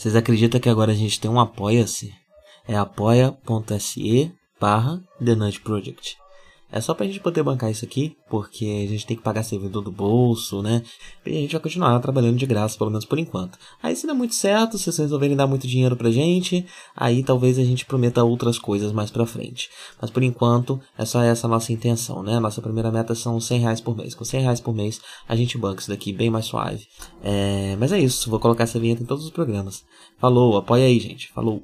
Vocês acreditam que agora a gente tem um apoia-se? É apoia.se barra The Night Project. É só pra gente poder bancar isso aqui, porque a gente tem que pagar servidor do bolso, né? E a gente vai continuar trabalhando de graça, pelo menos por enquanto. Aí se é muito certo, se vocês resolverem dar muito dinheiro pra gente, aí talvez a gente prometa outras coisas mais pra frente. Mas por enquanto, é só essa nossa intenção, né? Nossa primeira meta são 100 reais por mês. Com 100 reais por mês, a gente banca isso daqui bem mais suave. É... Mas é isso, vou colocar essa vinheta em todos os programas. Falou, apoia aí, gente. Falou.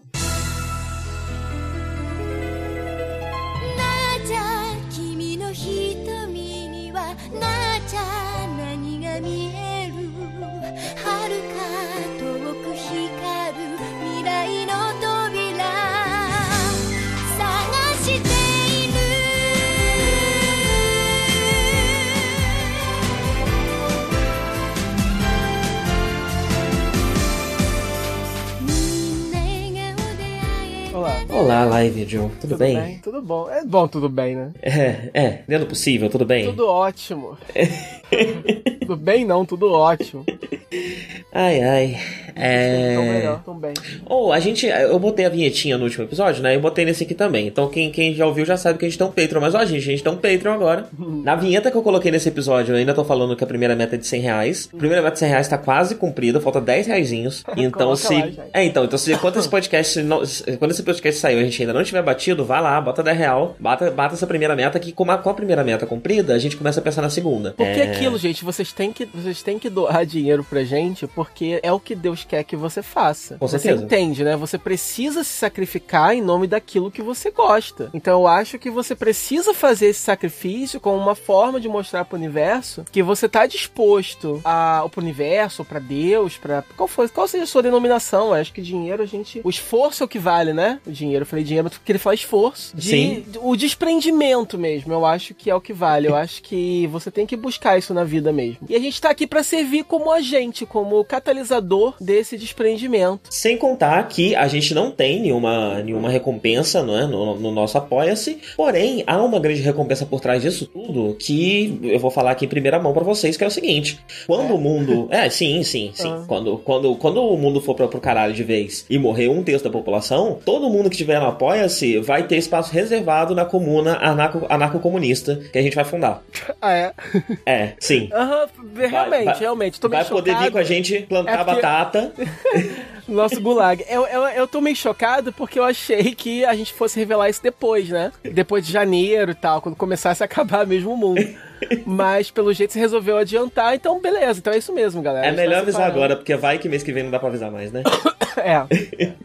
Joe. Tudo, bem? Tudo bom. É bom, tudo bem, né? É, é, dentro do possível, tudo bem? Tudo ótimo. tudo bem não, tudo ótimo. Ai, ai. É. Tão melhor, tão bem. Ou, a gente. Eu botei a vinhetinha no último episódio, né? Eu botei nesse aqui também. Então, quem, quem já ouviu já sabe que a gente tem um Patreon. Mas, ó, gente, a gente tem um Patreon agora. Na vinheta que eu coloquei nesse episódio, eu ainda tô falando que a primeira meta é de 100 reais. A primeira meta de 100 reais tá quase cumprida, falta 10 reaisinhos. Então, se. lá, é, então, então, se quando esse podcast. não- quando esse podcast sair e a gente ainda não tiver batido, vá lá, bota 10 real, bata, bata essa primeira meta, que com a, com a primeira meta cumprida, a gente começa a pensar na segunda. Porque É. aquilo, gente, vocês têm, que, vocês têm que doar dinheiro pra gente, porque é o que Deus quer que você faça. Com você entende, né? Você precisa se sacrificar em nome daquilo que você gosta. Então eu acho que você precisa fazer esse sacrifício como uma forma de mostrar pro universo que você tá disposto a, pro universo, ou pra Deus, pra. Qual, for, qual seja a sua denominação? Eu acho que dinheiro a gente. O esforço é o que vale, né? O dinheiro, eu falei dinheiro, mas queria falar esforço. De, Sim. o desprendimento mesmo, eu acho que é o que vale. Eu acho que você tem que buscar isso na vida mesmo. E a gente tá aqui pra servir como agente, como catalisador desse desprendimento. Sem contar que a gente não tem nenhuma, nenhuma recompensa não é, no, no nosso Apoia-se, porém há uma grande recompensa por trás disso tudo que eu vou falar aqui em primeira mão pra vocês, que é o seguinte: quando o mundo. É, sim, sim, sim. Ah. Quando, quando, quando o mundo for pra, pro caralho de vez e morrer um terço da população, todo mundo que tiver no Apoia-se vai ter espaço reservado na comuna anarco- anarco-comunista que a gente vai fundar. Ah, é? É, sim. Aham, realmente, vai- realmente. Tô Vai poder vir com a gente plantar É porque- batata. Nosso gulag. Eu, eu, eu tô meio chocado porque eu achei que a gente fosse revelar isso depois, né? Depois de janeiro e tal, quando começasse a acabar mesmo o mundo. Mas pelo jeito você resolveu adiantar, então beleza. Então é isso mesmo, galera. É tá melhor avisar separando. agora, porque vai que mês que vem não dá pra avisar mais, né? É.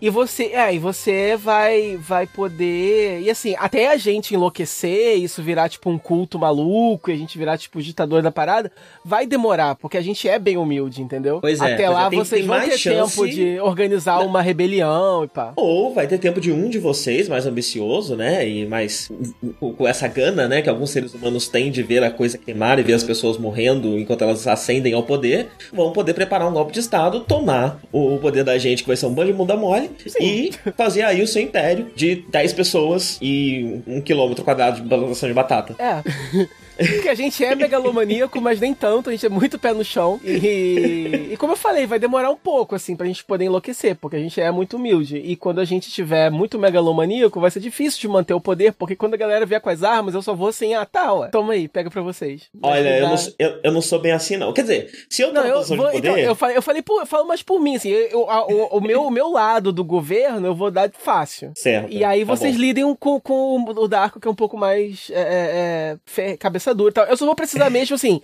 E você, é, e você vai vai poder, e assim, até a gente enlouquecer, isso virar tipo um culto maluco, e a gente virar tipo o ditador da parada, vai demorar, porque a gente é bem humilde, entendeu? Pois é, Até pois lá é, tem- vocês tem vão ter chance- tempo de organizar uma rebelião e pá. Ou vai ter tempo de um de vocês, mais ambicioso, né? E mais com com essa gana, né? Que alguns seres humanos têm de ver a coisa queimar e ver as pessoas morrendo enquanto elas ascendem ao poder, vão poder preparar um golpe de Estado, tomar o poder da gente, que vai ser um bando de bunda mole, e fazer aí o seu império de 10 pessoas e um quilômetro quadrado de plantação de batata. É. Porque a gente é megalomaníaco, mas nem tanto, a gente é muito pé no chão. E, e como eu falei, vai demorar um pouco, assim, pra gente poder enlouquecer, porque a gente é muito humilde. E quando a gente tiver muito megalomaníaco, vai ser difícil de manter o poder, porque quando a galera vier com as armas, eu só vou assim, ah, tá. Toma aí, pega pra vocês. Olha, eu não, eu, eu não sou bem assim, não. Quer dizer, se eu Não, eu, vou, de poder. então, eu falei, eu falei por, eu falo mais por mim, assim, eu, a- o, o meu, o meu lado do governo eu vou dar fácil. Certo. E aí tá vocês bom. lidem com, com o Darko, que é um pouco mais é, é, é, cabeça e tal. Eu só vou precisar mesmo, assim,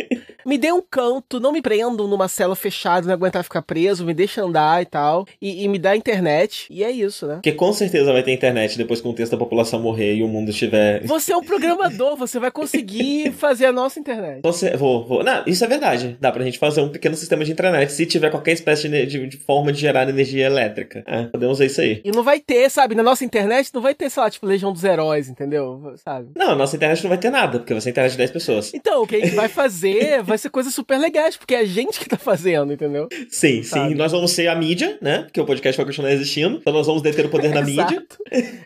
me dê um canto, não me prendam numa cela fechada, não aguentar ficar preso, me deixa andar e tal, e, e me dá internet, e é isso, né? Porque com certeza vai ter internet depois que um terço da população morrer e o mundo estiver. Você é um programador, você vai conseguir fazer a nossa internet. Você, vou, vou. Não, isso é verdade. Dá pra gente fazer um pequeno sistema de intranet se tiver qualquer espécie de, de- de forma de gerar energia elétrica. É, podemos ver isso aí. E não vai ter, sabe, na nossa internet não vai ter, sei lá, tipo, Legião dos Heróis, entendeu? Sabe? Não, a nossa internet não vai ter nada, porque vai ser internet de 10 pessoas. Então, o que a gente vai fazer vai ser coisas super legais, porque é a gente que tá fazendo, entendeu? Sim, sim. Sabe? Nós vamos ser a mídia, né? Porque o podcast vai continuar existindo. Então nós vamos deter o poder da mídia.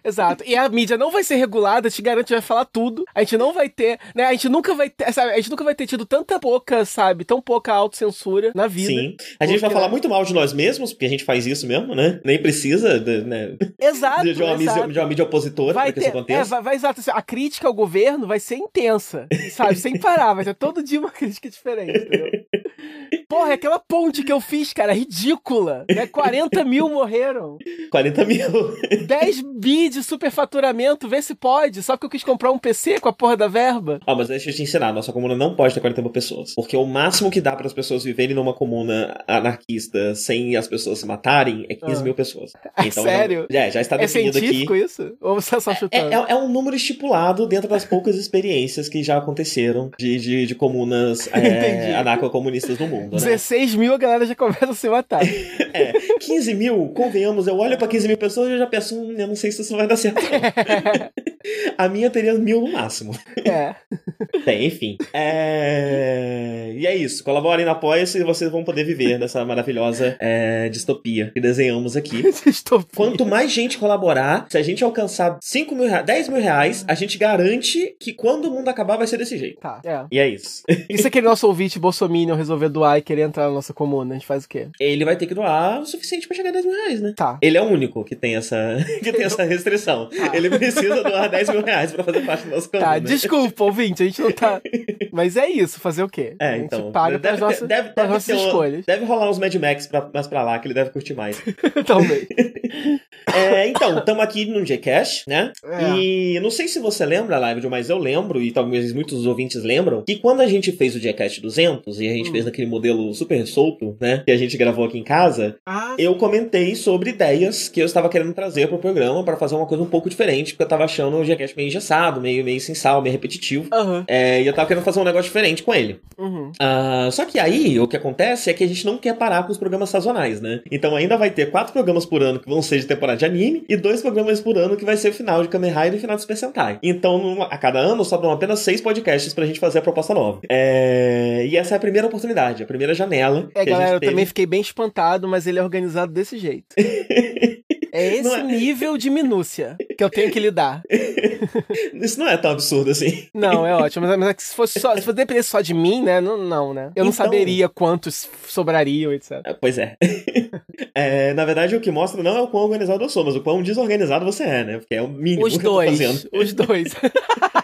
Exato. E a mídia não vai ser regulada, te garanto, vai falar tudo. A gente não vai ter, né? A gente nunca vai ter, sabe? A gente nunca vai ter tido tanta pouca, sabe? Tão pouca autocensura na vida. Sim. A gente vai falar muito mal de nós mesmos, porque a gente faz isso mesmo, né? Nem precisa de, né, Exato. de, uma, mídia, exato. de uma mídia opositora Vai para que isso ter, é, aconteça. vai, vai, exato. assim, A crítica ao governo vai ser intensa, sabe? Sem parar, vai ter todo dia uma crítica diferente, entendeu? Porra, aquela ponte que eu fiz, cara, ridícula. Né? 40 mil morreram. 40 mil. 10 bi de superfaturamento, vê se pode. Só porque eu quis comprar um PC com a porra da verba. Ó, mas deixa eu te ensinar, nossa comuna não pode ter 40 mil pessoas. Porque o máximo que dá para as pessoas viverem numa comuna anarquista sem as pessoas se matarem é 15 Ah. mil pessoas. Ah, Então, sério? é, já está É definido aqui. científico isso? Ou você tá só É, chutando? é- é um número estipulado dentro das poucas experiências que já aconteceram de, de, de comunas é, anarcocomunistas no mundo, né? 16 mil a galera já começa a se matar. É, 15 mil, convenhamos, eu olho pra 15 mil pessoas e eu já penso, hum, eu não sei se isso vai dar certo. A minha teria mil no máximo. é. Bem, enfim. É... E é isso. Colaborem no Apoia-se e vocês vão poder viver nessa maravilhosa é, distopia que desenhamos aqui. Estou Quanto mais gente colaborar, se a gente alcançar 5 mil reais, 10 mil reais, a gente garante que quando o mundo acabar vai ser desse jeito. Tá, é. E é isso. E se aquele nosso ouvinte bolsominion resolver doar e querer entrar na nossa comuna, a gente faz o quê? Ele vai ter que doar o suficiente pra chegar a 10 mil reais, né? Tá. Ele é o único que tem essa, que tem essa restrição. Tá. Ele precisa doar 10 mil reais pra fazer parte do nosso Tá, comuna. desculpa, ouvinte, a gente não tá. Mas é isso, fazer o quê? É, a gente então. paga deve, pelas nossas, deve, deve nossas escolhas. Deve rolar uns Mad Max pra, mais pra lá, que ele deve curtir mais. Talvez. É, então, estamos aqui no Gcash, né? É. E não sei se você lembra, Live, mas eu lembro, e talvez muitos ouvintes lembram, que quando a gente fez o Gcash 200, e a gente Hum. fez naquele modelo super solto, né? Que a gente gravou aqui em casa, Ah, eu comentei sobre ideias que eu estava querendo trazer pro programa para fazer uma coisa um pouco diferente, porque eu tava achando o Gcash meio engessado, meio, meio sem sal, meio repetitivo. Aham. É, e eu tava querendo fazer um negócio diferente com ele. Uhum. Ah, só que aí, o que acontece é que a gente não quer parar com os programas sazonais, né? Então ainda vai ter quatro programas por ano que vão ser de temporada de anime e dois programas por ano que vai ser o final de Kamen Rider e o final de Super Sentai. Então, a cada ano sobram apenas seis podcasts pra gente fazer a proposta nova. É, E essa é a primeira oportunidade, a primeira janela. É, galera, eu teve. também fiquei bem espantado, mas ele é organizado desse jeito. É esse é- nível de minúcia que eu tenho que lidar. Isso não é tão absurdo assim. Não, é ótimo. Mas, mas é que se fosse só, se fosse depender só de mim, né? Não, não né? Eu não Então- saberia quantos sobrariam, etc. É, Pois é. É, Na verdade, o que mostra não é o quão organizado eu sou, mas o quão desorganizado você é, né? Porque é o mínimo Os que eu tô dois. fazendo. Os dois.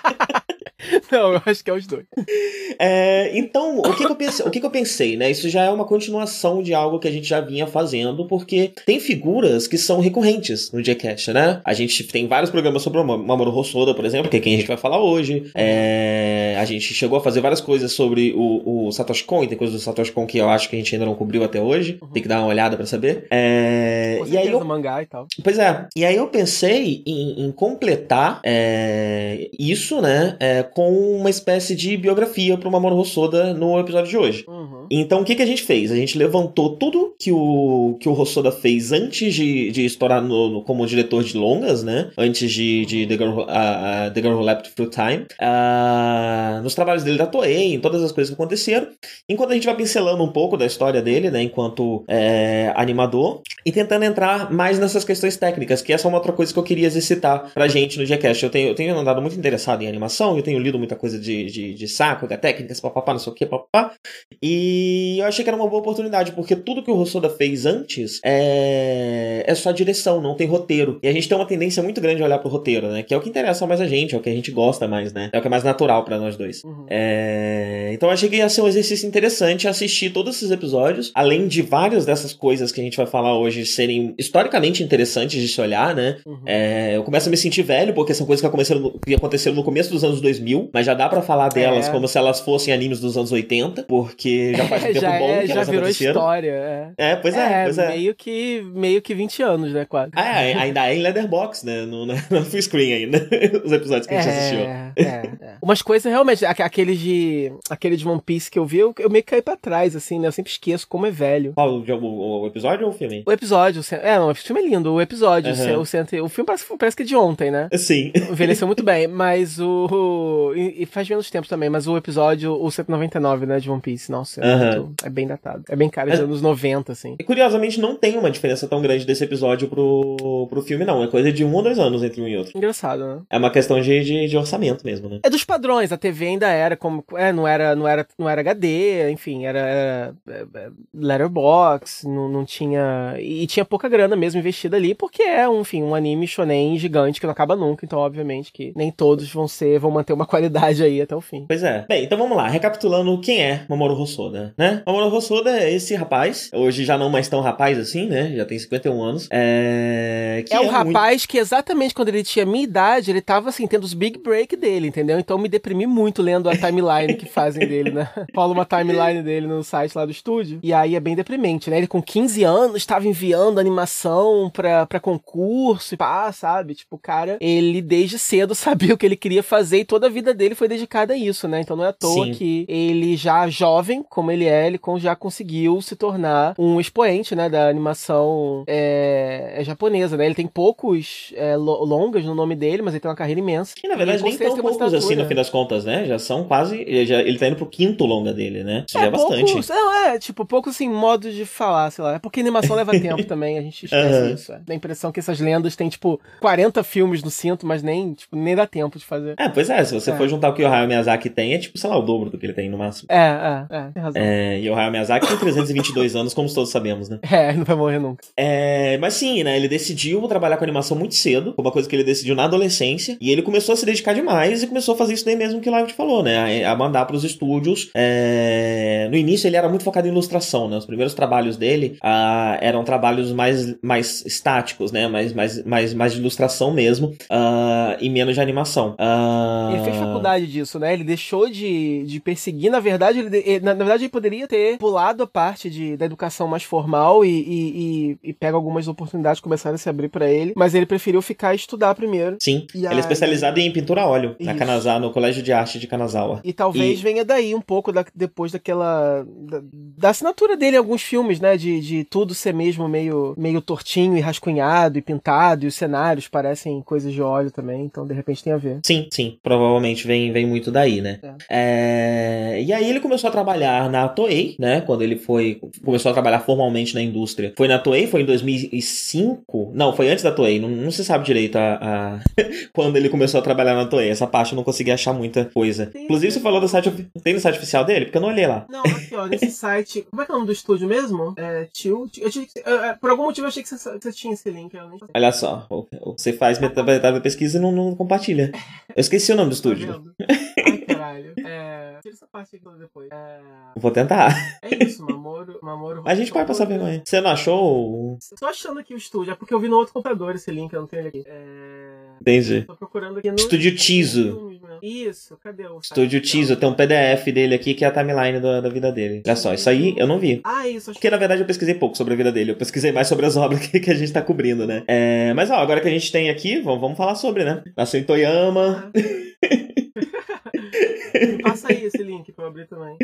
não, eu acho que é os dois. É, então, o que, que eu pensei, o que, que eu pensei, né? Isso já é uma continuação de algo que a gente já vinha fazendo, porque tem figuras que são recorrentes no Jcast, né? A gente tem vários programas sobre o Ma- Mamoru Hosoda, por exemplo, que é quem a gente vai falar hoje. É, a gente chegou a fazer várias coisas sobre o, o Satoshi Kon, e tem coisas do Satoshi Kon que eu acho que a gente ainda não cobriu até hoje. Tem que dar uma olhada pra saber. É, e aí eu mangá e tal. Pois é. E aí eu pensei em, em completar é, isso, né, é, com uma espécie de biografia pro Mamoru Hosoda no episódio de hoje. Uhum. Então, o que, que a gente fez? A gente levantou tudo que o, que o Hosoda fez antes de, de estourar no, no- como diretor de longas, né? Antes de, de The, Girl, Who- ah, ah, The Girl Who Leapt Through Time. Ah, nos trabalhos dele da Toei, em todas as coisas que aconteceram. Enquanto a gente vai pincelando um pouco da história dele, né? Enquanto é, animador. E tentando entrar mais nessas questões técnicas, que essa é uma outra coisa que eu queria exercitar pra gente no Gcast. Eu tenho, eu tenho andado muito interessado em animação, eu tenho lido muita coisa de, de, de saco, de técnicas, papapá, não sei o que, papapá. E eu achei que era uma boa oportunidade, porque tudo que o Rossoda fez antes é, é só direção, não tem roteiro. E a gente tem uma tendência muito grande a olhar pro roteiro, né? Que é o que interessa mais a gente, é o que a gente gosta mais, né? É o que é mais natural pra nós dois. Uhum. É, Então eu achei que ia ser um exercício interessante assistir todos esses episódios, além de várias dessas coisas que a gente vai falar hoje serem historicamente interessantes de se olhar, né? Uhum. É, eu começo a me sentir velho, porque são coisas que aconteceram no, que aconteceram no começo dos anos 2000, mas já dá pra falar delas É. como se elas fossem animes dos anos 80, porque já faz um tempo já, bom é, que já elas virou aconteceram. história. É. É, pois é, pois é. meio que meio que 20 anos, né, quase. É, ainda é em Leatherbox, né? No, no, no full screen ainda. Os episódios que a gente assistiu. É, é, é. Umas coisas realmente, aqu- aqueles de. Aquele de One Piece que eu vi, eu, eu meio que caí pra trás, assim, né? Eu sempre esqueço como é velho. Qual o, o, o episódio ou o filme? O episódio, o é, não, o filme é lindo. O episódio, o cen- o, centro- o filme parece, parece que é de ontem, né? Sim. Envelheceu muito bem, mas o. o- e, e faz menos tempo também, mas o episódio, o 199, né, de One Piece, nossa, é, muito- é bem datado. É bem cara, de Mas- anos 90, assim. E curiosamente não tem uma diferença tão grande desse episódio pro, pro filme, não. É coisa de um ou dois anos entre um e outro. Engraçado, né? É uma questão de, de, de orçamento mesmo, né? É dos padrões, a TV ainda era como. É, não era, não era, não era HD, enfim, era, era é, é, letterbox, não, não tinha. E tinha pouca grana mesmo investida ali, porque é, um, enfim, um anime shonen gigante que não acaba nunca, então, obviamente, que nem todos vão ser, vão manter uma qualidade aí até o fim. Pois é. Bem, então vamos lá. Recapitulando quem é Mamoru Hosoda, né? Mamoru Hosoda é esse rapaz, hoje já não mais tão rapaz assim, né? Já tem 51 anos. É... Que é um muito- rapaz que exatamente quando ele tinha minha idade, ele tava assim, tendo os big break dele, entendeu? Então eu me deprimi muito lendo a timeline que fazem dele, né? Fala uma timeline dele no site lá do estúdio. E aí é bem deprimente, né? Ele com 15 anos estava enviando animação pra, pra concurso e pá, sabe? Tipo, o cara, ele desde cedo sabia o que ele queria fazer e toda a vida dele foi dedicada a isso, né? Então não é à toa Sim. que ele já jovem, como ele é, ele já conseguiu se tornar um expoente, né, da animação é, é japonesa, né? Ele tem poucos é, lo- longas no nome dele, mas ele tem uma carreira imensa. Que na verdade E nem tão poucos assim no fim das contas, né? Já são quase. Ele, já, ele tá indo pro quinto longa dele, né? Isso já é bastante. Poucos, não, é, tipo, poucos assim, modos de falar, sei lá. É porque animação leva tempo também, a gente esquece Aham. isso. É. Dá a impressão que essas lendas têm, tipo, 40 filmes no cinto, mas nem, tipo, nem dá tempo de fazer. É, pois é, se você É. for juntar o que o Hayao Miyazaki tem, é tipo, sei lá, o dobro do que ele tem no máximo. É, é, é, tem razão. É. É, e o Hayao Miyazaki tem 322 anos, como todos sabemos, né? não vai morrer nunca. É, mas sim, né? Ele decidiu trabalhar com animação muito cedo, foi uma coisa que ele decidiu na adolescência, e ele começou a se dedicar demais e começou a fazer isso daí mesmo que o Live falou, né? A, a mandar pros estúdios. é, No início ele era muito focado em ilustração, né? Os primeiros trabalhos dele ah, eram trabalhos mais, mais estáticos, né? Mais, mais, mais, mais de ilustração mesmo, ah, e menos de animação. Ah, Ele fez faculdade disso, né? Ele deixou de, de perseguir. Na verdade, ele, ele- na, na verdade, ele poderia ter pulado a parte de, da educação mais formal e, e, e, e pega algumas oportunidades que começaram a se abrir pra ele. Mas ele preferiu ficar e estudar primeiro. Sim, E ele aí- é especializado em pintura a óleo, na. Kanazawa, no Colégio de Arte de Kanazawa. E talvez venha daí um pouco da- depois daquela. Da, da assinatura dele em alguns filmes, né? De, de tudo ser mesmo meio, meio tortinho e rascunhado e pintado, e os cenários parecem coisas de óleo também, então de repente tem a ver. Sim, sim. Provavelmente vem, vem muito daí, né? É, E aí ele começou a trabalhar na Toei, né? Quando ele foi. Começou a trabalhar formalmente na indústria. Foi na Toei, foi em 2005. Não, foi antes da Toei. Não, não se sabe direito a, a- quando ele começou a trabalhar na Toei. Essa parte eu não consegui achar muita coisa. Tem- Inclusive, você falou do site. Tem no site oficial dele? Porque eu não olhei lá. Não, aqui ó, nesse site. Como é que é o nome do estúdio mesmo? É. Tio. eu tinha que- é, é, por algum motivo eu achei que você, você tinha esse link. Eu Olha só. Você faz metade da pesquisa e não, não compartilha. Eu esqueci o nome do estúdio. Vendo? Ai, caralho. É. Tira essa parte aqui depois. É. Vou tentar. É isso, Mamoro. Mamoro A gente pode passar vergonha. Você não achou? Tô achando aqui o estúdio, é porque eu vi no outro computador esse link, eu não tenho ele aqui. É. Entendi. Tô procurando aqui no. Estúdio Tiso. Isso, cadê o. Estúdio? Tiso, tem um PDF dele aqui que é a timeline da, da vida dele. Olha só, isso aí eu não vi. Ah, isso, acho Porque na verdade eu pesquisei pouco sobre a vida dele, eu pesquisei mais sobre as obras que, que a gente tá cobrindo, né? É, mas ó, agora que a gente tem aqui, vamos, vamos falar sobre, né? Nasceu em Toyama. Me passa aí esse link pra eu abrir também.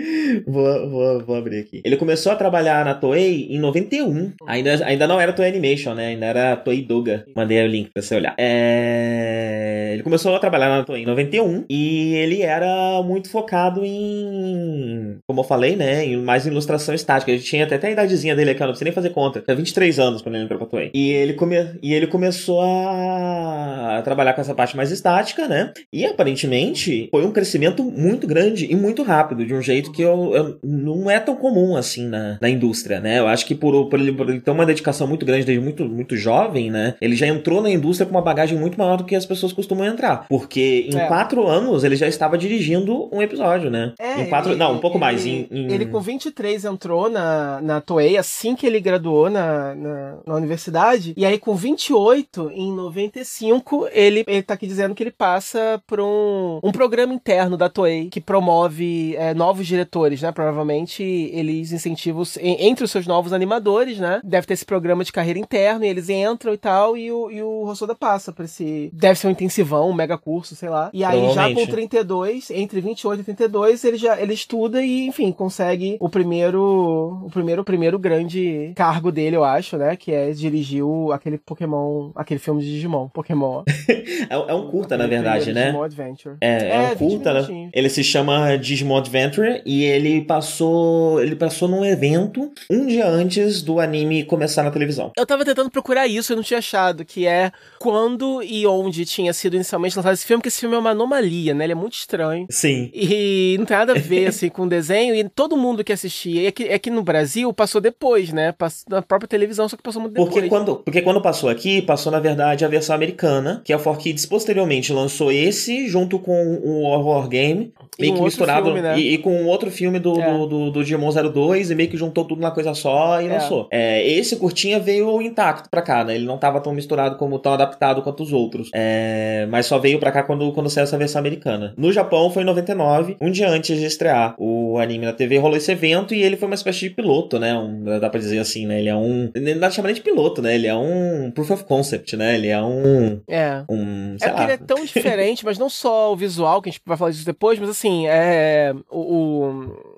Vou, vou, vou abrir aqui. Ele começou a trabalhar na Toei em 91. Ainda, ainda não era Toei Animation, né? Ainda era Toei Doga. Mandei o link pra você olhar. É... Ele começou a trabalhar na Toei em 91 e ele era muito focado em, como eu falei, né? Em mais ilustração estática. Ele tinha até, até a idadezinha dele aqui, ó, não precisa nem fazer conta. Tinha 23 anos quando ele entrou pra Toei. E ele, come... e ele começou a trabalhar com essa parte mais estática, né? E aparentemente foi um crescimento muito grande e muito rápido, de um jeito que eu, eu- não é tão comum assim na, na indústria, né? Eu acho que por, por, ele, por ele ter uma dedicação muito grande desde muito, muito jovem, né? Ele já entrou na indústria com uma bagagem muito maior do que as pessoas costumam entrar. Porque em É. quatro anos ele já estava dirigindo um episódio, né? É, em quatro. ele- não, um pouco ele- mais. Em, em- Ele com 23 entrou na, na Toei assim que ele graduou na, na, na universidade. E aí com 28, em 95, ele, ele tá aqui dizendo que ele passa por um, um programa interno da Toei que promove é, novos diretores, né? Provavelmente eles incentivam entre os seus novos animadores, né? Deve ter esse programa de carreira interno e eles entram e tal, e o, e o Hosoda passa pra esse. Deve ser um intensivão, um mega curso, sei lá. E aí, já com Provavelmente. 32, entre 28 e 32, ele já ele estuda e, enfim, consegue o primeiro. O primeiro, o primeiro grande cargo dele, eu acho, né? Que é dirigir o, aquele Pokémon. aquele filme de Digimon, Pokémon. É, é um curta, na Aquele verdade, primeiro né? Digimon Adventure. É, é, É, um 20 curta, né? Ele se chama Digimon Adventure e ele passou. Ele passou num evento um dia antes do anime começar na televisão. Eu tava tentando procurar isso e não tinha achado, que é quando e onde tinha sido inicialmente lançado esse filme, porque esse filme é uma anomalia, né? Ele é muito estranho. Sim. E não tem nada a ver, assim, com o desenho, e todo mundo que assistia. E aqui, aqui no Brasil passou depois, né? Passou na própria televisão, só que passou muito depois. Porque quando, porque quando passou aqui, passou na verdade a versão americana, que a 4Kids posteriormente lançou esse junto com o Horror Game, meio um que misturado, filme, né? e, e com outro filme do, É. do, do, do Digimon 02, e meio que juntou tudo numa coisa só e É. lançou. É, esse curtinha veio intacto pra cá, né? Ele não tava tão misturado como tão adaptado quanto os outros. É, mas só veio pra cá quando, quando saiu essa versão americana. No Japão foi em 99, um dia antes de estrear o anime na TV, rolou esse evento e ele foi uma espécie de piloto, né? Um, dá pra dizer assim, né? Ele é um. Não dá pra chamar nem de piloto, né? Ele é um proof of concept, né? Ele é um. É. um É sei porque lá. ele é tão diferente, mas não só o visual, que a gente vai falar disso depois, mas assim, é. O. o...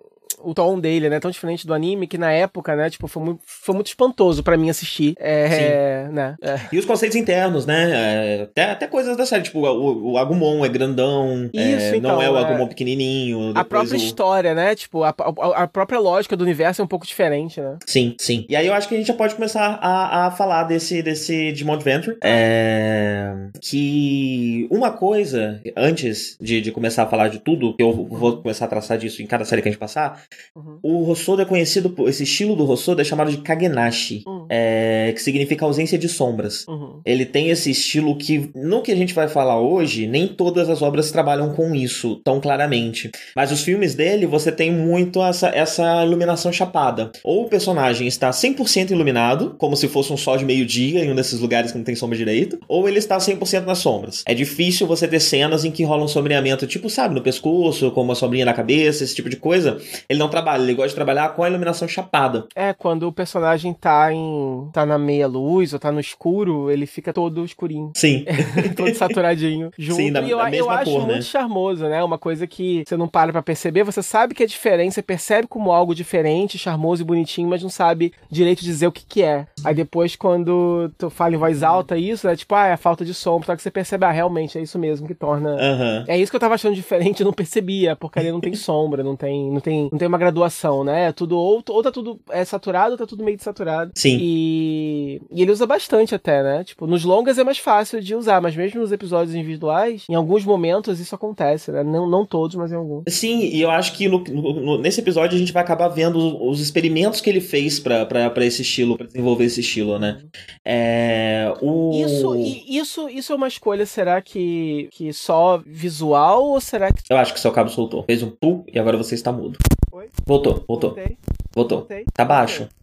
o tom dele, né? Tão diferente do anime que na época, né? Tipo, foi muito, foi muito espantoso pra mim assistir. É, né? É. E os conceitos internos, né? É, até, até coisas da série, tipo, o, o Agumon é grandão, é, Isso, não então, é o é. Agumon pequenininho. A própria o- história, né? Tipo, a, a, a própria lógica do universo é um pouco diferente, né? Sim, sim. E aí eu acho que a gente já pode começar a, a falar desse, desse Digimon Adventure. É, que uma coisa, antes de, de começar a falar de tudo, que eu vou começar a traçar disso em cada série que a gente passar, Uhum. o Hosoda é conhecido por. Esse estilo do Hosoda é chamado de Kagenashi, Uhum. é, que significa ausência de sombras. Uhum. Ele tem esse estilo que, no que a gente vai falar hoje, nem todas as obras trabalham com isso tão claramente. Mas os filmes dele, você tem muito essa, essa iluminação chapada. Ou o personagem está 100% iluminado, como se fosse um sol de meio-dia em um desses lugares que não tem sombra direito, ou ele está 100% nas sombras. É difícil você ter cenas em que rola um sombreamento, tipo, sabe, no pescoço, com uma sombrinha na cabeça, esse tipo de coisa. Ele não trabalha, ele gosta de trabalhar com a iluminação chapada. É, quando o personagem tá em. Tá na meia luz ou tá no escuro, ele fica todo escurinho. Sim. todo saturadinho junto. Sim, da- e eu, eu mesma acho cor, muito né? charmoso, né? Uma coisa que você não para pra perceber, você sabe que é diferente, você percebe como algo diferente, charmoso e bonitinho, mas não sabe direito dizer o que que é. Aí depois, quando tu fala em voz alta isso, é tipo, ah, é a falta de sombra, só que você percebe, ah, realmente, é isso mesmo que torna... Aham. É isso que eu tava achando diferente, eu não percebia, porque ali não tem sombra, não tem, não tem, não tem uma graduação, né? É tudo ou, ou tá tudo é saturado, ou tá tudo meio desaturado. Sim. E, e ele usa bastante até, né? Tipo, nos longas é mais fácil de usar, mas mesmo nos episódios individuais, em alguns momentos isso acontece, né? Não, não todos, mas em alguns. Sim, e eu acho que no- no- nesse episódio a gente vai acabar vendo os, os experimentos que ele fez pra esse estilo, pra desenvolver esse estilo, né? É, o... Isso, isso, isso é uma escolha, será que, que só visual ou será que. Eu acho que seu cabo soltou. Fez um pull e agora você está mudo. Oi? Voltou, voltou, Voltei, voltou. voltei. Tá baixo. Voltei.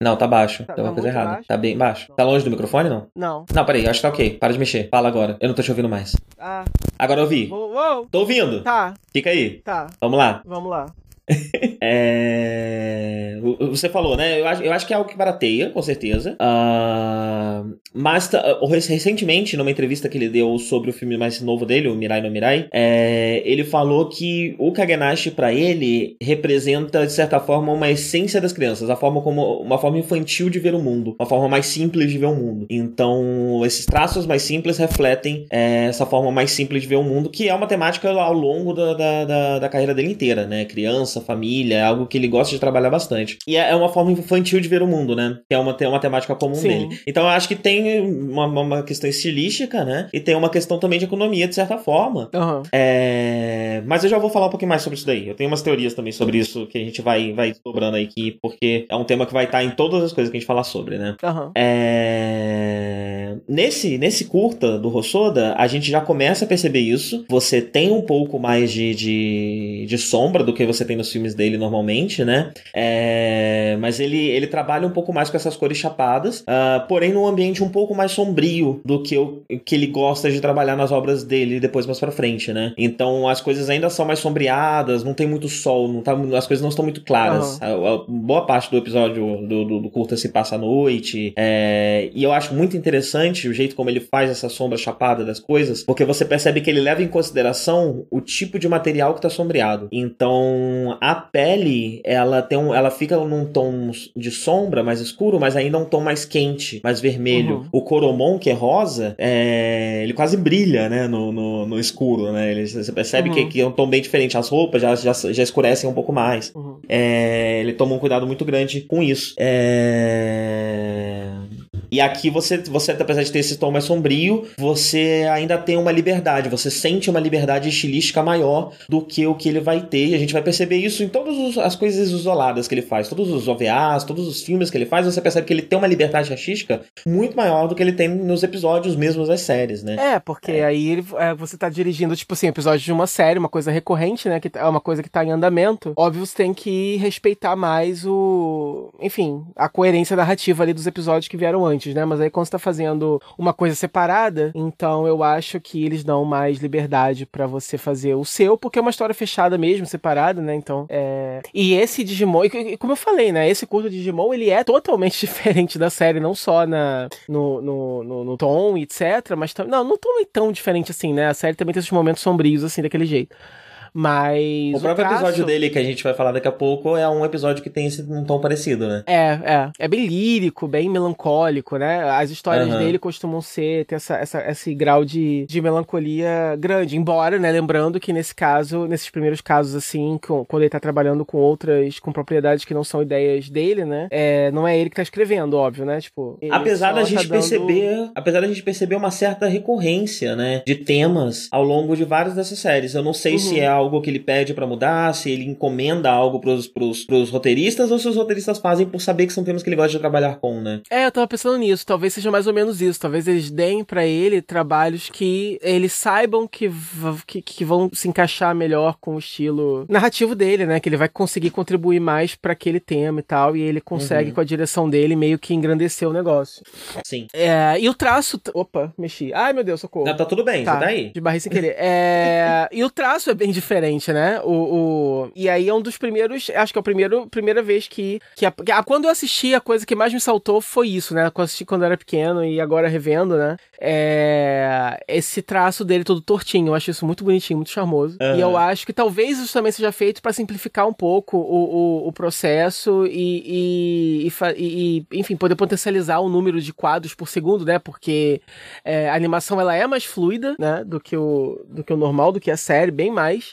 Não, tá baixo. Tá- Tem uma tá coisa errada. baixo? Tá bem baixo. Tá longe do microfone, não? Não. Não, peraí, acho que tá ok. Para de mexer. Fala agora. Eu não tô te ouvindo mais. Ah, Agora eu ouvi. uou, uou. Tô ouvindo. Tá, Fica aí. tá. Vamos lá. Vamos lá. É... Você falou, né? Eu acho, eu acho que é algo que barateia, com certeza. Ah, Mas recentemente, numa entrevista que ele deu sobre o filme mais novo dele, o Mirai no Mirai, é, ele falou que o Kagenashi, pra ele, representa, de certa forma, uma essência das crianças, a forma como uma forma infantil de ver o mundo, uma forma mais simples de ver o mundo. Então, esses traços mais simples refletem é, essa forma mais simples de ver o mundo, que é uma temática ao longo da, da, da, da carreira dele inteira, né? Criança, família, é algo que ele gosta de trabalhar bastante. E é é uma forma infantil de ver o mundo, né? Que é uma, uma temática comum Sim. dele. Então, eu acho que tem uma, uma- questão estilística, né? E tem uma questão também de economia, de certa forma. Aham. É, Mas eu já vou falar um pouquinho mais sobre isso daí. Eu tenho umas teorias também sobre isso que a gente vai, vai dobrando aí aqui, porque é um tema que vai estar em todas as coisas que a gente falar sobre, né? É... É, nesse, nesse curta do Rossoda, a gente já começa a perceber isso. Você tem um pouco mais de, de, de sombra do que você tem nos filmes dele normalmente, né? É, mas ele, ele trabalha um pouco mais com essas cores chapadas, uh, porém num ambiente um pouco mais sombrio do que o que ele gosta de trabalhar nas obras dele depois mais pra frente, né? Então as coisas ainda são mais sombreadas, não tem muito sol, não tá, as coisas não estão muito claras. Uhum. A, a, boa parte do episódio do, do, do curta se passa à noite, é, e eu acho muito interessante o jeito como ele faz essa sombra chapada das coisas, porque você percebe que ele leva em consideração o tipo de material que tá sombreado. Então a pele, ela tem um, ela fica num tom de sombra mais escuro, mas ainda um tom mais quente, mais vermelho. Uhum. O Coromon, que é rosa, é, ele quase brilha, né, no, no, no escuro, né? Ele, você percebe uhum. que, que, é um tom bem diferente. As roupas já, já, já escurecem um pouco mais. Uhum. É, ele toma um cuidado muito grande com isso. É... E aqui você, você, apesar de ter esse tom mais sombrio, você ainda tem uma liberdade, você sente uma liberdade estilística maior do que o que ele vai ter. E a gente vai perceber isso em todas as coisas isoladas que ele faz, todos os OVAs, todos os filmes que ele faz, você percebe que ele tem uma liberdade artística muito maior do que ele tem nos episódios mesmos das séries, né? É, porque é. aí ele, é, você tá dirigindo, tipo assim, episódio de uma série, uma coisa recorrente, né? Que é uma coisa que tá em andamento. Óbvio, você tem que respeitar mais o. Enfim, a coerência narrativa ali dos episódios que vieram antes antes, né? Mas aí quando você tá fazendo uma coisa separada, então eu acho que eles dão mais liberdade para você fazer o seu, porque é uma história fechada mesmo, separada, né? Então, é... E esse Digimon, e como eu falei, né? Esse curto de Digimon, ele é totalmente diferente da série, não só na, no, no, no, no tom, etc, mas também... Não, não tão, tão diferente assim, né? A série também tem esses momentos sombrios, assim, daquele jeito. Mas. O próprio o traço... episódio dele, que a gente vai falar daqui a pouco, é um episódio que tem esse, um tom parecido, né? É, é. É bem lírico, bem melancólico, né? As histórias uhum. dele costumam ser, ter essa, essa, esse grau de, de melancolia grande. Embora, né, lembrando que nesse caso, nesses primeiros casos, assim, com, quando ele tá trabalhando com outras, com propriedades que não são ideias dele, né? É, não é ele que tá escrevendo, óbvio, né? Tipo. Apesar da gente tá perceber. Dando... Apesar da gente perceber uma certa recorrência, né? De temas ao longo de várias dessas séries. Eu não sei uhum. se é algo que ele pede para mudar, se ele encomenda algo pros, pros, pros roteiristas ou se os roteiristas fazem por saber que são temas que ele gosta de trabalhar com, né? É, eu tava pensando nisso. Talvez seja mais ou menos isso. Talvez eles deem para ele trabalhos que eles saibam que, que, que, vão se encaixar melhor com o estilo narrativo dele, né? Que ele vai conseguir contribuir mais para aquele tema e tal. E ele consegue, uhum. com a direção dele, meio que engrandecer o negócio. Sim. É, e o traço. Opa, mexi. Ai, meu Deus, socorro. Não, tá tudo bem, tá, você tá aí. De barriga sem querer. É, e o traço é bem diferente, né? O, o, E aí é um dos primeiros. Acho que é a primeiro, primeira vez que. que a, que a, quando eu assisti, a coisa que mais me saltou foi isso, né? Quando eu assisti quando eu era pequeno e agora revendo, né? É, esse traço dele todo tortinho. Eu acho isso muito bonitinho, muito charmoso. Uhum. E eu acho que talvez isso também seja feito para simplificar um pouco o, o, o processo e, e, e, e, enfim, poder potencializar o número de quadros por segundo, né? Porque é, a animação ela é mais fluida, né? Do que, o, do que o normal, do que a série, bem mais.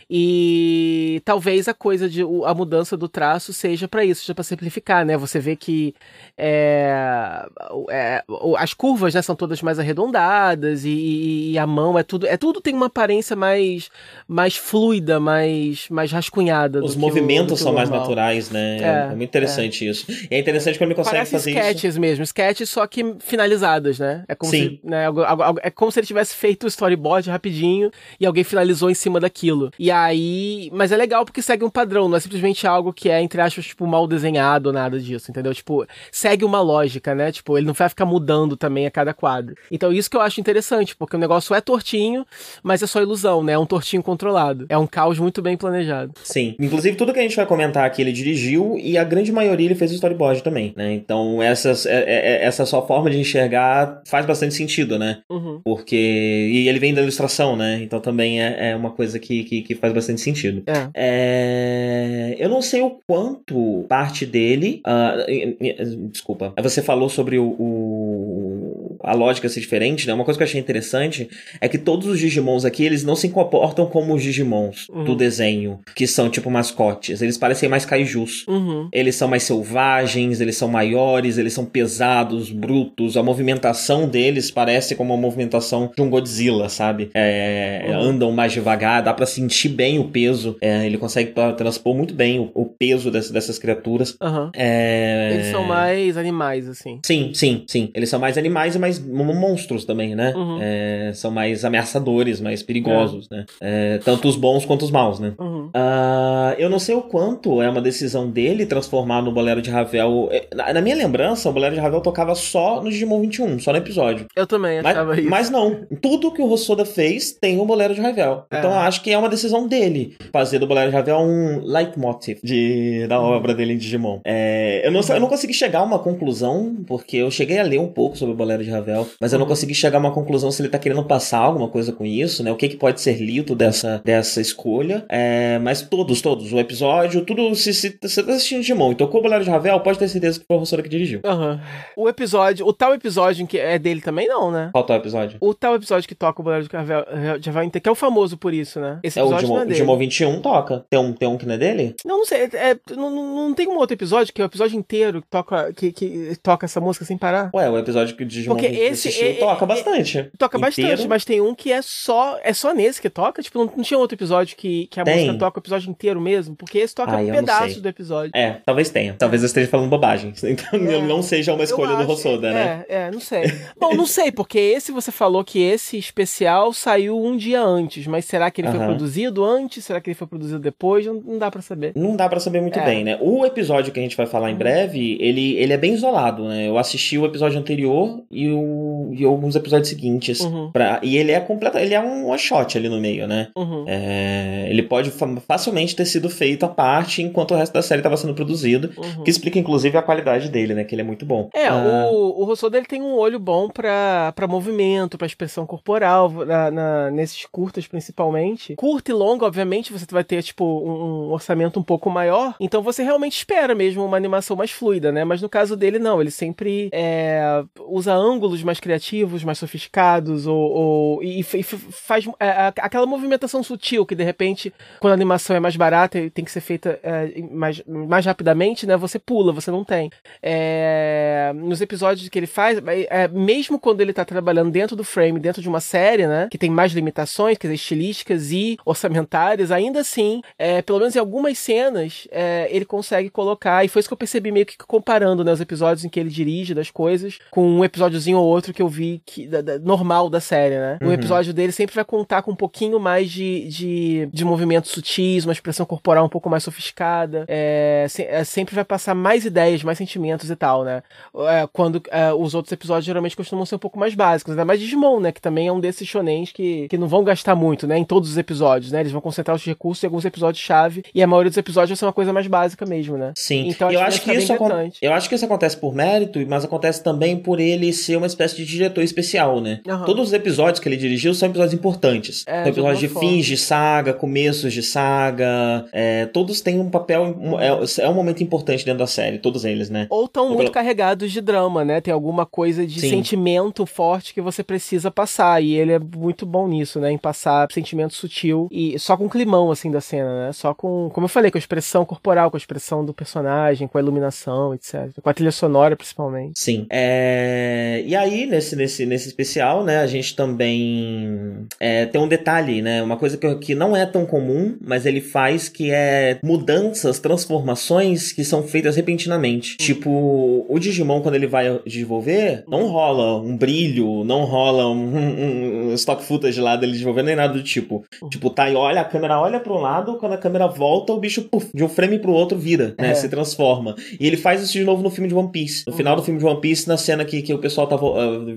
E talvez a coisa de a mudança do traço seja para isso, seja para simplificar, né? Você vê que é, é, as curvas, né, são todas mais arredondadas e, e, a mão é tudo, é tudo tem uma aparência mais mais fluida, mais mais rascunhada. Os movimentos o, são mais naturais, né? É, é muito interessante é. isso. E é interessante quando ele consegue Parece fazer sketches isso. mesmo, sketches só que finalizadas, né? É como Sim. se, né, é como se ele tivesse feito o storyboard rapidinho e alguém finalizou em cima daquilo. E a aí. Mas é legal porque segue um padrão, não é simplesmente algo que é, entre aspas, tipo, mal desenhado ou nada disso, entendeu? Tipo, segue uma lógica, né? Tipo, ele não vai ficar mudando também a cada quadro. Então, isso que eu acho interessante, porque o negócio é tortinho, mas é só ilusão, né? É um tortinho controlado. É um caos muito bem planejado. Sim. Inclusive, tudo que a gente vai comentar aqui ele dirigiu e a grande maioria ele fez o storyboard também, né? Então, essas, é, é, é essa sua forma de enxergar faz bastante sentido, né? Uhum. Porque. E ele vem da ilustração, né? Então também é, é uma coisa que, que, que faz faz bastante sentido. É. É, eu não sei o quanto parte dele. Uh, desculpa. Você falou sobre o, o, a lógica ser diferente, né? Uma coisa que eu achei interessante é que todos os Digimons aqui, eles não se comportam como os Digimons uhum. do desenho, que são tipo mascotes. Eles parecem mais kaijus. Uhum. Eles são mais selvagens, eles são maiores, eles são pesados, brutos. A movimentação deles parece como a movimentação de um Godzilla, sabe? É, uhum. Andam mais devagar, dá para sentir bem o peso, é, ele consegue transpor muito bem o, o peso dessas, dessas criaturas. É... Eles são mais animais, assim. Sim, sim, sim. Eles são mais animais e mais mais monstros também, né? Uhum. É, são mais ameaçadores, mais perigosos, é. né? É, tanto os bons quanto os maus, né? Uhum. Uh, eu não sei o quanto é uma decisão dele transformar no Bolero de Ravel. É, na, na minha lembrança, o Bolero de Ravel tocava só no Digimon 21, só no episódio. Eu também achava mas, isso. Mas não. Tudo que o Rossoda fez tem o Bolero de Ravel. É. Então eu acho que é uma decisão dele fazer do Bolero de Ravel um leitmotiv de, da obra dele em Digimon. É, eu, não, eu não consegui chegar a uma conclusão, porque eu cheguei a ler um pouco sobre o Bolero de Ravel, mas eu não uhum. consegui chegar a uma conclusão se ele tá querendo passar alguma coisa com isso, né? O que, que pode ser lido dessa, dessa escolha. É, mas todos, todos, o episódio, tudo, se, se, você tá assistindo Digimon e tocou o Bolero de Ravel, pode ter certeza que foi o professor que dirigiu. Uhum. O episódio, o tal episódio que é dele também não, né? Qual tal episódio? O tal episódio que toca o Bolero de Ravel, de Ravel que é o famoso por isso, né? Esse é, o Digimon, é Digimon 21 toca. Tem um, tem um que não é dele? Não, não sei. É, não, não tem um outro episódio que é o episódio inteiro que toca, que, que toca essa música sem parar? Ué, o episódio que o Digimon Porque esse é, toca é, bastante. Toca inteiro. bastante, mas tem um que é só é só nesse que toca. Tipo, não, não tinha outro episódio que, que a tem. música toca o episódio inteiro mesmo. Porque esse toca Ai, um pedaço do episódio. É, talvez tenha. Talvez eu esteja falando bobagem. Então é, não seja uma escolha do Rossoda, né? É, é, não sei. Bom, não sei, porque esse você falou que esse especial saiu um dia antes, mas será que ele uh -huh. foi produzido antes? Será que ele foi produzido depois? Não, não dá para saber. Não dá para saber muito é. bem, né? O episódio que a gente vai falar em uhum. breve, ele, ele é bem isolado, né? Eu assisti o episódio anterior e, o, e alguns episódios seguintes. Uhum. Pra, e ele é completo, ele é um one shot ali no meio, né? Uhum. É, ele pode facilmente ter sido feito à parte enquanto o resto da série estava sendo produzido, uhum. que explica inclusive a qualidade dele, né? Que ele é muito bom. É, ah. o, o Rousseau dele tem um olho bom para movimento, para expressão corporal, na, na, nesses curtas principalmente. Curto e longo, obviamente, você vai ter tipo um, um orçamento um pouco maior, então você realmente espera mesmo uma animação mais fluida, né? Mas no caso dele, não, ele sempre é, usa ângulos mais criativos, mais sofisticados, ou, ou e, e, faz é, aquela movimentação sutil que de repente, quando a animação é mais barata e tem que ser feita é, mais, mais rapidamente, né? Você pula, você não tem. É, nos episódios que ele faz, é, é, mesmo quando ele tá trabalhando dentro do frame, dentro de uma série, né? Que tem mais limitações, quer dizer, estilísticas e orçamentárias, ainda assim, é, pelo menos em algumas cenas, ele consegue colocar, e foi isso que eu percebi meio que comparando né, os episódios em que ele dirige das coisas, com um episódiozinho ou outro que eu vi que, da, da, normal da série, né? Uhum. O episódio dele sempre vai contar com um pouquinho mais de, de, de movimentos sutis, uma expressão corporal um pouco mais sofisticada, é, se, é, sempre vai passar mais ideias, mais sentimentos e tal, né? É, quando é, os outros episódios geralmente costumam ser um pouco mais básicos, ainda mais Digimon, né? Que também é um desses shonens que, que não vão gastar muito, né? Em todos os episódios, né? Eles vão concentrar os recursos em alguns episódios-chave e a maioria dos episódios vai ser uma coisa mais básica mesmo, né? Sim. Então eu acho que isso eu acho que isso acontece por mérito, mas acontece também por ele ser uma espécie de diretor especial, né? Uhum. Todos os episódios que ele dirigiu são episódios importantes. É, são episódios de, de fins de saga, começos de saga, é, todos têm um papel, é, é, um momento importante dentro da série, todos eles, né? Ou estão muito pelo... carregados de drama, né? Tem alguma coisa de Sim. sentimento forte que você precisa passar, e ele é muito bom nisso, né? Em passar sentimento sutil e só com climão, assim, da cena, né? Só com, como eu falei, com a expressão corporal, com a expressão do personagem, com a iluminação, etc. Com a trilha sonora, principalmente. Sim. É... E aí, nesse, nesse, nesse especial, né, a gente também é, tem um detalhe, né? Uma coisa que, que não é tão comum, mas ele faz que é mudanças, transformações que são feitas repentinamente. Tipo, o Digimon, quando ele vai desenvolver, não rola um brilho, não rola um, um stock footage lá dele desenvolvendo, nem nada do tipo. Tipo, tá e olha, a câmera olha para um lado, quando a câmera volta, o bicho, puff, de um frame pro outro vira, né? É. Se transforma. E ele faz isso de novo no filme de One Piece. No final do filme de One Piece, na cena que, que o pessoal tá,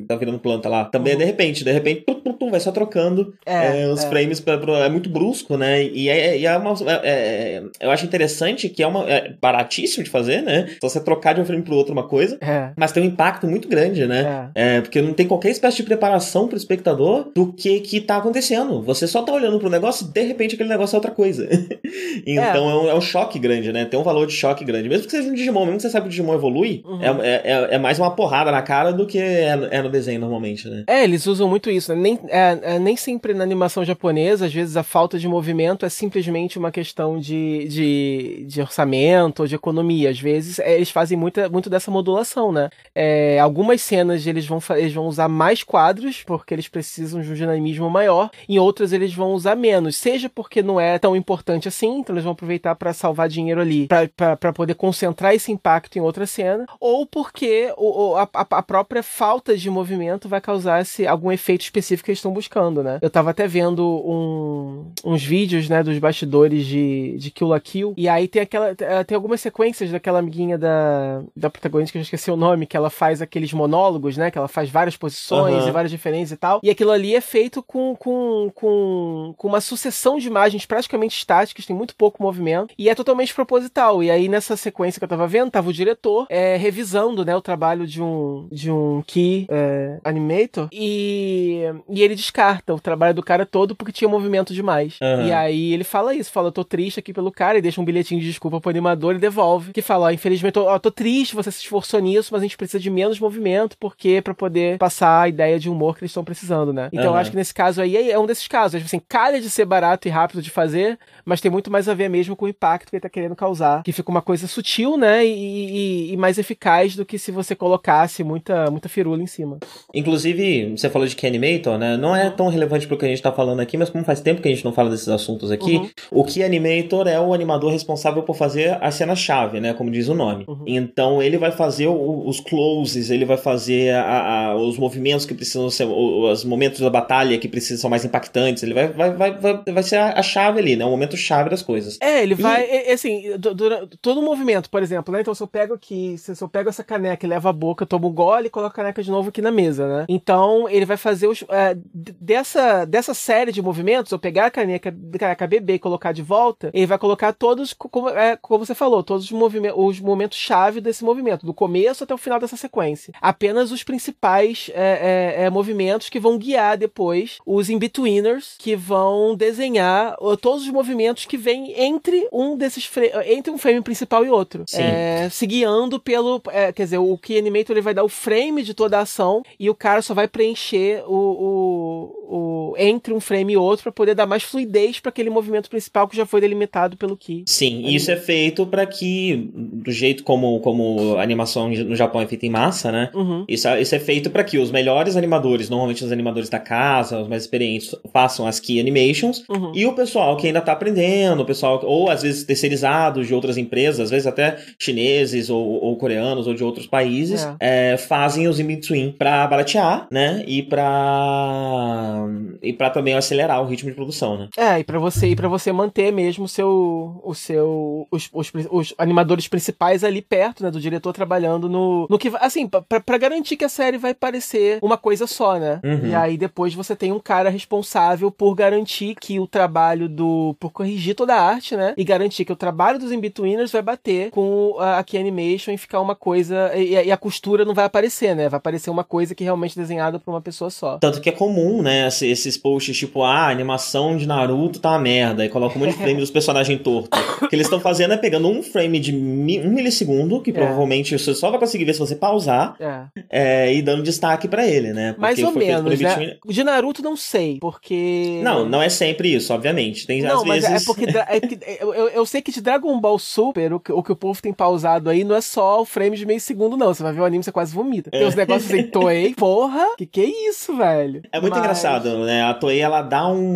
tá virando planta lá. Também é de repente, de repente, pum, pum, pum, vai só trocando é, é, os é. frames. Pra, pra, é muito brusco, né? E é, e é uma. É, é, eu acho interessante que é uma. É baratíssimo de fazer, né? Só você trocar de um frame pro outro uma coisa. Mas tem um impacto muito grande, né? É. porque não tem qualquer espécie de preparação pro espectador do que que tá acontecendo. Você só tá olhando pro negócio e de repente aquele negócio é outra coisa. então é. um, é um choque grande, né? Tem um valor de choque grande. Mesmo que seja um Digimon, mesmo que você saiba que o Digimon evolui, uhum. é, é, é, mais uma porrada na cara do que é, é no desenho normalmente, né? É, eles usam muito isso, né? Nem, é, é, nem sempre na animação japonesa, às vezes a falta de movimento é simplesmente uma questão de, de, de orçamento ou de economia. Às vezes é, eles fazem muita, muito dessa modulação, né? É, algumas cenas eles vão, eles vão usar mais quadros, porque eles precisam de um dinamismo maior, em outras eles vão usar menos, seja porque não é tão importante assim, então eles vão aproveitar para salvar dinheiro ali, para poder concentrar esse impacto em outra cena, ou porque o, a, a própria falta de movimento vai causar esse, algum efeito específico que eles estão buscando, né? Eu tava até vendo um, uns vídeos, né, dos bastidores de, de Kill la Kill, e aí tem aquela, tem algumas sequências daquela amiguinha da, da protagonista, que eu já esqueci o nome, que ela faz aqueles monólogos, né, que ela faz várias posições uhum. e várias diferenças e tal, e aquilo ali é feito com, com, com, com uma sucessão de imagens praticamente estáticas, tem muito pouco movimento, e é totalmente proposital, e aí nessa sequência que eu tava vendo, tava o diretor é, revisando, né, o trabalho de um, de um key é, animator, e, e ele descarta o trabalho do cara todo porque tinha movimento demais. Uhum. E aí ele fala isso, fala, eu tô triste aqui pelo cara, e deixa um bilhetinho de desculpa pro animador e devolve, que fala, ó, infelizmente, ó, tô triste, você se esforçou nisso, mas a gente precisa de menos movimento, porque para poder passar a ideia de humor que eles estão precisando, né? Então uhum. eu acho que nesse caso aí é um desses casos, tipo assim, calha de ser barato e rápido de fazer, mas tem muito mais a ver mesmo com o impacto que ele tá querendo causar, que fica uma coisa sutil, né, e, e, e mais eficaz do que se você colocasse muita, muita firula em cima. Inclusive, você falou de Key Animator, né? Não é tão relevante pro que a gente tá falando aqui, mas como faz tempo que a gente não fala desses assuntos aqui, uhum. o Key Animator é o animador responsável por fazer a cena-chave, né? Como diz o nome. Uhum. Então ele vai fazer o, os closes, ele vai fazer a, a, os movimentos que precisam ser, os momentos da batalha que precisam ser mais impactantes, ele vai, vai, vai, vai, vai ser a, a chave ali, né? O momento chave das coisas. É, ele vai, e... assim, durante, todo o movimento, por exemplo, né? Então se eu pego aqui, se eu pego essa caneca e levo a boca, tomo um gole e coloco a caneca de novo aqui na mesa, né? Então ele vai fazer os, é, dessa, dessa série de movimentos, eu pegar a caneca, caneca bebê e colocar de volta, ele vai colocar todos, como, é, como você falou, todos os, movimentos, os momentos chave desse movimento, do começo até o final dessa sequência. Apenas os principais é, é, é movimentos que vão guiar depois os in-betweeners, que vão desenhar todos os movimentos que vêm entre um desses entre um frame principal e outro. Sim. É, se guiando pelo. É, quer dizer, o Key Animator ele vai dar o frame de toda a ação e o cara só vai preencher o, o, o entre um frame e outro para poder dar mais fluidez para aquele movimento principal que já foi delimitado pelo Key. Sim, e isso é feito para que, do jeito como, como a animação no Japão é feita em massa, né? Uhum. Isso, é, isso é feito para que os melhores animadores, normalmente os animadores da casa, os mais experientes, façam as Key Animations uhum. e o pessoal que ainda tá aprendendo, o pessoal, ou às vezes terceirizados de outras empresas, às vezes até chineses ou, ou coreanos ou de outros países, é. É, fazem os in-between pra baratear, né? E pra. E pra também acelerar o ritmo de produção, né? É, e pra você, e pra você manter mesmo o seu. O seu os, os, os, animadores principais ali perto, né? Do diretor trabalhando no. no que Assim, pra, pra garantir que a série vai parecer uma coisa só, né? Uhum. E aí depois você tem um cara responsável por garantir que o trabalho do. por corrigir toda a arte, né? E garantir que o trabalho dos in-betweeners vai bater com a, a Key Animation e ficar uma coisa. E, e, a costura não vai aparecer, né? Vai aparecer uma coisa que realmente é desenhada por uma pessoa só. Tanto que é comum, né? Esses posts tipo, ah, a animação de Naruto tá uma merda. E coloca um monte de frame dos personagens tortos. O que eles estão fazendo é pegando um frame de mi um milissegundo, que é. provavelmente você só vai conseguir ver se você pausar, é. É, e dando destaque para ele, né? Porque Mais ou menos, né? De Naruto não sei, porque... Não, não é sempre isso, obviamente. Tem, não, às mas é vezes... é porque, é porque eu, eu, sei que de Dragon Ball Super, o que, o que o povo tem pausado aí não é só o frame de meio segundo, não. Você vai ver o anime, você quase vomita. Tem uns negócios assim, Toei, porra, que que é isso, velho? É muito mas... engraçado, né? A Toei, ela dá um...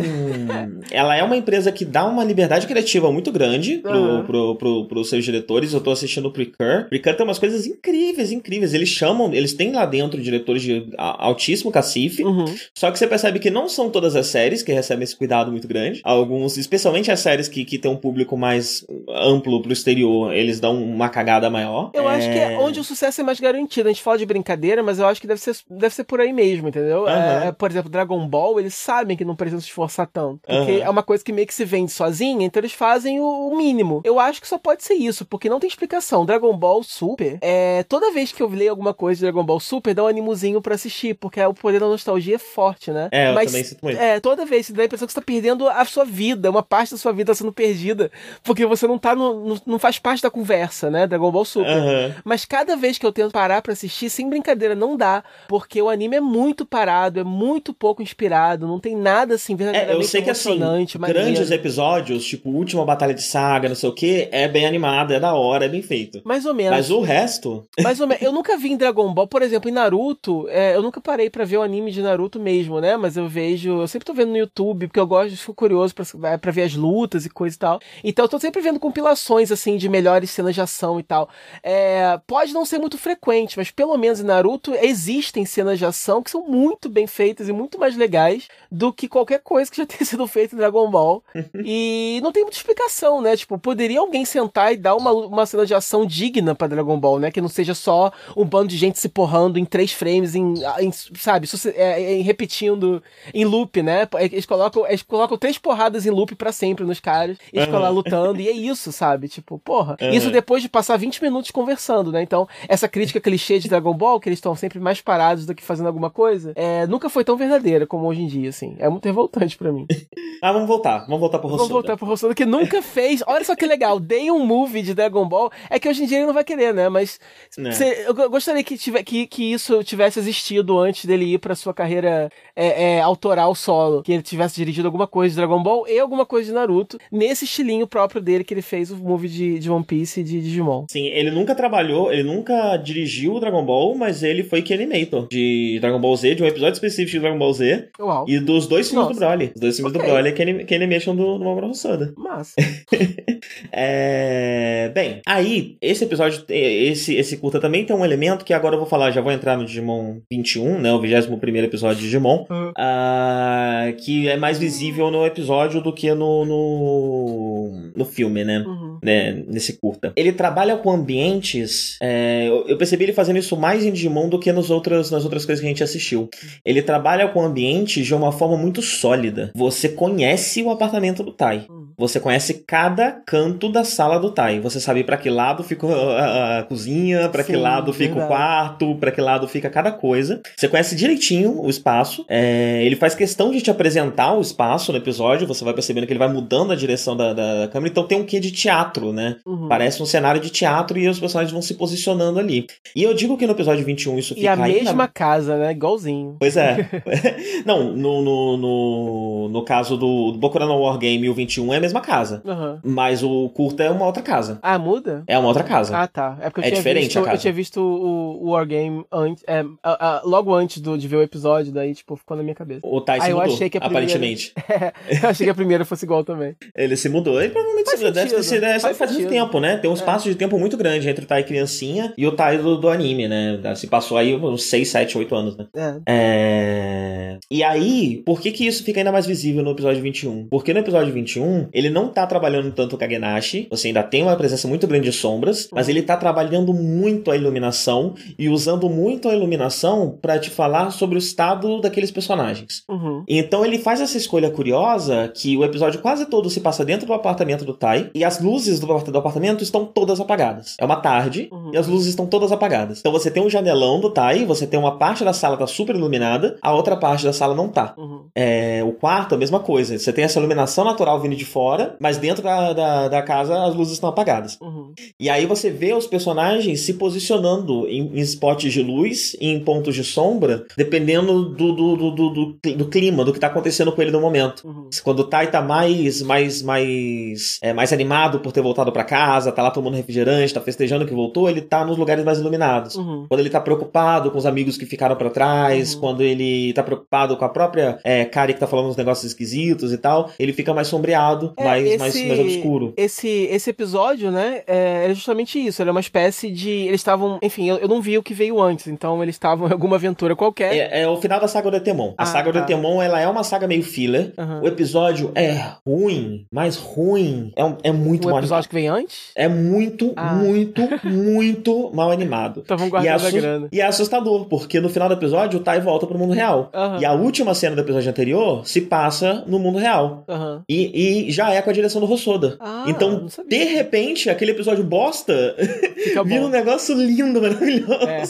ela é uma empresa que dá uma liberdade criativa muito grande pro, uhum. pro, pro, pros seus diretores. Eu tô assistindo o Precur. Precur tem umas coisas incríveis, incríveis. Eles chamam, eles têm lá dentro diretores de altíssimo cacife. Uhum. Só que você percebe que não são todas as séries que recebem esse cuidado muito grande. Alguns, especialmente as séries que, que tem um público mais amplo pro exterior, eles dão uma cagada maior. Eu é... acho que é onde o sucesso é mais garantido. A gente fala de brincadeira, mas eu acho que deve ser, deve ser por aí mesmo, entendeu? Uhum. É, por exemplo, Dragon Ball, eles sabem que não precisam se esforçar tanto. Porque uhum. é uma coisa que meio que se vende sozinha, então eles fazem o, o, mínimo. Eu acho que só pode ser isso, porque não tem explicação. Dragon Ball Super, é, toda vez que eu leio alguma coisa de Dragon Ball Super, dá um animozinho pra assistir, porque o poder da nostalgia é forte, né? É, eu mas, também sinto muito. É, toda vez você dá a impressão que você tá perdendo a sua vida, uma parte da sua vida tá sendo perdida, porque você não tá no, no não faz parte da conversa, né? Dragon Ball Super. Uhum. Mas cada vez que eu tento parar para assistir, sem brincadeira, não dá, porque o anime é muito parado, é muito muito pouco inspirado, não tem nada assim É, verdadeiramente eu sei que assim, maneiro. grandes episódios, tipo Última Batalha de Saga, não sei o que, é bem animado, é da hora, é bem feito. Mais ou menos. Mas o resto, Mais ou menos. Eu nunca vi em Dragon Ball, por exemplo, em Naruto, é, eu nunca parei pra ver o anime de Naruto mesmo, né? Mas eu vejo, eu sempre tô vendo no YouTube, porque eu gosto, fico curioso pra, pra ver as lutas e coisa e tal. Então eu tô sempre vendo compilações, assim, de melhores cenas de ação e tal. É, pode não ser muito frequente, mas pelo menos em Naruto existem cenas de ação que são muito bem feitas e muito mais legais do que qualquer coisa que já tenha sido feita em Dragon Ball. e não tem muita explicação, né? Tipo, poderia alguém sentar e dar uma, uma cena de ação digna pra Dragon Ball, né? Que não seja só um bando de gente se porrando em três frames, em, em, sabe, suce- é, em- repetindo em loop, né? Eles colocam, eles colocam três porradas em loop pra sempre nos caras, e eles ficam lá lutando, e é isso, sabe? Tipo, porra. Isso depois de passar 20 minutos conversando, né? Então, essa crítica clichê de Dragon Ball, que eles estão sempre mais parados do que fazendo alguma coisa, é, nunca foi tão verdadeira como hoje em dia, assim. É muito revoltante pra mim. ah, vamos voltar, vamos voltar pro Vamos Rossoda. voltar pro Rossono, que nunca fez. Olha só que legal, dei um movie de Dragon Ball. É que hoje em dia ele não vai querer, né? Mas Né. cê- eu go- gostaria que, tive, que, que isso tivesse existido antes dele ir pra sua carreira é, é, autoral solo. Que ele tivesse dirigido alguma coisa de Dragon Ball e alguma coisa de Naruto, nesse estilinho próprio dele que ele fez o movie de, de One Piece e de Digimon. Sim, ele nunca trabalhou, ele nunca dirigiu o Dragon Ball, mas ele foi que animator de Dragon Ball Z, de um episódio específico de Dragon Ball Z, Uau. E dos dois filmes Nossa. do Broly. Os dois filmes Ok. do Broly que, anim, que animation do, do Mamoru Hosoda. Massa. É... Bem, aí, esse episódio, esse, esse curta também tem um elemento que agora eu vou falar, já vou entrar no Digimon 21, né, o 21º episódio de Digimon, Uhum. ah, que é mais visível no episódio do que no, no, no filme, né? Uhum. Né, nesse curta. Ele trabalha com ambientes. é, eu, percebi ele fazendo isso mais em Digimon do que nos outras, nas outras coisas que a gente assistiu. Ele trabalha com ambientes de uma forma muito sólida. Você conhece o apartamento do Tai. Você conhece cada canto da sala do Tai. Você sabe pra que lado fica a, a cozinha, pra que lado fica o verdade. quarto, pra que lado fica cada coisa. Você conhece direitinho o espaço. É, ele faz questão de te apresentar o espaço no episódio. Você vai percebendo que ele vai mudando a direção da, da câmera. Então tem um quê de teatro, né? Uhum. Parece um cenário de teatro e os personagens vão se posicionando ali. E eu digo que no episódio 21 isso E fica a ainda mesma casa, né? Igualzinho. Pois é. Não, no, no, no, no caso do, do Boku no War Game, o 21 é a mesma casa. Uhum. Mas o curta é uma outra casa. Ah, muda? É uma outra casa. Ah, tá. É porque eu É tinha diferente visto, a casa. Eu tinha visto o, o Wargame antes, é, a- a- logo antes do, de ver o episódio, daí, tipo, ficou na minha cabeça. O Tai Ah, se eu mudou, achei que a primeira- aparentemente. eu achei que a primeira fosse igual também. Ele se mudou. Ele provavelmente Faz se deve ter sido. Faz, faz faz muito. É. tempo, né? Tem um espaço de tempo muito grande entre o Tai criancinha e o Tai do, do anime, né? Se passou aí uns 6, 7, 8 anos, né? É. É... E aí, por que que isso fica ainda mais visível no episódio 21? Porque no episódio 21, ele não tá trabalhando tanto o Kagenashi, você ainda tem uma presença muito grande de sombras, mas ele tá trabalhando muito a iluminação e usando muito a iluminação pra te falar sobre o estado daqueles personagens. Uhum. Então ele faz essa escolha curiosa que o episódio quase todo se passa dentro do apartamento do Tai e as luzes do apartamento estão todas apagadas. É uma tarde Uhum. e as luzes estão todas apagadas. Então você tem um janelão do Tai, você tem uma parte da sala tá super iluminada, a outra parte da sala não tá. Uhum. É, o quarto, a mesma coisa. Você tem essa iluminação natural vindo de fora, mas dentro da, da, da casa as luzes estão apagadas. Uhum. E aí você vê os personagens se posicionando em, em spots de luz e em pontos de sombra, dependendo do, do, do, do, do- clima, do que tá acontecendo com ele no momento. Uhum. Quando o Tai tá mais, mais, mais, é, mais animado por ter voltado pra casa, tá lá tomando refrigerante, tá festejando que voltou, ele tá nos lugares mais iluminados. Uhum. Quando ele tá preocupado com os amigos que ficaram pra trás, Uhum. quando ele tá preocupado com a própria é, Kari que tá falando uns negócios esquisitos e tal, ele fica mais sombreado, É, mais, esse- mais, mais obscuro. Esse, esse episódio, né, é justamente isso. É uma espécie de. Eles estavam. Enfim, eu, eu não vi o que veio antes, então eles estavam em alguma aventura qualquer. É, é o final da saga do Etemon. A Ah, saga tá. do Etemon, ela é uma saga meio filler. Aham. O episódio é ruim, mas ruim. É, um- é muito O mal episódio animado. que vem antes? É muito, Ah. muito, muito mal animado. Então vamos E é, guardar a grana. e é assustador, porque no final do episódio o Tai volta pro mundo real. Aham. E a última cena do episódio anterior se passa no mundo real. Aham. E, e já é com a direção do Rossoda. Ah, então, de repente, aquele episódio bosta Fica vira bom. um negócio lindo, maravilhoso. É.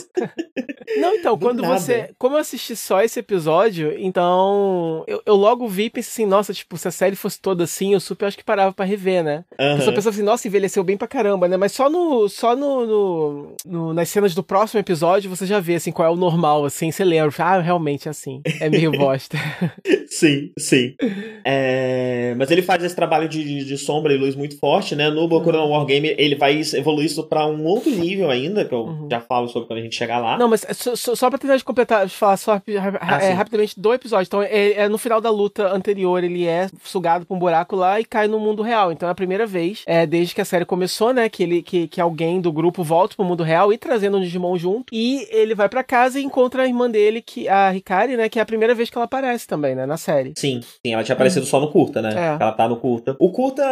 Não, então, Do quando nada. você. Como eu assisti só esse episódio, então. Eu, eu logo vi e pensei assim, nossa, tipo, se a série fosse toda assim, eu super acho que parava pra rever, né? Eu só pensava assim, nossa, envelheceu bem pra caramba, né? Mas só no. Só no, no- no- nas cenas do próximo episódio você já vê assim qual é o normal, assim, você lembra. Ah, realmente é assim. É meio bosta. Sim, sim. É, Mas ele faz esse trabalho de, de- sombra e luz muito forte, né? No Boku no Wargame, ele vai evoluir isso pra um outro nível ainda, que eu Uhum. já falo sobre quando a gente chegar lá. Não, mas é só, só, pra terminar de completar, de falar só Ah, é, rapidamente do episódio. Então, é, é no final da luta anterior, ele é sugado pra um buraco lá e cai no mundo real. Então é a primeira vez, é, desde que a série começou, né, que, ele, que, que alguém do grupo volta pro mundo real e trazendo um Digimon junto. E ele vai pra casa e encontra a irmã dele, que a Hikari, né, que é a primeira vez que ela aparece também, né, na série. Sim, sim, ela tinha aparecido só no curta, né? É. Ela tá no curta. O curta,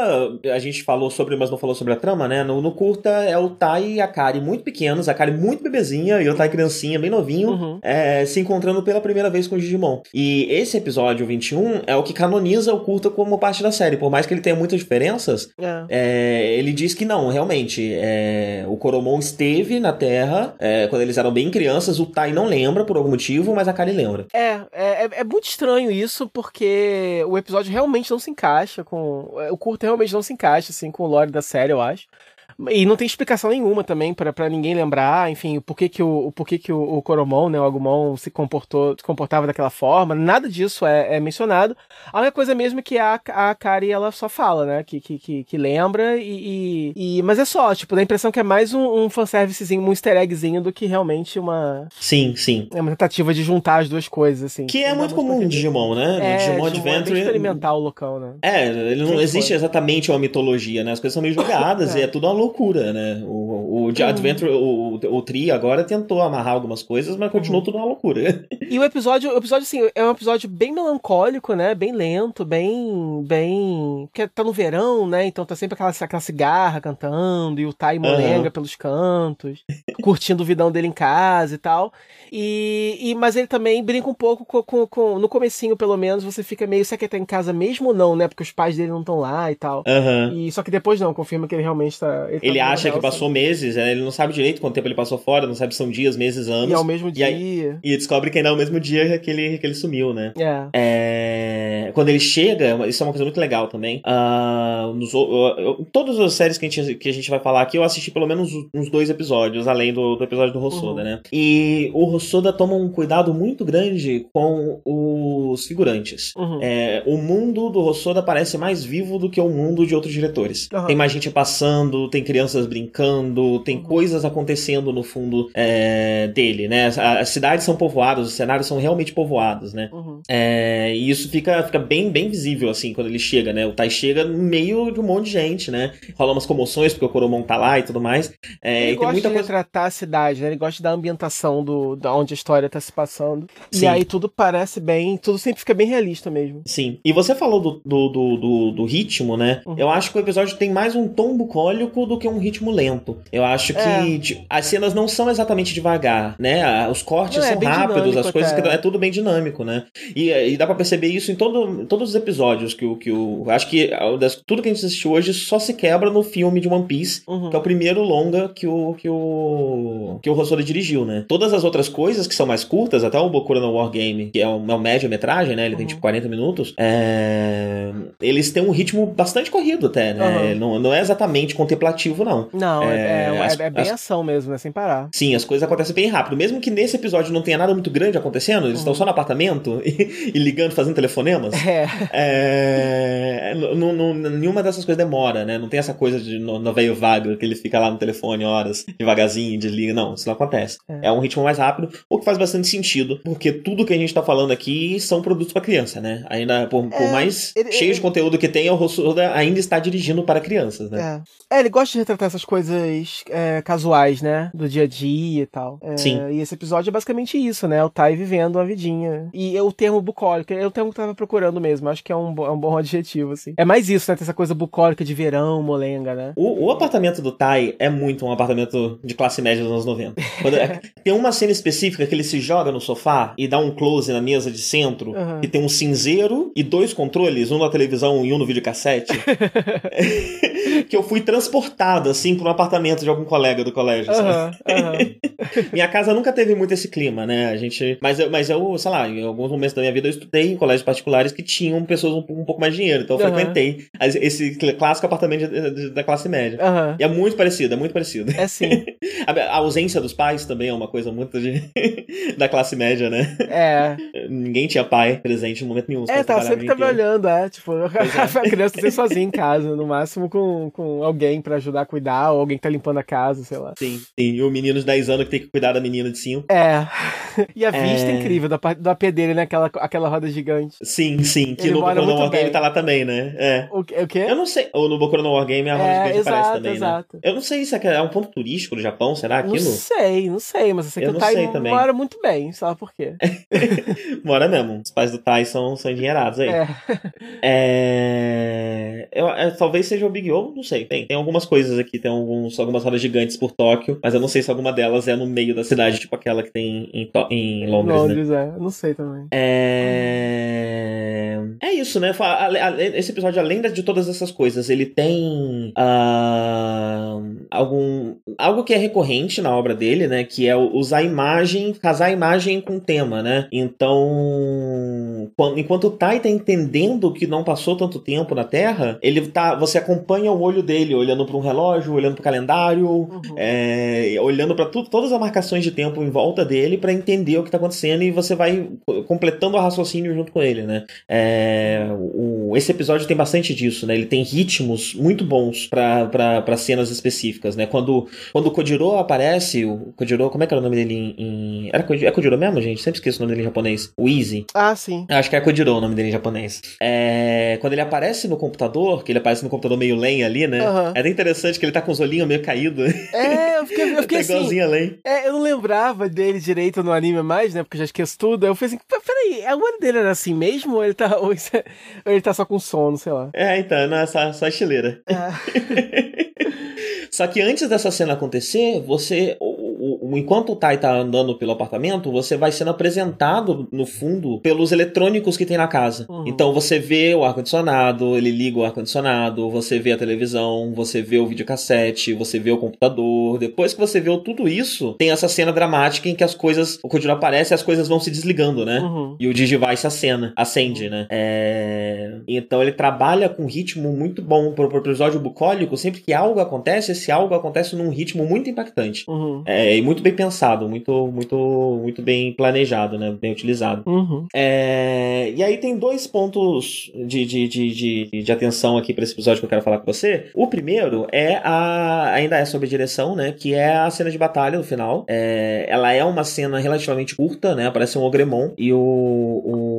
a gente falou sobre, mas não falou sobre a trama, né? No, no curta é o Tai e a Kari muito pequenos, a Kari muito bebezinha e o Tai criancinha, bem novinho, Uhum. é, se encontrando pela primeira vez com o Digimon. E esse episódio 21 é o que canoniza o curta como parte da série. Por mais que ele tenha muitas diferenças, É. é, ele diz que não, realmente. é, o Coromon esteve na Terra é, quando eles eram bem crianças. O Tai não lembra por algum motivo, mas a Kari lembra. É, é- é muito estranho isso, porque o episódio realmente não se encaixa com. O curto realmente não se encaixa, assim, com o lore da série, eu acho. E não tem explicação nenhuma também pra pra ninguém lembrar, enfim, o porquê que o, o porquê que o, o Coromon, né, o Agumon se comportou, se comportava daquela forma, nada disso é, é mencionado. A única coisa mesmo é que a, a Kari, ela só fala, né, que, que, que, que lembra e, e, e- Mas é só, tipo, dá a impressão que é mais um, um fanservicezinho, um easter eggzinho do que realmente uma... Sim, sim. É uma tentativa de juntar as duas coisas, assim. Que é muito comum no. Digimon, né? É, Digimon Digimon é Adventure. experimental o local, né? É, ele não existe foi. exatamente uma mitologia, né? As coisas são meio jogadas É. e é tudo uma loucura, né? O, o de Uhum. Adventure, o, o Tri agora tentou amarrar algumas coisas, mas continuou tudo uma loucura. E o episódio, o episódio, assim, é um episódio bem melancólico, né? Bem lento, bem. bem. Porque tá no verão, né? Então tá sempre aquela, aquela cigarra cantando, e o Tai molenga Aham. pelos cantos, curtindo o vidão dele em casa e tal. E, e- mas ele também brinca um pouco com, com, com- No comecinho, pelo menos, você fica meio. Será que ele tá em casa mesmo ou não, né? Porque os pais dele não estão lá e tal. E, só que depois não, confirma que ele realmente tá. Tá Ele no acha que passou meses, né? ele não sabe direito quanto tempo ele passou fora, não sabe se são dias, meses, anos. E ao mesmo E dia. aí- E descobre que ainda é o mesmo dia que ele, que ele sumiu, né? É. É, Quando ele chega, isso é uma coisa muito legal também. ah, nos o- eu- eu- todas as séries que a, gente, que a gente vai falar aqui, eu assisti pelo menos uns dois episódios, além do, do episódio do Rossoda, Uhum. né? E o Rossoda toma um cuidado muito grande com os figurantes. Uhum. É, o mundo do Rossoda parece mais vivo do que o mundo de outros diretores. Aham. Tem mais gente passando, tem crianças brincando, tem Uhum. coisas acontecendo no fundo é, dele, né? As, cidades são povoadas, os cenários são realmente povoados, né? Uhum. É, e isso fica, fica bem, bem visível, assim, quando ele chega, né? O Tai chega no meio de um monte de gente, né? Rola umas comoções porque o Coromon tá lá e tudo mais. É, Ele e tem gosta muita de coisa. retratar a cidade, né? Ele gosta da ambientação do, da onde a história tá se passando. Sim. E aí tudo parece bem, tudo sempre fica bem realista mesmo. Sim. E você falou do, do, do, do- do ritmo, né? Uhum. Eu acho que o episódio tem mais um tom bucólico do que um ritmo lento. Eu acho que É. de- as cenas não são exatamente devagar, né? Os cortes Não, é são bem rápidos, dinâmico as coisas. que- É tudo bem dinâmico, né? E, e dá pra perceber isso em todo, todos os episódios que o. Que o acho que das- tudo que a gente assistiu hoje só se quebra no filme de One Piece. Uhum. Que é o primeiro longa que o que o que o Hosoda dirigiu, né? Todas as outras coisas que são mais curtas, até o Bokura no Wargame, que é uma é média-metragem, né? Ele tem Uhum. tipo 40 minutos. é, Eles têm um ritmo bastante corrido até, né? Uhum. Não, não é exatamente contemplativo, não. Não, é, É, é- as- é bem as- ação mesmo, né? Sem parar. Sim, as coisas acontecem bem rápido. Mesmo que nesse episódio não tenha nada muito grande acontecendo, eles estão Uhum. só no apartamento e, e ligando, fazendo telefonemas. É. É, não- não- nenhuma dessas coisas demora, né? Não tem essa coisa de no, no velho vago que ele fica lá no telefone horas, devagarzinho, desliga. Não, isso não acontece. É. É. um ritmo mais rápido, o que faz bastante sentido, porque tudo que a gente tá falando aqui são produtos pra criança, né? Ainda, por, por É, mais ele- cheio ele- de conteúdo que tem, o Rossoda ainda está dirigindo para crianças, né? É. É, ele gosta de retratar essas coisas é, casuais, né? Do dia a dia e tal. É, Sim. E esse episódio é basicamente isso, né? O Tai vivendo uma vidinha. E é o termo bucólico, é o termo que eu tava procurando mesmo. Acho que é um, é um bom adjetivo, assim. É mais isso, né? Ter essa coisa bucólica de verão, molenga, né? O, o apartamento do Tai é muito um apartamento de classe média dos anos 90. Quando- é- tem uma cena específica que ele se joga no sofá e dá um close na mesa de centro, Aham. que tem um cinzeiro e dois controles, um na televisão e um no videocassete. que eu fui transportado, assim, para um apartamento de algum colega do colégio. Aham, aham. Minha casa nunca teve muito esse clima, né? A gente. Mas eu, mas eu, sei lá, em alguns momentos da minha vida eu estudei em colégios particulares que tinham pessoas um, um pouco mais de dinheiro. Então eu Aham. frequentei esse cl- clássico apartamento de- de- da classe média. E é muito parecido, é muito parecido. É sim. A, a ausência dos pais também é uma coisa muito de- da classe média, né? É. Ninguém tinha pai presente no momento nenhum. É, tava sempre trabalhando, é. Tipo, é. a criança sempre sozinha em casa, no máximo com, com alguém pra ajudar a cuidar, ou alguém que tá limpando a casa, sei lá. Sim, sim. E o menino de 10 anos que tem que cuidar da menina de 5. É. E a vista É. é incrível da, do AP dele, né? Aquela, aquela roda gigante. Sim, sim. Que Ele no Boku no Wargame bem. tá lá também, né? É. O, quê- o quê? Eu não sei. Ou no Boku no Wargame a roda É, gigante aparece exato, também, exato. né? Eu não sei se é é um ponto turístico do Japão, será Não aquilo? sei, não sei, mas eu sei Eu que o não Tai sei também. mora muito bem, lá por quê. Mora mesmo. Os pais do Tai são, são endinheirados aí. É. É... Eu, é, talvez seja o Big O, não sei. Tem, tem algumas coisas aqui, tem alguns, algumas rodas gigantes por Tóquio, mas eu não sei se alguma delas é no meio da cidade, tipo aquela que tem em, To- em Londres, né? Londres, é. Não sei também. É... é isso, né? Esse episódio, além de todas essas coisas, ele tem ah, algum algo que é recorrente na obra dele, né? Que é usar a imagem, casar a imagem com o tema, né? Então, quando- enquanto o Tai tá entendendo que não passou tanto tempo na Terra, ele tá, você acompanha o olho dele olhando para um relógio, olhando para o calendário, Uhum. é, olhando para todas as marcações de tempo em volta dele para entender o que tá acontecendo e você vai completando o raciocínio junto com ele, né? É, o, esse episódio tem bastante disso, né? Ele tem ritmos muito bons para cenas específicas, né? Quando, quando o Kojiro aparece, o Kojiro, como é que era o nome dele em. em- era Kojiro, é Kojiro mesmo, gente? Sempre esqueço o nome dele em japonês. O Easy. Ah, sim. Acho que é Kojiro o nome dele em japonês. É, quando ele aparece no computador, que ele aparece no computador meio lenha ali, né? Aham. É até interessante que ele tá com os olhinhos meio caídos. É, eu fiquei, eu fiquei tá assim. igualzinho a Len. É, eu não lembrava dele direito no anime mais, né? Porque eu já esqueço tudo. Aí eu falei assim, "Pô, peraí, a olho dele era assim mesmo? Ou ele tá, ou é- ou ele tá só com sono, sei lá. É, então, não, é só, só estileira. É. Só que antes dessa cena acontecer, você. O- enquanto o Tai tá andando pelo apartamento, você vai sendo apresentado, no fundo, pelos eletrônicos que tem na casa. Uhum. Então você vê o ar-condicionado, ele liga o ar-condicionado, você vê a televisão, você vê o videocassete, você vê o computador. Depois que você vê tudo isso, tem essa cena dramática em que as coisas. O Kojiro aparece e as coisas vão se desligando, né? Uhum. E o Digivice acena, acende, né? É... Então ele trabalha com um ritmo muito bom pro, pro episódio bucólico. Sempre que algo acontece, esse algo acontece num ritmo muito impactante. Uhum. É, muito bem pensado, muito, muito, muito bem planejado, né? Bem utilizado. Uhum. É, E aí tem dois pontos de, de, de, de, de atenção aqui para esse episódio que eu quero falar com você. O primeiro é a. ainda é sobre direção, né? Que é a cena de batalha no final. É, Ela é uma cena relativamente curta, né? Aparece um Ogremon e o. o...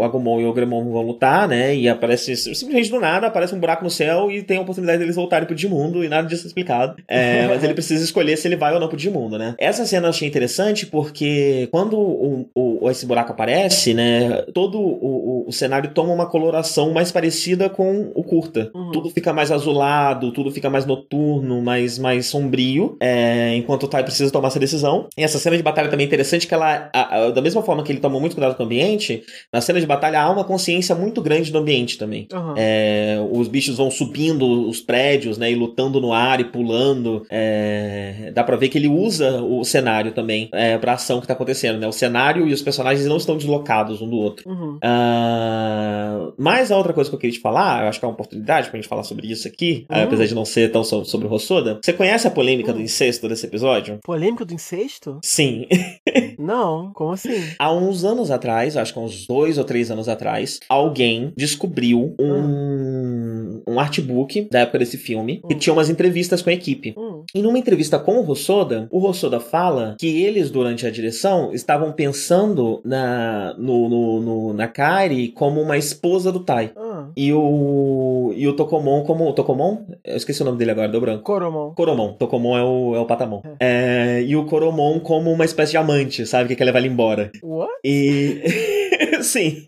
o Agumon e o Ogremon vão lutar, né? E aparece simplesmente do nada, aparece um buraco no céu e tem a oportunidade deles voltarem pro Digimundo e nada disso é explicado. É, mas ele precisa escolher se ele vai ou não pro Digimundo, né? Essa cena eu achei interessante porque quando o, o- esse buraco aparece, né? Todo o, o- cenário toma uma coloração mais parecida com o curta. Uhum. Tudo fica mais azulado, tudo fica mais noturno, mais, mais sombrio, é, enquanto o Tai precisa tomar essa decisão. E essa cena de batalha também é interessante que ela, a- a- da mesma forma que ele toma muito cuidado com o ambiente, na cena de batalha há uma consciência muito grande do ambiente também. Uhum. É, os bichos vão subindo os prédios, né, e lutando no ar e pulando. É, dá pra ver que ele usa o cenário também é, pra ação que tá acontecendo, né? O cenário e os personagens não estão deslocados um do outro. Uhum. Ah, mas a outra coisa que eu queria te falar, eu acho que é uma oportunidade pra gente falar sobre isso aqui, Hum. apesar de não ser tão so- sobre o Rossoda. Você conhece a polêmica do incesto desse episódio? Polêmica do incesto? Sim. Não, como assim? Há uns anos atrás, acho que há uns dois ou três anos atrás, alguém descobriu um, um artbook da época desse filme que Hum. tinha umas entrevistas com a equipe. Hum. E numa entrevista com o Rossoda, o Rossoda fala que eles, durante a direção, estavam pensando na, no, no, no- na Kari como uma esposa do Tai. Uhum. E o. E o Tokomon como. Tokomon? Eu esqueci o nome dele agora, deu branco. Coromon. Coromon. Tokomon é o, é o Patamon. É, e o Coromon como uma espécie de amante, sabe? Que quer levar ele embora. What? E. Sim.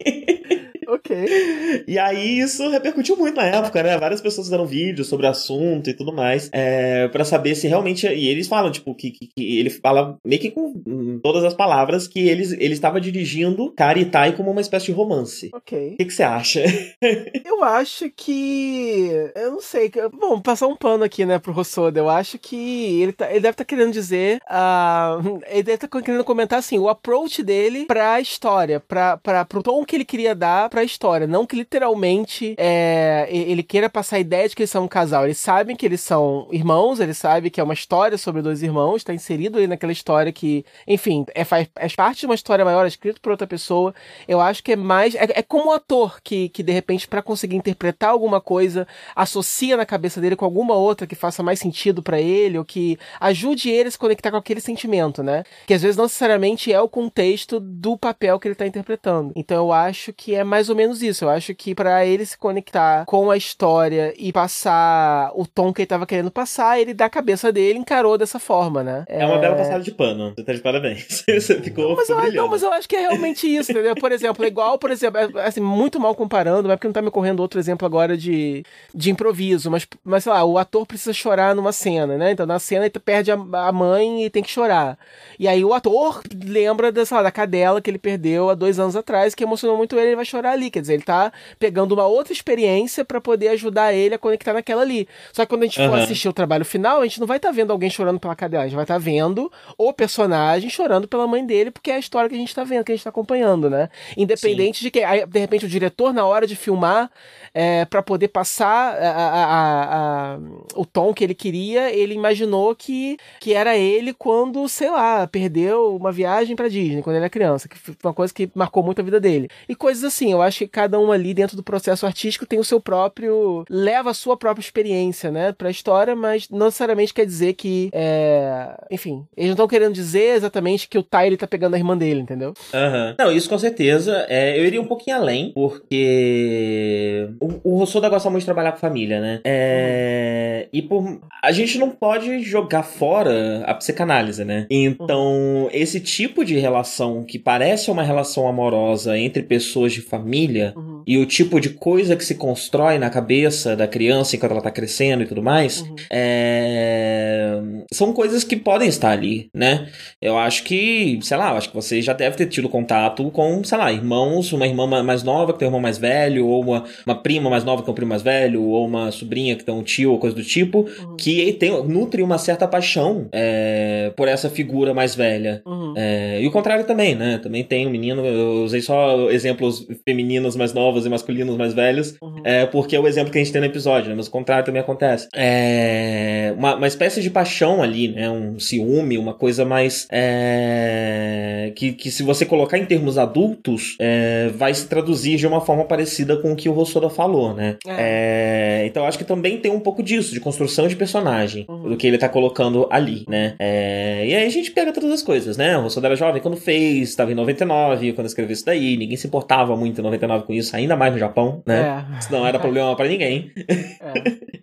Ok. E aí isso repercutiu muito na época, né? Várias pessoas fizeram vídeos sobre o assunto e tudo mais, é, para saber se realmente. E eles falam, tipo, que, que, que ele fala meio que com todas as palavras que eles, ele estava dirigindo Karitai como uma espécie de romance. Ok. O que, que você acha? Eu acho que. Eu não sei. Bom, passar um pano aqui, né, pro Rossoda. Eu acho que ele, tá- ele deve estar querendo dizer. ah, ele deve estar querendo comentar assim: o approach dele pra história, pra, pra, pro tom que ele queria dar pra história. Não que literalmente é, ele queira passar a ideia de que eles são um casal. Eles sabem que eles são irmãos, ele sabe que é uma história sobre dois irmãos, tá inserido ali naquela história que, enfim, é, faz, é parte de uma história maior, é escrito por outra pessoa. Eu acho que é mais. É, é como um ator que, que, de repente, pra conseguir interpretar alguma coisa, associa na cabeça dele com alguma outra que faça mais sentido pra ele, ou que ajude ele a se conectar com aquele sentimento, né? Que às vezes não necessariamente é o contexto do papel que ele tá interpretando. Então eu acho que é mais ou menos isso. Eu acho que pra ele se conectar com a história e passar o tom que ele tava querendo passar, ele da cabeça dele encarou dessa forma, né? É uma bela passada de pano. Você tá de parabéns. Você ficou Mas eu, brilhando. não, mas eu acho que é realmente isso, entendeu? Por exemplo, é igual, por exemplo, é, assim, muito mal comparando, mas porque não tá me ocorrendo outro exemplo agora de, de improviso, mas, mas sei lá, o ator precisa chorar numa cena, né? Então na cena ele perde a, a mãe e tem que chorar. E aí o ator lembra lá, da cadela que ele perdeu há dois anos atrás, que emocionou muito ele, ele vai chorar ali. Quer dizer, ele tá pegando uma outra experiência pra poder ajudar ele a conectar naquela ali. Só que quando a gente for Aham. assistir o trabalho final, a gente não vai estar vendo alguém chorando pela cadela, a gente vai estar vendo o personagem chorando pela mãe dele, porque é a história que a gente tá vendo, que a gente tá acompanhando, né? Independente de que, aí, de repente, o diretor, na hora de filmar, é, para poder passar a- a- a- a- o tom que ele queria, ele imaginou que, que era ele quando, sei lá, perdeu uma viagem pra Disney, quando ele era criança, que foi uma coisa que marcou muito a vida dele. E coisas assim, eu acho que cada um ali dentro do processo artístico tem o seu próprio. leva a sua própria experiência, né, pra história, mas não necessariamente quer dizer que. É... Enfim, eles não estão querendo dizer exatamente que o Tyler tá pegando a irmã dele, entendeu? Aham. Não, isso com certeza. É, eu iria um pouquinho além, porque o, o Rossoda gosta muito de trabalhar com família, né? É, e por, a gente não pode jogar fora a psicanálise, né? Então, esse tipo de relação que parece uma relação amorosa entre pessoas de família Uhum. e o tipo de coisa que se constrói na cabeça da criança enquanto ela tá crescendo e tudo mais, Uhum. é, são coisas que podem estar ali, né? Eu acho que, sei lá, eu acho que você já deve ter tido contato com, sei lá, irmãos, uma irmã ma- mais nova que tem um irmão mais velho, ou uma, uma prima mais nova que tem um primo mais velho, ou uma sobrinha que tem um tio, ou coisa do tipo, Uhum. que tem, nutre uma certa paixão é, por essa figura mais velha. Uhum. É, e o contrário também, né? Também tem um menino, eu usei só exemplos femininos mais novos e masculinos mais velhos, Uhum. é, porque é o exemplo que a gente tem no episódio, né? Mas o contrário também acontece. É, uma, uma espécie de paixão ali, né? Um ciúme, uma coisa mais. é, que, que se você colocar em termos adultos, é, vai se traduzir de uma forma parecida com o que o Rossoda falou, né? É, então eu acho que também tem um pouco disso, de construção de personagem, Uhum. do que ele tá colocando ali, né? É, e aí a gente pega todas as coisas, né? O Rossoda era jovem quando fez, estava em 99, quando escreveu isso daí, ninguém se importava muito em 99 com isso, ainda mais no Japão, né? É. Isso não era problema pra ninguém. É.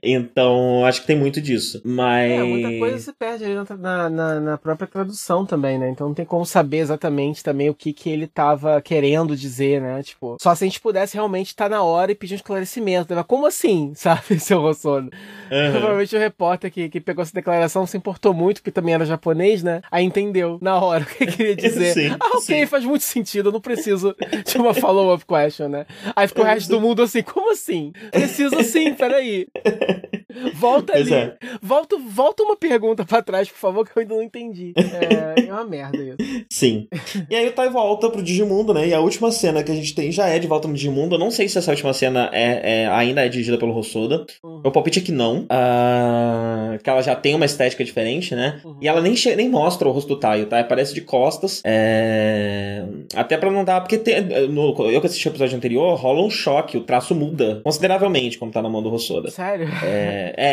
Então, acho que tem muito disso. Mas. É, muita coisa se perde ali na, na- na- própria tradução também, né? Então não tem como saber exatamente também o que, que ele tava querendo dizer, né? Tipo, só se a gente pudesse realmente estar na hora e pedir um esclarecimento. Né? Como assim, sabe, seu Rossono? Aham. Provavelmente o repórter que, que pegou essa declaração se importou muito, porque também era japonês, né? Aí entendeu na hora o que ele queria dizer. Sim, ah, ok, sim. faz muito sentido, eu não preciso de uma follow-up question, né? Aí ficou o resto do mundo assim, como assim? Preciso sim, peraí. Volta ali. é. Volta, volta uma pergunta pra trás, por favor, que eu ainda não entendi. É, é uma merda isso. Sim. E aí o Tai volta pro Digimundo, né? E a última cena que a gente tem já é de volta no Digimundo. Eu não sei se essa última cena é, é- ainda é dirigida pelo Rossoda. Uhum. Meu palpite é que não. Ah, que ela já tem uma estética diferente, né? Uhum. E ela nem, nem mostra o rosto do Taio, tá? Aparece de costas. É... Até pra não dar. Porque tem- no- eu que assisti o episódio anterior, rola um choque, o traço muda consideravelmente quando tá na mão do Rossoda. Sério? É, é,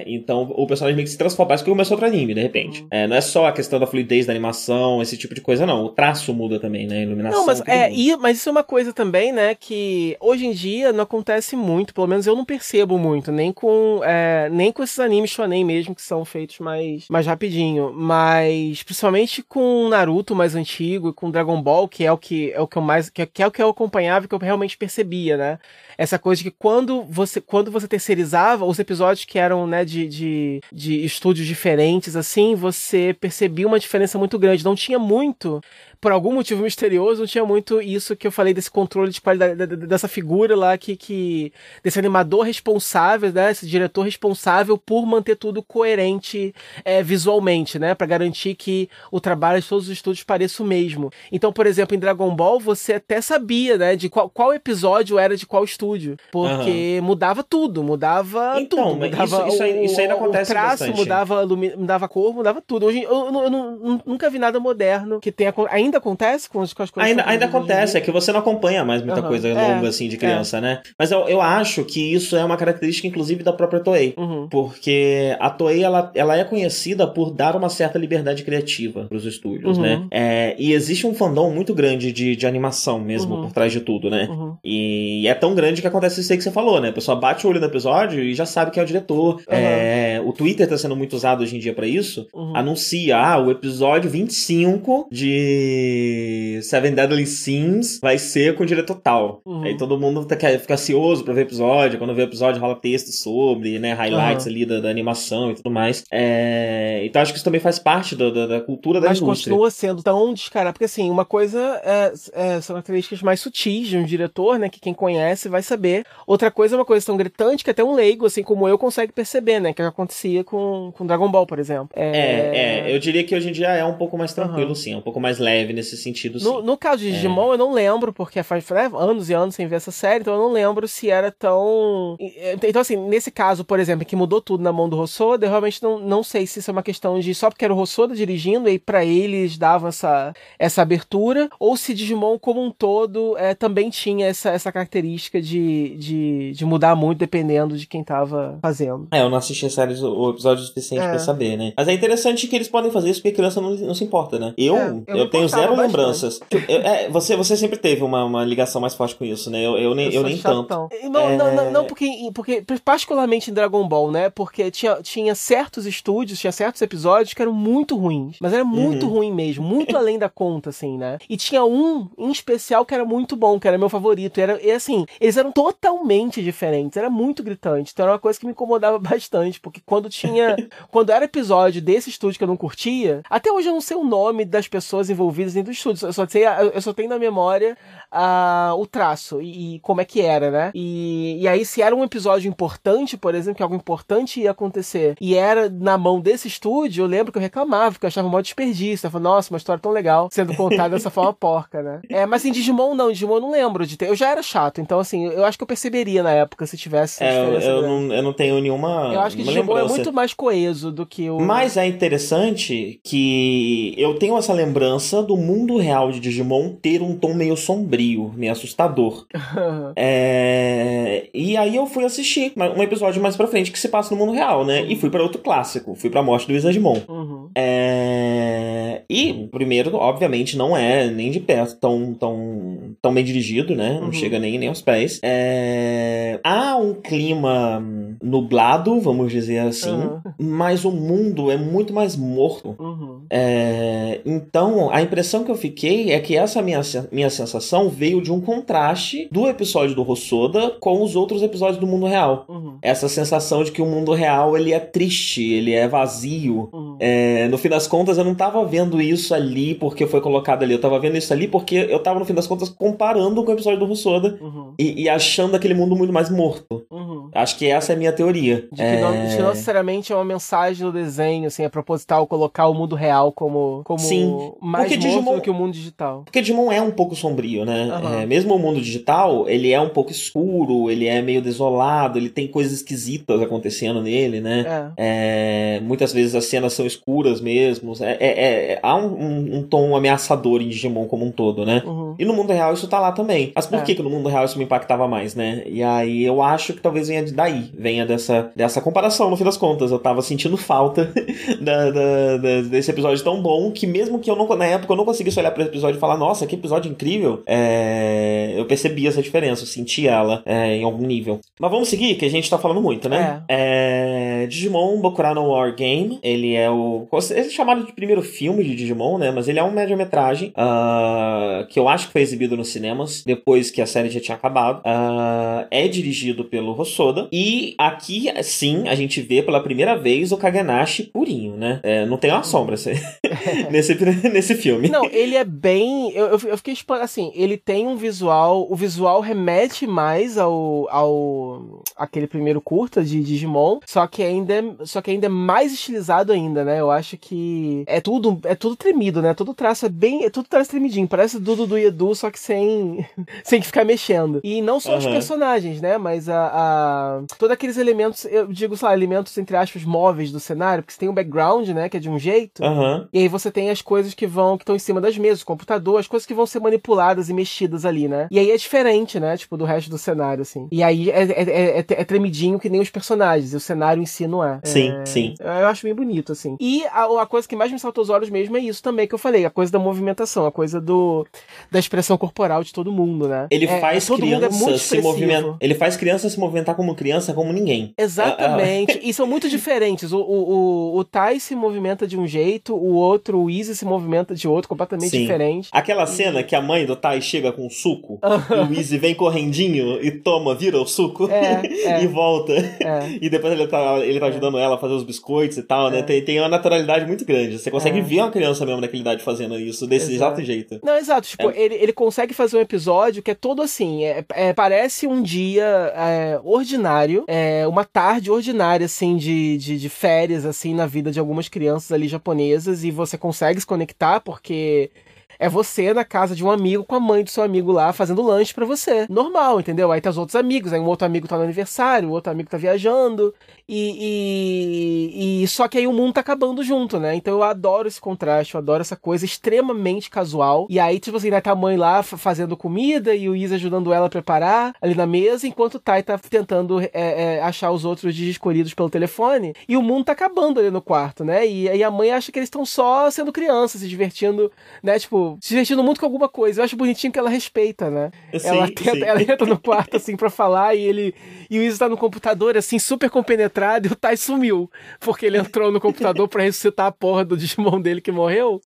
é. Então o personagem meio que se transforma. Parece que começou outro anime, de repente. É, não é só a questão da fluidez da animação, esse tipo de coisa, não. O traço muda também, né? A iluminação. Não, mas, é, e, mas isso é uma coisa também, né, que hoje em dia não acontece muito, pelo menos eu não percebo muito, nem com, é, nem com esses animes shonen mesmo, que são feitos mais, mais rapidinho, mas principalmente com Naruto mais antigo e com Dragon Ball, que é o que, é o que eu mais, que, é- que é o que eu acompanhava e que eu realmente percebia, né, essa coisa de que quando você, quando você terceirizava os episódios que eram, né, de, de, de estúdios diferentes, assim, você percebia uma diferença muito grande, não tinha muito por algum motivo misterioso, não tinha muito isso que eu falei desse controle de qualidade da- da- dessa figura lá que, que desse animador responsável, né, esse diretor responsável por manter tudo coerente é, visualmente, né, para garantir que o trabalho de todos os estúdios pareça o mesmo. Então, por exemplo, em Dragon Ball você até sabia, né, de qual, qual episódio era de qual estúdio, porque mudava tudo, mudava Então, tudo, mudava isso- isso o, isso ainda o acontece traço, bastante. mudava, mudava a cor, mudava tudo. Hoje eu, eu, eu nu- nunca vi nada moderno que tenha acon- ainda acontece com as, com as coisas. Ainda, ainda acontece, é que você não acompanha mais muita Aham, coisa é, longa assim de criança, né? Mas eu, eu acho que isso é uma característica, inclusive, da própria Toei. Uhum. Porque a Toei, ela, ela é conhecida por dar uma certa liberdade criativa pros estúdios, Uhum. né? É, e existe um fandom muito grande de, de animação mesmo Uhum. por trás de tudo, né? Uhum. E é tão grande que acontece isso aí que você falou, né? A pessoa bate o olho no episódio e já sabe que é o diretor. É, o Twitter tá sendo muito usado hoje em dia pra isso. Uhum. Anuncia, ah, o episódio 25 de Seven Deadly Sins vai ser com o diretor tal. Uhum. Aí todo mundo tá, quer, fica ansioso pra ver o episódio. Quando vê o episódio, rola texto sobre, né? Highlights Uhum. ali da, da animação e tudo mais. É, então acho que isso também faz parte da, da, da cultura da Mas indústria. continua sendo tão descarado. Porque, assim, uma coisa é, é- são características mais sutis de um diretor, né? Que quem conhece vai saber. Outra coisa é uma coisa tão gritante que até um leigo, assim como eu, consegue perceber, né? Que acontecia com, com Dragon Ball, por exemplo. É, é, eu diria que hoje em dia é um pouco mais tranquilo, Aham. sim, é um pouco mais leve nesse sentido, sim. No, no caso É. de Digimon, eu não lembro, porque faz né, anos e anos sem ver essa série, então eu não lembro se era tão. Então, assim, nesse caso, por exemplo, que mudou tudo na mão do Rossoda, eu realmente não, não sei se isso é uma questão de só porque era o Rossoda dirigindo e pra eles davam essa, essa abertura, ou se Digimon como um todo é, também tinha essa, essa característica de, de, de mudar muito dependendo de quem tava fazendo. É, eu não assisti a série o episódio suficiente É. pra saber, né? Mas é interessante que eles podem fazer isso porque criança não, não se importa, né? Eu, É, eu, eu tenho zero bastante. lembranças. Eu- é, você, você sempre teve uma, uma ligação mais forte com isso, né? Eu, eu nem, eu sou nem tanto. Não, É. não, não, não, porque, porque, particularmente em Dragon Ball, né? Porque tinha, tinha certos estúdios, tinha certos episódios que eram muito ruins. Mas era muito Uhum. ruim mesmo, muito além da conta, assim, né? E tinha um em especial que era muito bom, que era meu favorito. E, era, e assim, eles eram totalmente diferentes, era muito gritante. Então era uma coisa que me incomodava bastante, porque quando tinha. quando era episódio desse estúdio que eu não curtia, até hoje eu não sei o nome das pessoas envolvidas dentro do estúdio. Eu só, sei, eu só tenho na memória ah, o traço e, e como é que era, né? E, e aí, se era um episódio importante, por exemplo, que algo importante ia acontecer e era na mão desse estúdio, eu lembro que eu reclamava, porque eu achava um maior desperdício. Eu falava, nossa, uma história tão legal sendo contada dessa forma porca, né? É, mas em Digimon não, Digimon eu não lembro de ter. Eu já era chato, então assim, eu acho que eu perceberia na época se tivesse. É, eu, eu não, eu não tenho nenhuma. Eu acho que Digimon é lembrança. muito mais coeso do que o. Mas é interessante que eu tenho essa lembrança do mundo real de Digimon ter um tom meio sombrio, meio assustador. É, E aí eu fui assistir um episódio mais pra frente que se passa no mundo real, né? E fui pra outro clássico, fui pra Morte do Wizardmon. Uhum. É... E o primeiro, obviamente, não é nem de perto tão, tão, tão bem dirigido, né? Não Uhum. chega nem, nem aos pés. É... Há um clima nublado, vamos dizer assim, Uhum. mas o mundo é muito mais morto. Uhum. É, Então, a impressão que eu fiquei é que essa minha, minha sensação veio de um contraste do episódio do Rossoda com os outros episódios do mundo real. Uhum. Essa sensação de que o mundo real ele é triste, ele é vazio, Uhum. é, no fim das contas, eu não tava vendo isso ali porque foi colocado ali. Eu tava vendo isso ali porque eu tava, no fim das contas, comparando com o episódio do Russoda Uhum. e, e achando aquele mundo muito mais morto. Uhum. Acho que essa é a minha teoria. De que, não, É, de que não necessariamente é uma mensagem do desenho, assim, é proposital colocar o mundo real como, como Sim, mais porque Digimon- do que o mundo digital. Porque Digimon é um pouco sombrio, né? Aham. É, mesmo o mundo digital, ele é um pouco escuro, ele é meio desolado, ele tem coisas esquisitas acontecendo nele, né? É. É, muitas vezes as cenas são escuras mesmo. É, é- é- há um, um- um tom ameaçador em Digimon como um todo, né? Uhum. E no mundo real isso tá lá também. Mas por que, que no mundo real isso me impactava mais, né? E aí eu acho que talvez venha daí, venha dessa, dessa comparação, no fim das contas. Eu tava sentindo falta da- da- da- desse episódio tão bom que mesmo que eu não, na época eu não conseguisse olhar para esse episódio e falar, nossa, que episódio incrível, é, eu percebi essa diferença, eu senti ela é, em algum nível. Mas vamos seguir, que a gente tá falando muito, né? É, Digimon Bokura no War Game, ele é o. Ele é chamado de primeiro filme de Digimon, né? Mas ele é um média-metragem ah, que eu acho que foi exibido nos cinemas depois que a série já tinha acabado. Ah, é dirigido pelo Hosoda. E aqui, sim, a gente vê pela primeira vez o Kaganashi purinho, né? É, não tem uma sombra esse- nesse, nesse filme. Não, ele é bem. Eu, eu, fiquei espan- assim, ele tem um visual. O visual remete mais ao. ao aquele primeiro curta de Digimon. Só que ainda é, só que ainda é mais estilizado ainda, né? Eu acho que é tudo é tudo tremido, né? Todo traço é bem. É tudo traço tremidinho. Parece Dudu do Edu, só que sem, sem que ficar mexendo. E não só os Aham. personagens, né? Mas a, a. Todos aqueles elementos, eu digo, sei lá, elementos, entre aspas, móveis do cenário, porque você tem um background, né? Que é de um jeito. Aham. E aí você tem as coisas que vão, que estão cima das mesas, o computador, as coisas que vão ser manipuladas e mexidas ali, né? E aí é diferente, né? Tipo, do resto do cenário, assim. E aí é, é, é, é- é tremidinho que nem os personagens, e o cenário em si não é. Sim, É, sim. Eu acho bem bonito, assim. E a, a coisa que mais me saltou os olhos mesmo é isso também que eu falei, a coisa da movimentação, a coisa do da expressão corporal de todo mundo, né? Ele É, faz criança se movimentar. Ele faz criança se movimentar como criança, como ninguém. Exatamente. e são muito diferentes. O, o, o, o Tai se movimenta de um jeito, o outro, o Easy se movimenta de outro, completamente Sim. diferente. Aquela cena que a mãe do Tai chega com um suco e o Easy vem correndinho e toma, vira o suco É, é. e volta. É. E depois ele tá, ele tá ajudando ela a fazer os biscoitos e tal, né? Tem, tem uma naturalidade muito grande. Você consegue É. ver uma criança mesmo daquela idade fazendo isso, desse Exato. exato jeito. Não, exato. Tipo, ele, ele consegue fazer um episódio que é todo assim. É, é- parece um dia é, ordinário, é, uma tarde ordinária, assim, de, de, de férias, assim, na vida de algumas crianças ali japonesas, e você consegue se conectar porque. É você na casa de um amigo com a mãe do seu amigo lá fazendo lanche pra você. Normal, entendeu? Aí tá os outros amigos, aí um outro amigo tá no aniversário, o outro amigo tá viajando. E, e, e só que aí o mundo tá acabando junto, né? Então eu adoro esse contraste, eu adoro essa coisa extremamente casual. E aí, tipo assim, vai tá a mãe lá fa- fazendo comida e o Isa ajudando ela a preparar ali na mesa, enquanto o Tai tá tentando é, é, achar os outros escolhidos pelo telefone. E o mundo tá acabando ali no quarto, né? E aí a mãe acha que eles estão só sendo crianças, se divertindo, né? Tipo, se divertindo muito com alguma coisa. Eu acho bonitinho que ela respeita, né? Ela, tenta, ela entra no quarto assim pra falar e ele e o Izzy tá no computador assim super compenetrado e o Tai sumiu porque ele entrou no computador pra ressuscitar a porra do Digimon dele que morreu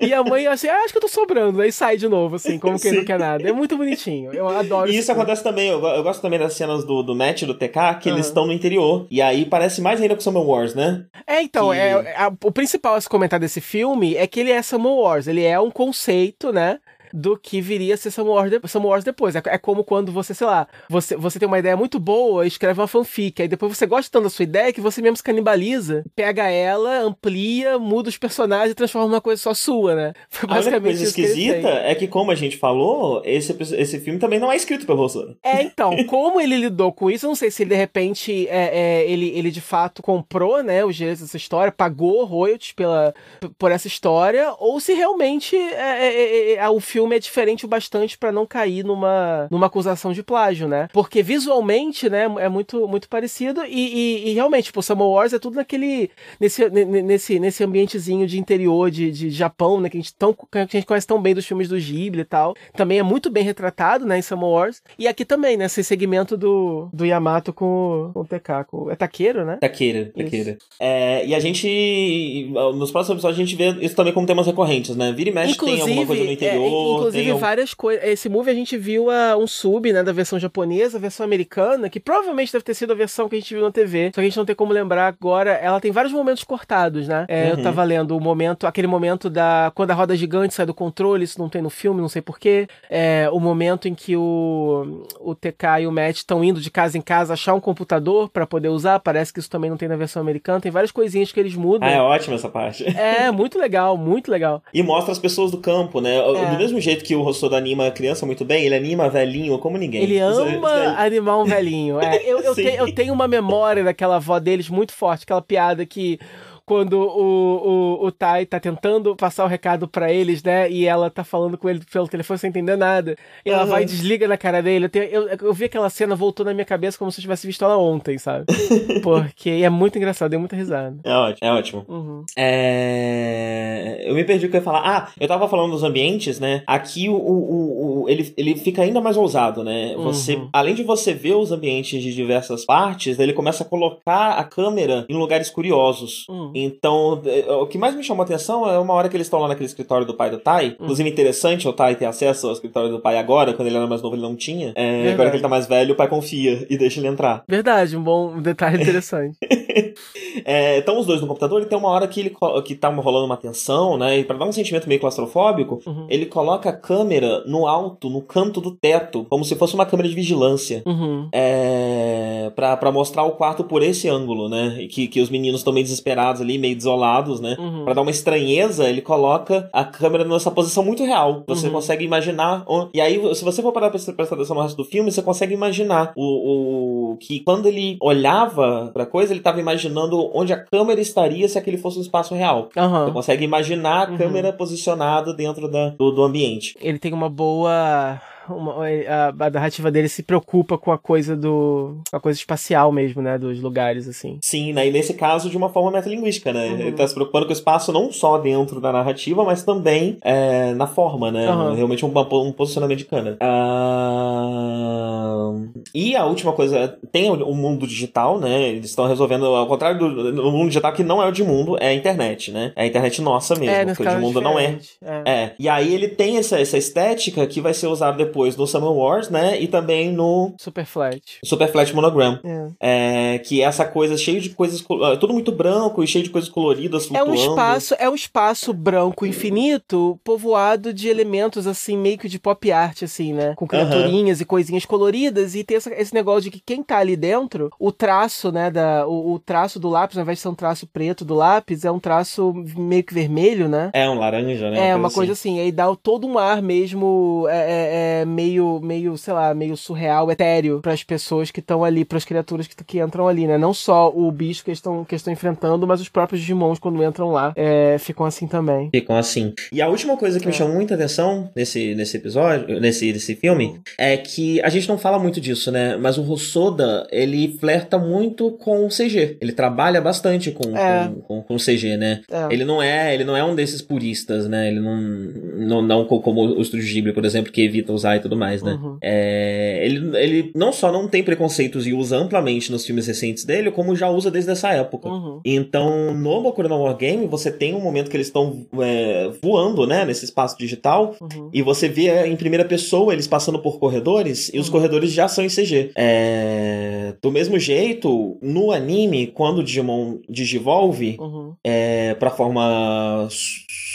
e a mãe assim ah, acho que eu tô sobrando aí sai de novo assim como quem não quer nada é muito bonitinho eu adoro E isso filme. acontece também, eu, eu gosto também das cenas do, do Matt e do TK, que eles Aham. estão no interior. E aí parece mais ainda com Summer Wars, né? É, então, que- é, a- o principal a se comentar desse filme é que ele é Samuel Wars. Ele é um conceito, né? Do que viria a ser Samuel Wars, de, Samuel Wars depois. É, é como quando você, sei lá, você, você tem uma ideia muito boa e escreve uma fanfic. Aí depois você gosta tanto da sua ideia que você mesmo se canibaliza, pega ela, amplia, muda os personagens e transforma numa coisa só sua, né? Foi A basicamente coisa que ele esquisita fez. é que, como a gente falou, esse, esse filme também não é escrito pelo Rossano. É, então, como ele lidou com isso, eu não sei se ele de repente é, é, ele, ele de fato comprou, né, os direitos dessa história, pagou royalties pela, por essa história, ou se realmente é, é, é, é, o filme é diferente o bastante pra não cair numa, numa acusação de plágio, né? Porque visualmente, né, é muito, muito parecido e, e, e realmente, tipo, Samuel Wars é tudo naquele, nesse, ne- ne- nesse, nesse ambientezinho de interior de, de Japão, né, que a, gente tão, que a gente conhece tão bem dos filmes do Ghibli e tal. Também é muito bem retratado, né, em Samuel Wars. E aqui também, né, esse segmento do, do Yamato com, o- com o com, é Taqueiro, né? Taqueira, taqueira. É, e a gente, nos próximos episódios, a gente vê isso também como temas recorrentes, né? Vira e mexe tem alguma coisa no é, interior. Tem, inclusive, um- várias coisas. Esse movie a gente viu a, um sub, né, da versão japonesa, a versão americana, que provavelmente deve ter sido a versão que a gente viu na TV. Só que a gente não tem como lembrar agora. Ela tem vários momentos cortados, né? É, Eu Uhum. tava lendo o momento, aquele momento da. Quando a roda gigante sai do controle, isso não tem no filme, não sei porquê. É, o momento em que o, o TK e o Matt estão indo de casa em casa achar um computador pra poder usar. Parece que isso também não tem na versão americana. Tem várias coisinhas que eles mudam. Ah, é ótima essa parte. É, muito legal, muito legal. E mostra as pessoas do campo, né? É. Do mesmo jeito que o Rossoda anima a criança muito bem, ele anima velhinho como ninguém. Ele Os- ama velhos- animar um velhinho. É, eu, eu, te- eu tenho uma memória daquela avó deles muito forte, aquela piada que. Quando o, o, o Tai tá tentando passar o recado pra eles, né? E ela tá falando com ele pelo telefone sem entender nada. E ela Aham. vai e desliga na cara dele. Eu, tenho- eu, eu vi aquela cena, voltou na minha cabeça como se eu tivesse visto ela ontem, sabe? Porque é muito engraçado, deu muita risada. É ótimo, é ótimo. Uhum. É... Eu me perdi o que eu ia falar. Ah, eu tava falando dos ambientes, né? Aqui o, o, o- ele, ele fica ainda mais ousado, né? Você, Uhum. além de você ver os ambientes de diversas partes, ele começa a colocar a câmera em lugares curiosos. Hum. Então, é, o que mais me chamou a atenção é uma hora que eles estão lá naquele escritório do pai do Tai. Inclusive, interessante o Tai ter acesso ao escritório do pai agora, quando ele era mais novo ele não tinha. É, agora que ele tá mais velho, o pai confia e deixa ele entrar. Verdade, um bom detalhe interessante. É, então os dois no computador, e tem uma hora que ele que tá rolando uma tensão, né? E pra dar um sentimento meio claustrofóbico, Uhum. ele coloca a câmera no alto, no canto do teto, como se fosse uma câmera de vigilância. Uhum. É, pra, pra mostrar o quarto por esse ângulo, né? E que, que os meninos estão meio desesperados ali, meio desolados, né? Uhum. Pra dar uma estranheza, ele coloca a câmera nessa posição muito real. Você Uhum. consegue imaginar. E aí, se você for parar pra prestar atenção no resto do filme, você consegue imaginar o, o- que quando ele olhava pra coisa, ele tava imaginando onde a câmera estaria se aquele fosse um espaço real. Você Aham. consegue imaginar a Uhum. câmera posicionada dentro da, do, do ambiente. ele tem uma boa. Uma- a, a narrativa dele se preocupa com a coisa do. a coisa espacial mesmo, né? Dos lugares, assim. Sim, né? E nesse caso, de uma forma metalinguística, né? Uhum. Ele tá se preocupando com o espaço não só dentro da narrativa, mas também é, na forma, né? Uhum. Realmente um, um posicionamento de câmera. Ah, E a última coisa, tem o mundo digital, né? Eles estão resolvendo, ao contrário do no mundo digital, que não é o de mundo, é a internet, né? É a internet nossa mesmo, é, porque o de caso mundo não é. diferente. É. É, e aí ele tem essa, essa estética que vai ser usada depois no Summer Wars, né? E também no Super flat. Super Flash Monogram. É. É, que é essa coisa cheia de coisas. ah, Tudo muito branco e cheio de coisas coloridas É um flutuando. espaço, é um espaço branco infinito, povoado de elementos assim, meio que de pop art, assim, né? Com criaturinhas e coisinhas coloridas, e tem essa- esse negócio de que quem tá ali dentro, o traço, né, da, o, o traço do lápis, ao invés de ser um traço preto do lápis, é um traço meio que vermelho, né? É um laranja, né? É, uma coisa assim, aí dá todo um ar mesmo é, é, é, meio, meio, sei lá, meio surreal, etéreo para as pessoas que estão ali, para as criaturas que, que entram ali, né? Não só o bicho que estão que estão enfrentando, mas os próprios Digimons quando entram lá é, ficam assim também. Ficam assim. E a última coisa que me É. chamou muita atenção nesse, nesse episódio, nesse, nesse filme, é que a gente não fala muito disso, né? Mas o Rossoda, ele flerta muito com o CG. Ele trabalha bastante com, É. com, com, com o CG, né? É. Ele não é, ele não é um desses puristas, né? Ele não, não, não co- como o Estúdio Ghibli, por exemplo, que evita usar e tudo mais, né? Uhum. É, ele, ele não só não tem preconceitos e usa amplamente nos filmes recentes dele, como já usa desde essa época. Uhum. Então, no Bakura no Wargame, você tem um momento que eles estão é, voando, né, nesse espaço digital, Uhum. e você vê é, em primeira pessoa eles passando por corredores, e os Uhum. corredores já são em CG. É, do mesmo jeito, no anime, quando o Digimon digivolve, Uhum. é, pra forma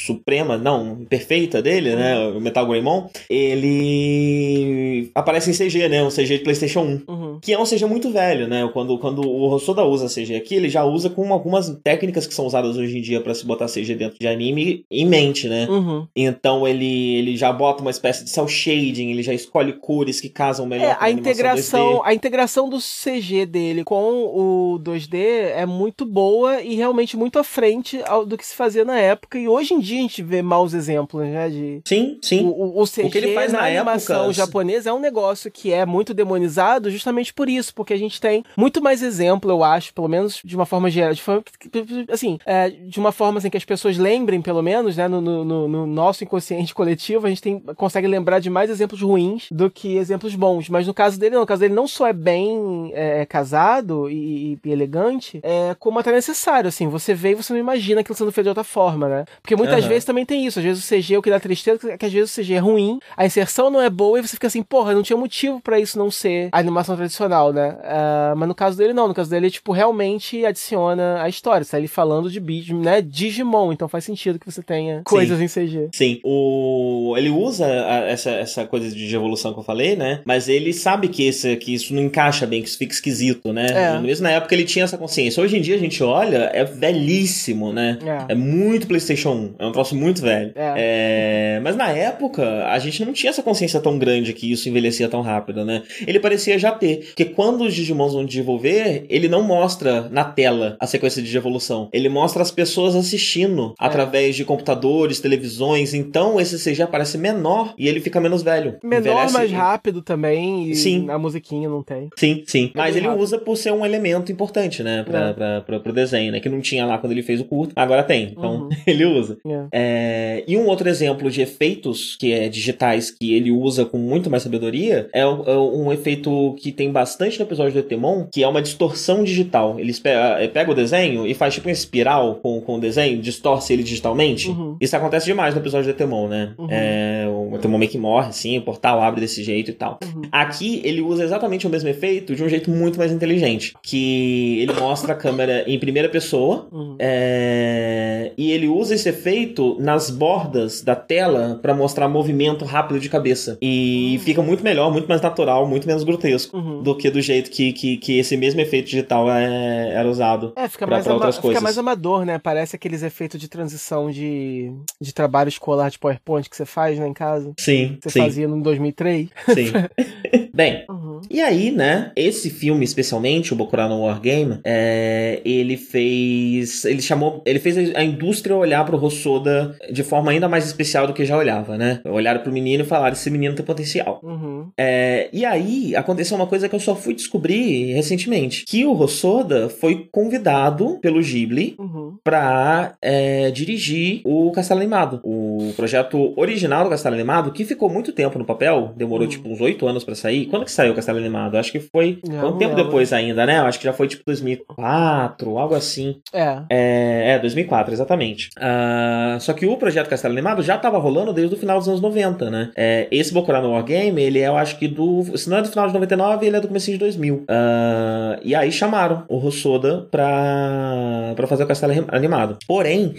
suprema, não, perfeita dele, né, o Metal Greymon, ele aparece em CG, né, um CG de Playstation 1. Uhum. Que é um CG muito velho, né? Quando, quando o Rossoda usa CG aqui, ele já usa com algumas técnicas que são usadas hoje em dia pra se botar CG dentro de anime em mente, né? Uhum. Então ele, ele já bota uma espécie de cel shading, ele já escolhe cores que casam melhor É, com a animação integração, 2D. a integração do CG dele com o 2D é muito boa e realmente muito à frente do que se fazia na época. E hoje em dia a gente vê maus exemplos, né? De, Sim, sim. O, o, CG O que ele faz na, na animação animação japonesa é um negócio que é muito demonizado justamente por isso, porque a gente tem muito mais exemplo, eu acho, pelo menos de uma forma geral, de forma, assim, é, de uma forma assim que as pessoas lembrem, pelo menos, né, no, no, no, nosso inconsciente coletivo, a gente tem, consegue lembrar de mais exemplos ruins do que exemplos bons. Mas no caso dele, não, no caso dele não só é bem é, casado e, e, elegante, é, como até necessário, assim, você vê e você não imagina aquilo sendo feito de outra forma, né? Porque muitas uhum. Vezes também tem isso, às vezes o CG, o que dá tristeza, é que às vezes o CG é ruim, a inserção não é boa e você fica assim, porra, não tinha motivo para isso não ser a animação tradicional, né? Uh, mas no caso dele, não. No caso dele, tipo, realmente adiciona a história. Está ele falando de bicho, né? Digimon, então faz sentido que você tenha coisas Sim. em CG. Sim. O... Ele usa a, essa, essa coisa de evolução que eu falei, né? Mas ele sabe que, esse, que isso não encaixa bem, que isso fica esquisito, né? É. Mesmo na época ele tinha essa consciência. Hoje em dia a gente olha, é velhíssimo, né? É, é muito PlayStation 1. É um troço muito velho. É. É... Mas na época, a gente não tinha essa consciência tão grande que isso envelhecia tão rápido, né? Ele parecia já ter. Porque quando os Digimons vão desenvolver, ele não mostra na tela a sequência de evolução. Ele mostra as pessoas assistindo é. através de computadores, televisões. Então esse CG parece menor e ele fica menos velho. Menor, Envelhece... mais rápido também. sim. A musiquinha não tem. Sim, sim. É Mas ele rápido. usa por ser um elemento importante, né? Pra, é. pra, pra, pro desenho, né? Que não tinha lá quando ele fez o curto. Agora tem. Então uhum. ele usa. É. é. E um outro exemplo de efeitos que é digitais que ele usa com muito mais sabedoria é um efeito que tem bastante no episódio do Etemon, que é uma distorção digital. Eles pega, pega o desenho e faz tipo uma espiral com, com o desenho, distorce ele digitalmente. Uhum. Isso acontece demais no episódio do Etemon, né? Uhum. É, o Etemon meio que morre, assim, o portal abre desse jeito e tal. Uhum. Aqui ele usa exatamente o mesmo efeito de um jeito muito mais inteligente. Que ele mostra a câmera em primeira pessoa uhum. é, e ele usa esse efeito nas bordas da tela para mostrar movimento rápido de cabeça. E fica muito melhor, muito mais natural, muito menos grotesco uhum. do que do jeito que, que, que esse mesmo efeito digital é, era usado é, fica pra, mais pra outras coisas. Fica mais amador, né? Parece aqueles efeitos de transição de, de trabalho escolar de PowerPoint que você faz né, em casa. Sim, Você sim. fazia no 2003. Sim. Bem, uhum. e aí, né, esse filme especialmente, o Bokura no Wargame, é, ele fez, ele chamou, ele fez a indústria olhar pro Hosoda de forma ainda mais especial do que já olhava, né? Olharam pro menino e falaram, esse menino tem potencial. Uhum. É, e aí, aconteceu uma coisa que eu só fui descobrir recentemente, que o Hosoda foi convidado pelo Ghibli uhum. pra é, dirigir o Castelo Animado. O projeto original do Castelo Animado, que ficou muito tempo no papel, demorou uhum. tipo uns oito anos para sair, quando que saiu o Castelo Animado? Acho que foi um tempo depois ainda, né? Acho que já foi tipo 2004, algo assim. É. É, é 2004, exatamente. Uh, só que o projeto Castelo Animado já tava rolando desde o final dos anos 90, né? É, esse Bokura no Wargame, ele é, eu acho que do... Se não é do final de 99, ele é do começo de 2000. Uh, e aí chamaram o Rossoda pra, pra fazer o Castelo Animado. Porém,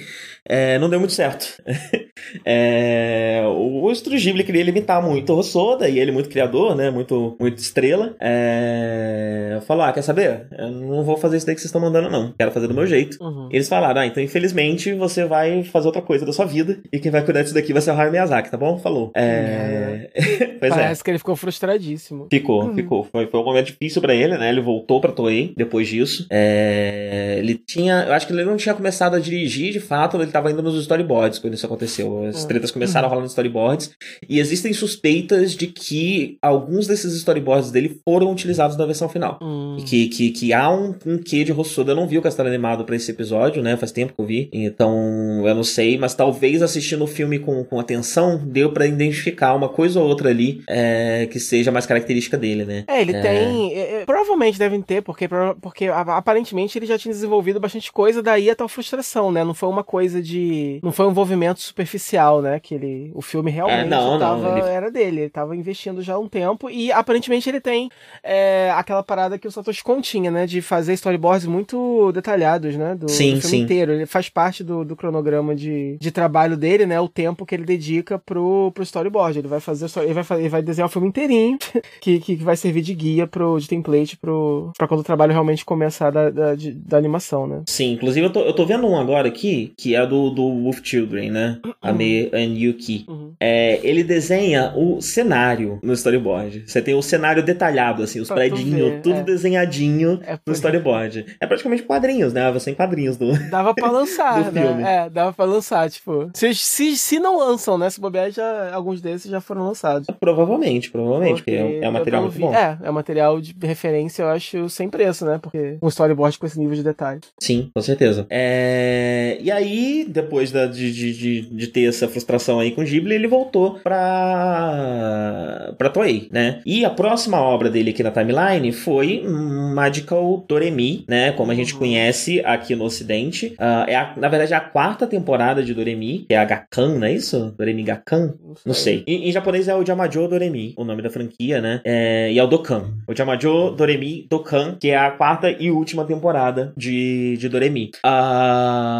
é, não deu muito certo. é, o Estúdio Ghibli queria limitar muito o Rossoda, e ele muito criador, né? Muito, muito estrela. É, falou, ah, quer saber? Eu não vou fazer isso daí que vocês estão mandando, não. Quero fazer do meu jeito. Uhum. Eles falaram, ah, então infelizmente você vai fazer outra coisa da sua vida, e quem vai cuidar disso daqui vai ser o Hayao Miyazaki, tá bom? Falou. É... pois é. Parece é. que ele ficou frustradíssimo. Ficou, uhum. ficou. Foi, foi um momento difícil para ele, né? Ele voltou pra Toei depois disso. É... Ele tinha, eu acho que ele não tinha começado a dirigir, de fato, ele estava ainda nos storyboards quando isso aconteceu. As hum. tretas começaram a rolar nos storyboards. E existem suspeitas de que alguns desses storyboards dele foram utilizados na versão final. Hum. E que, que, que há um, um quê de Rossoda. Eu não vi o Castelo Animado para esse episódio, né? Faz tempo que eu vi. Então, eu não sei. Mas talvez assistindo o filme com, com atenção, deu para identificar uma coisa ou outra ali é, que seja mais característica dele, né? É, ele é... tem. É, é provavelmente devem ter, porque, porque aparentemente ele já tinha desenvolvido bastante coisa, daí a tal frustração, né? Não foi uma coisa de. Não foi um envolvimento superficial, né? Que ele. O filme realmente é, não, tava, não, ele... era dele. Ele tava investindo já há um tempo. E aparentemente ele tem é, aquela parada que o Satoshi Kon tinha, né? De fazer storyboards muito detalhados, né? Do, sim, do filme sim. inteiro. Ele faz parte do, do cronograma de, de trabalho dele, né? O tempo que ele dedica pro, pro storyboard. Ele vai fazer. Ele vai, ele vai desenhar o filme inteirinho, que, que vai servir de guia pro, de template pro, pra quando o trabalho realmente começar da, da, de, da animação, né? Sim, inclusive eu tô, eu tô vendo um agora aqui, que é do, do Wolf Children, né? A Mei and Yuki. Uhum. É, ele desenha o cenário no storyboard. Você tem o cenário detalhado, assim, os Pra ver, tudo é. desenhadinho É no storyboard. É praticamente quadrinhos, né? Você tem quadrinhos do. Dava pra lançar, Do filme. né? É, dava pra lançar, tipo. Se, se, se não lançam, né? Se bobear, já, alguns desses já foram lançados. Provavelmente, provavelmente, porque, é, é um material muito vi- bom. É, é um material de referência, eu acho, sem preço, né? Porque um storyboard com esse nível de detalhe. Sim, com certeza. É, E aí, depois da- de, de, de, de ter essa frustração aí com o Ghibli, ele voltou pra, pra Toei, né? E a próxima obra dele aqui na timeline foi Magical Doremi, né? Como a gente Uhum. conhece aqui no ocidente. Ah, é a- na verdade, é a quarta temporada de Doremi, que é a Gakan, não é isso? Doremi Gakan? Não sei. Em, em japonês é o Jamajo Doremi, o nome da franquia, né? É, e é o Dokan. O Jamajo Doremi Dokan, que é a quarta e última temporada de, de Doremi.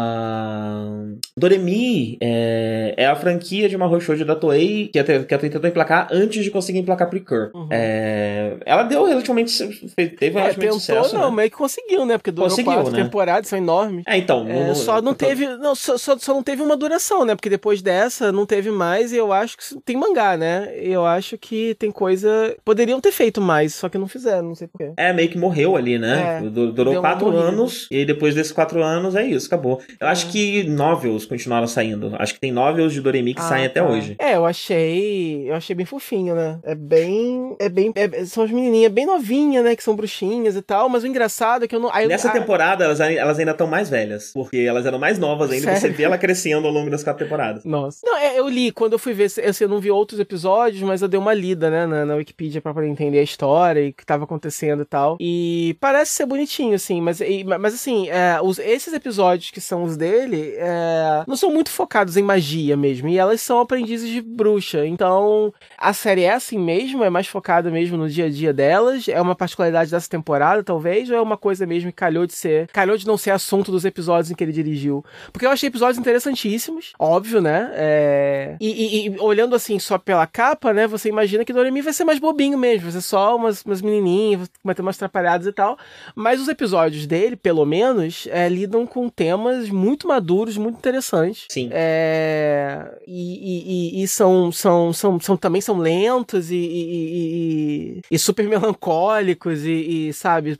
Ah, Doremi é, é a franquia de Mahou Shoujo da Toei que a, Te- que a Toei tentou emplacar antes de conseguir emplacar Precure. Uhum. É, ela deu relativamente... Teve É, relativamente tentou, sucesso, não, né? meio que conseguiu, né? Porque durou Conseguiu, quatro né? temporadas, são enormes. É, então... É, no- só não teve. Não, só, só, só não teve uma duração, né? Porque depois dessa não teve mais e eu acho que tem mangá, né? Eu acho que tem coisa. Poderiam ter feito mais, só que não fizeram, não sei porquê. É, meio que morreu ali, né? É, Du- Durou quatro morrida. anos, e depois desses quatro anos é isso, acabou. Eu É. acho que novels continuaram saindo. Acho que tem novels de Doremi que Ah, saem até tá. hoje. É, eu achei. Eu achei bem fofinho, né? É bem. É bem. é- são as menininhas bem novinhas, né? Que são bruxinhas e tal. Mas o engraçado é que eu não. aí Nessa ah, temporada, elas, elas ainda estão mais velhas. Porque elas eram mais novas ainda. Sério? Você vê ela crescendo ao longo das quatro temporadas. Nossa. Não, é, eu li, quando eu fui ver, eu, assim, eu não vi outros episódios, mas eu dei uma lida, né, na, na Wikipedia pra poder entender a história e o que tava acontecendo e tal. E parece ser bonitinho, assim, mas, e- mas assim, é, os- esses episódios que são os dele, é, não são muito focados em magia mesmo, e elas são aprendizes de bruxa, então a série é assim mesmo, é mais focada mesmo no dia a dia delas, é uma particularidade dessa temporada, talvez, ou é uma coisa mesmo que calhou de ser, calhou de não ser assunto dos episódios em que ele dirigiu. Porque eu achei episódios interessantíssimos, óbvio, né? É, E, e- e olhando assim só pela capa, né? Você imagina que Doremi vai ser mais bobinho mesmo, vai ser só umas, umas menininhas, vai ter umas atrapalhadas e tal. Mas os episódios dele, pelo menos, é, lidam com temas muito maduros, muito interessantes. Sim. É, e, e- são, são, são, são também são lentos e, e- super melancólicos e, sabe,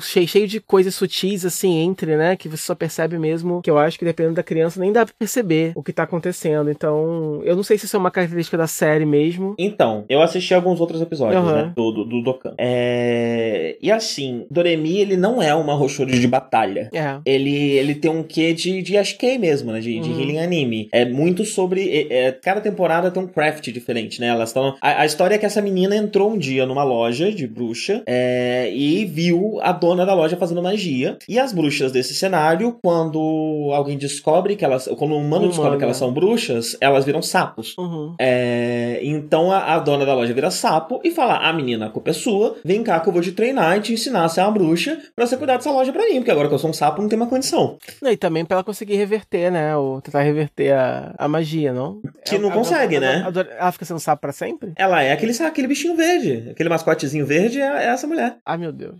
cheio, cheio de coisas sutis assim entre, né, que você só percebe mesmo, que eu acho que dependendo da criança nem dá pra perceber o que tá acontecendo. Então, eu não sei se isso é uma característica da série mesmo. Então, eu assisti alguns outros episódios, Aham. né? Do, do, do Dokkan. É... E assim, Doremi, ele não é uma Roshoujo de batalha. É. Ele, ele tem um quê de, de Ashkei mesmo, né? De, de Uhum. healing anime. É muito sobre. é- é, cada temporada tem um craft diferente, né? Elas estão. A, a história é que essa menina entrou um dia numa loja de bruxa é, e viu a dona da loja fazendo magia. E as bruxas desse cenário, quando alguém descobre que elas. Quando um humano Um descobre humano, que elas são bruxas, elas viram sapos. Uhum. É, então a, a dona da loja vira sapo e fala: Ah, menina, a culpa é sua. Vem cá que eu vou te treinar e te ensinar a ser uma bruxa pra você cuidar dessa loja pra mim, porque agora que eu sou um sapo não tem uma condição. Não, e também pra ela conseguir reverter, né? Ou tentar reverter a, a magia, não? Que não A- a- consegue, né? a- a- ela fica sendo sapo pra sempre? Ela é aquele, aquele bichinho verde, aquele mascotezinho verde é, é essa mulher. Ai, meu Deus.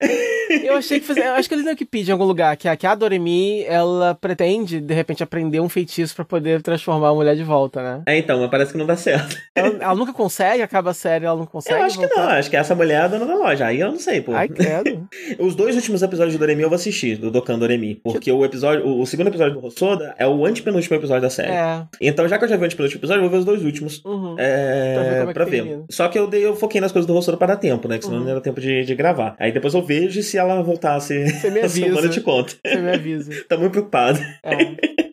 Eu achei que fazia, eu acho que eles não que pedir em algum lugar que a, que a Doremi, ela pretende, de repente, aprender um feitiço pra poder transformar a mulher de volta, né? É, então, mas parece que não dá certo. Ela, ela nunca consegue, acaba a série, ela não consegue eu acho que não, voltar. acho que essa mulher é a dona da loja. Aí eu não sei, pô. Ai, credo. Os dois últimos episódios do Doremi eu vou assistir, do Dokkan Doremi. Porque o episódio, o, o segundo episódio do Hosoda é o antepenúltimo episódio da série. É. Então, já que eu já vi o antepenúltimo episódio, eu vou ver os dois últimos. Uhum. É, Pra ver é que pra ver. Só que eu, dei, eu foquei nas coisas do Hosoda pra dar tempo, né? Que senão Uhum. não era tempo de, de gravar. Aí depois eu vejo se ela voltasse Você me a semana avisa. eu te conto. Você me avisa. Tá muito preocupado. É.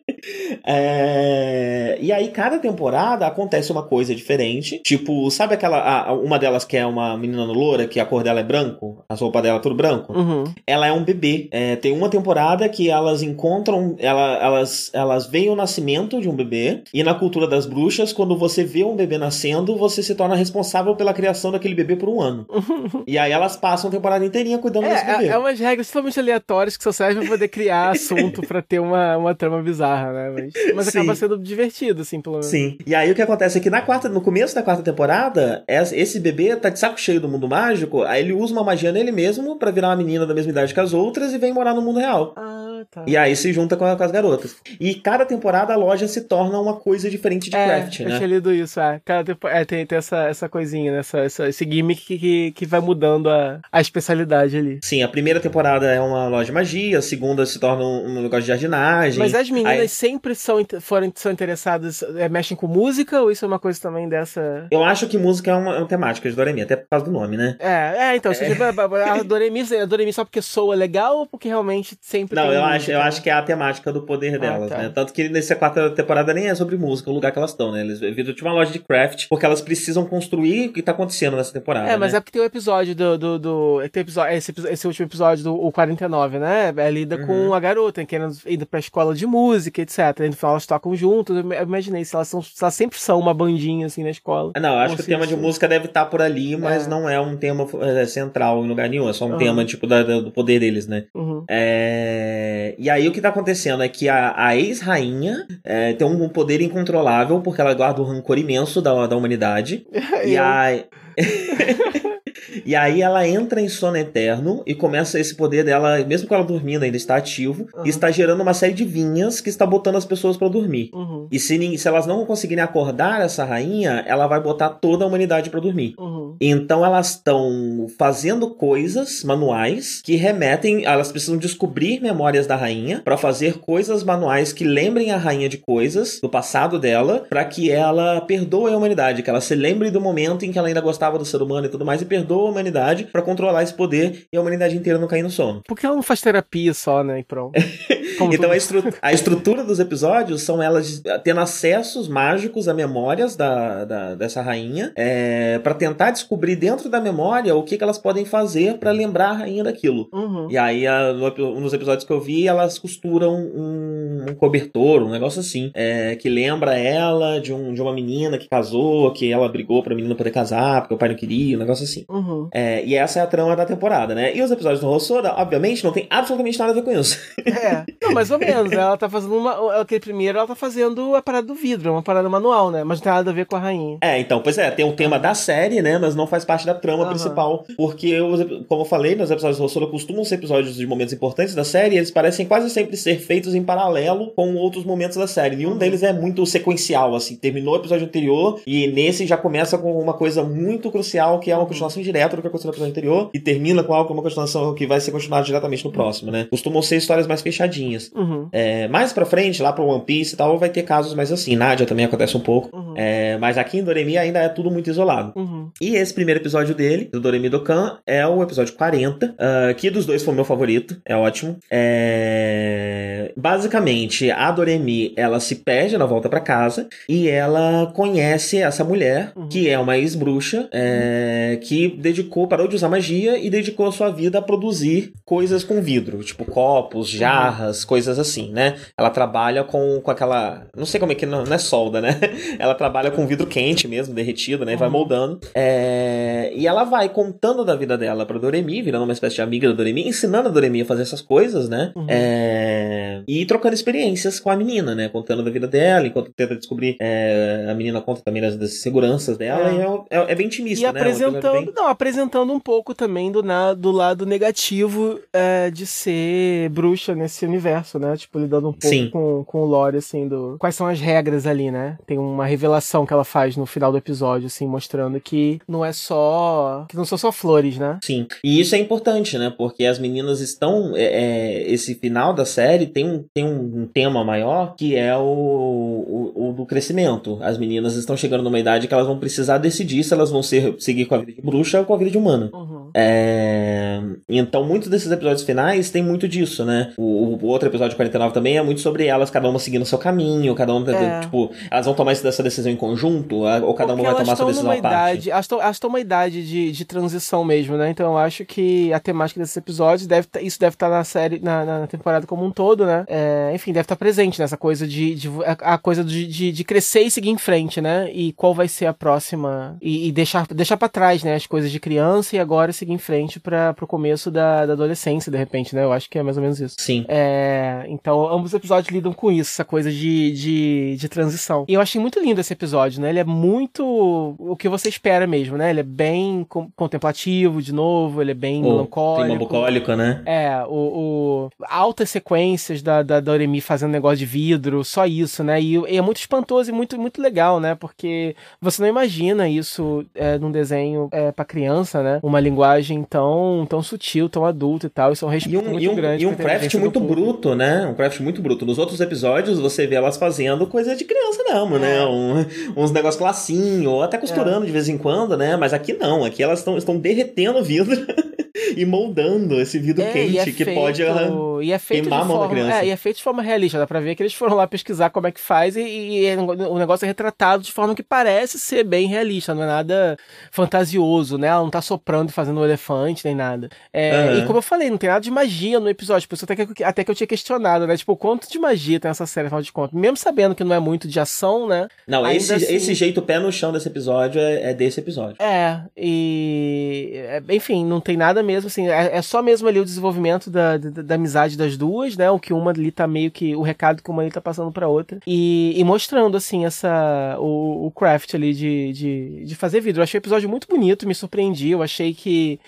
É, E aí, cada temporada acontece uma coisa diferente. Tipo, sabe aquela. a- uma delas que é uma menina loura, que a cor dela é branco, a roupa dela é tudo branco? Uhum. Ela é um bebê. É, tem uma temporada que elas encontram. Ela, elas, elas veem o nascimento de um bebê. E na cultura das bruxas, quando você vê um bebê nascendo, você se torna responsável pela criação daquele bebê por um ano. e aí elas passam a temporada inteirinha cuidando desse É, bebê. é, é umas regras totalmente aleatórias que só servem pra poder criar assunto pra ter uma, uma trama bizarra, né? Mas, mas Sim. acaba sendo divertido, assim, pelo menos. Sim. E aí o que acontece é que na quarta, no começo da quarta temporada, es- esse bebê tá de saco cheio do mundo mágico, aí ele usa uma magia nele mesmo pra virar uma menina da mesma idade que as outras e vem morar no mundo real. Ah, tá. E aí se junta com, a- com as garotas. E cada temporada a loja se torna uma coisa diferente de é, craft, eu né? tinha lido isso, é. Cada tempo- é, tem, tem essa, essa coisinha, né? Essa, essa- esse gimmick que, que, que vai mudando a, a especialidade ali. Sim, a primeira temporada é uma loja de magia, a segunda se torna um, um negócio de jardinagem. Mas as meninas Aí- sempre são, foram, são interessadas, é, mexem com música ou isso é uma coisa também dessa. Eu acho que música é uma, é uma temática de Doremi, até por causa do nome, né? É, é, então, você- a Doremi, a Doremi só porque soa legal ou porque realmente sempre Não, eu música? acho, eu acho que é a temática do poder delas, tá. né? Tanto que nessa quarta temporada nem é sobre música, o lugar que elas estão, né? Eles viram tipo uma loja de craft, porque elas precisam construir o que tá acontecendo nessa temporada. É, mas né? é porque tem o episódio do. do, do tem episódio, esse, episo- esse último episódio do o 49, né? É lida Uhum. com a garota, querendo ir pra escola de música, etc. E no final elas tocam juntas. Eu imaginei se elas, são, se elas sempre são uma bandinha assim na escola. Ah, Não, eu acho que o tema de música deve estar por ali, mas É. não é um tema é, central em lugar nenhum. É só um Aham. tema, tipo, da- do poder deles, né? Uhum. É, E aí o que tá acontecendo é que a, a ex-rainha é, tem um poder incontrolável, porque ela guarda um rancor imenso da, da humanidade. E aí. E aí ela entra em sono eterno e começa esse poder dela, mesmo com ela dormindo, ainda está ativo, Aham. e está gerando uma série de vinhas que está botando as pessoas pra dormir. Uhum. E se, se elas não conseguirem acordar essa rainha, ela vai botar toda a humanidade pra dormir. Uhum. Então elas estão fazendo coisas manuais que remetem, elas precisam descobrir memórias da rainha pra fazer coisas manuais que lembrem a rainha de coisas do passado dela, pra que ela perdoe a humanidade, que ela se lembre do momento em que ela ainda gostava do ser humano e tudo mais e a humanidade pra controlar esse poder e a humanidade inteira não cair no sono. Por que ela não faz terapia só, né? E pronto. Então a, estru- a estrutura dos episódios são elas tendo acessos mágicos a memórias da, da- dessa rainha é, para tentar descobrir dentro da memória o que, que elas podem fazer pra lembrar a rainha daquilo. Uhum. E aí, a- no dos episódios que eu vi, elas costuram um, um cobertor, um negócio assim, é, que lembra ela de, um, de uma menina que casou, que ela brigou pra menina poder casar, porque o pai não queria, um negócio assim. Uhum. É, e essa é a trama da temporada, né? E os episódios do Hossora, obviamente, não tem absolutamente nada a ver com isso. É, não, mais ou menos. Ela tá fazendo uma. Aquele primeiro, ela tá fazendo a parada do vidro, uma parada manual, né? Mas não tem nada a ver com a rainha. É, então, pois é, tem o tema da série, né? Mas não faz parte da trama Aham. principal. Porque, os como eu falei, nos episódios do Hossora costumam ser episódios de momentos importantes da série, e eles parecem quase sempre ser feitos em paralelo com outros momentos da série. Nenhum deles é muito sequencial, assim. Terminou o episódio anterior, e nesse já começa com uma coisa muito crucial, que é uma continuação direta do que aconteceu no episódio anterior, e termina com algo uma continuação que vai ser continuada diretamente no próximo, né? Costumam ser histórias mais fechadinhas. Uhum. É, mais pra frente, lá pro One Piece e tal, vai ter casos mais assim. Nádia também acontece um pouco. Uhum. É, mas aqui em Doremi ainda é tudo muito isolado. Uhum. E esse primeiro episódio dele, do Doremi Dokkan, é o episódio 40, ah, que dos dois foi o meu favorito, é ótimo. É, Basicamente, a Doremi, ela se perde, ela volta pra casa, e ela conhece essa mulher, Uhum. que é uma ex-bruxa, é, que dedicou, parou de usar magia e dedicou a sua vida a produzir coisas com vidro, tipo copos, jarras, coisas assim, né? Ela trabalha com, com aquela. Não sei como é que não, não é solda, né? Ela trabalha com vidro quente mesmo, derretido, né? E vai Uhum. moldando. É, E ela vai contando da vida dela pra Doremi, virando uma espécie de amiga da Doremi, ensinando a Doremi a fazer essas coisas, né? Uhum. É, E trocando experiências com a menina, né? Contando da vida dela, enquanto tenta descobrir. é, A menina conta também das, das seguranças dela, É. e é, é- é bem intimista, E né? É apresentando, bem- não, apresentando um pouco também do, na, do lado negativo é, de ser bruxa nesse universo, né? Tipo, lidando um pouco Sim. com, com o lore, assim, do. Quais são as regras ali, né? Tem uma revelação que ela faz no final do episódio, assim, mostrando que não é só. que não são só flores, né? Sim, e isso é importante, né? Porque as meninas estão. é, é, esse final da série tem um, tem um tema maior que é o, o, o do crescimento. As meninas estão chegando numa idade que elas vão precisar decidir se elas vão ser, seguir com a vida de bruxa com a vida de humana. Uhum. É, Então, muitos desses episódios finais tem muito disso, né? O, o outro episódio 49 também é muito sobre elas, cada uma seguindo o seu caminho, cada uma, É. tipo, elas vão tomar essa decisão em conjunto, ou cada uma Porque vai elas tomar estão decisão à parte. elas estão, elas estão numa idade de, de transição mesmo, né? Então eu acho que a temática desses episódios deve tá- isso deve estar na série, na, na temporada como um todo, né? né? É, enfim, deve estar presente nessa coisa de, de a, a coisa de, de, de, crescer e seguir em frente, né? E qual vai ser a próxima e, e deixar deixar para trás, né? As coisas de criança e agora seguir em frente para pro começo da, da adolescência, de repente, né? Eu acho que é mais ou menos isso. Sim. É, então, ambos os episódios lidam com isso, essa coisa de, de, de transição. E eu achei muito lindo esse episódio, né? Ele é muito o que você espera mesmo, né? Ele é bem contemplativo, de novo, ele é bem oh, melancólico. Clima bucólico, né? É, o, o altas sequências da, da Doremi fazendo negócio de vidro, só isso, né? E, e, é muito espantoso e muito, muito legal, né? Porque você não imagina isso é, num desenho é, para criança, né? Uma linguagem tão, tão sutil, tão adulta e tal. Isso é um respeito e um, muito e um, grande. E um craft muito bruto, né? Um craft muito bruto. Nos outros episódios você vê elas fazendo coisa de criança mesmo, né? é. né? Um, uns negócios classinho, ou até costurando é. de vez em quando, né? Mas aqui não, aqui elas estão derretendo o vidro. e moldando esse vidro é, quente é que feito, pode uh, e é feito queimar a mão forma, da criança. É, e é feito de forma realista. Dá pra ver que eles foram lá pesquisar como é que faz e, e o negócio é retratado de forma que parece ser bem realista. Não é nada fantasioso, né? Ela não tá soprando e fazendo um elefante nem nada. É, uhum. E como eu falei, não tem nada de magia no episódio. Por isso até que, até que eu tinha questionado, né? Tipo, quanto de magia tem essa série, afinal de contas? Mesmo sabendo que não é muito de ação, né? Não, esse, assim... esse jeito pé no chão desse episódio é, é desse episódio. É, e. É, enfim, não tem nada mesmo, assim. É, é só mesmo ali o desenvolvimento da, da, da, amizade das duas, né? O que uma ali tá meio que. O recado que uma ali tá passando pra outra. E, e mostrando, assim, essa. O, o craft ali de, de, de fazer vidro. Eu achei o episódio muito bonito, me surpreendi. Eu achei que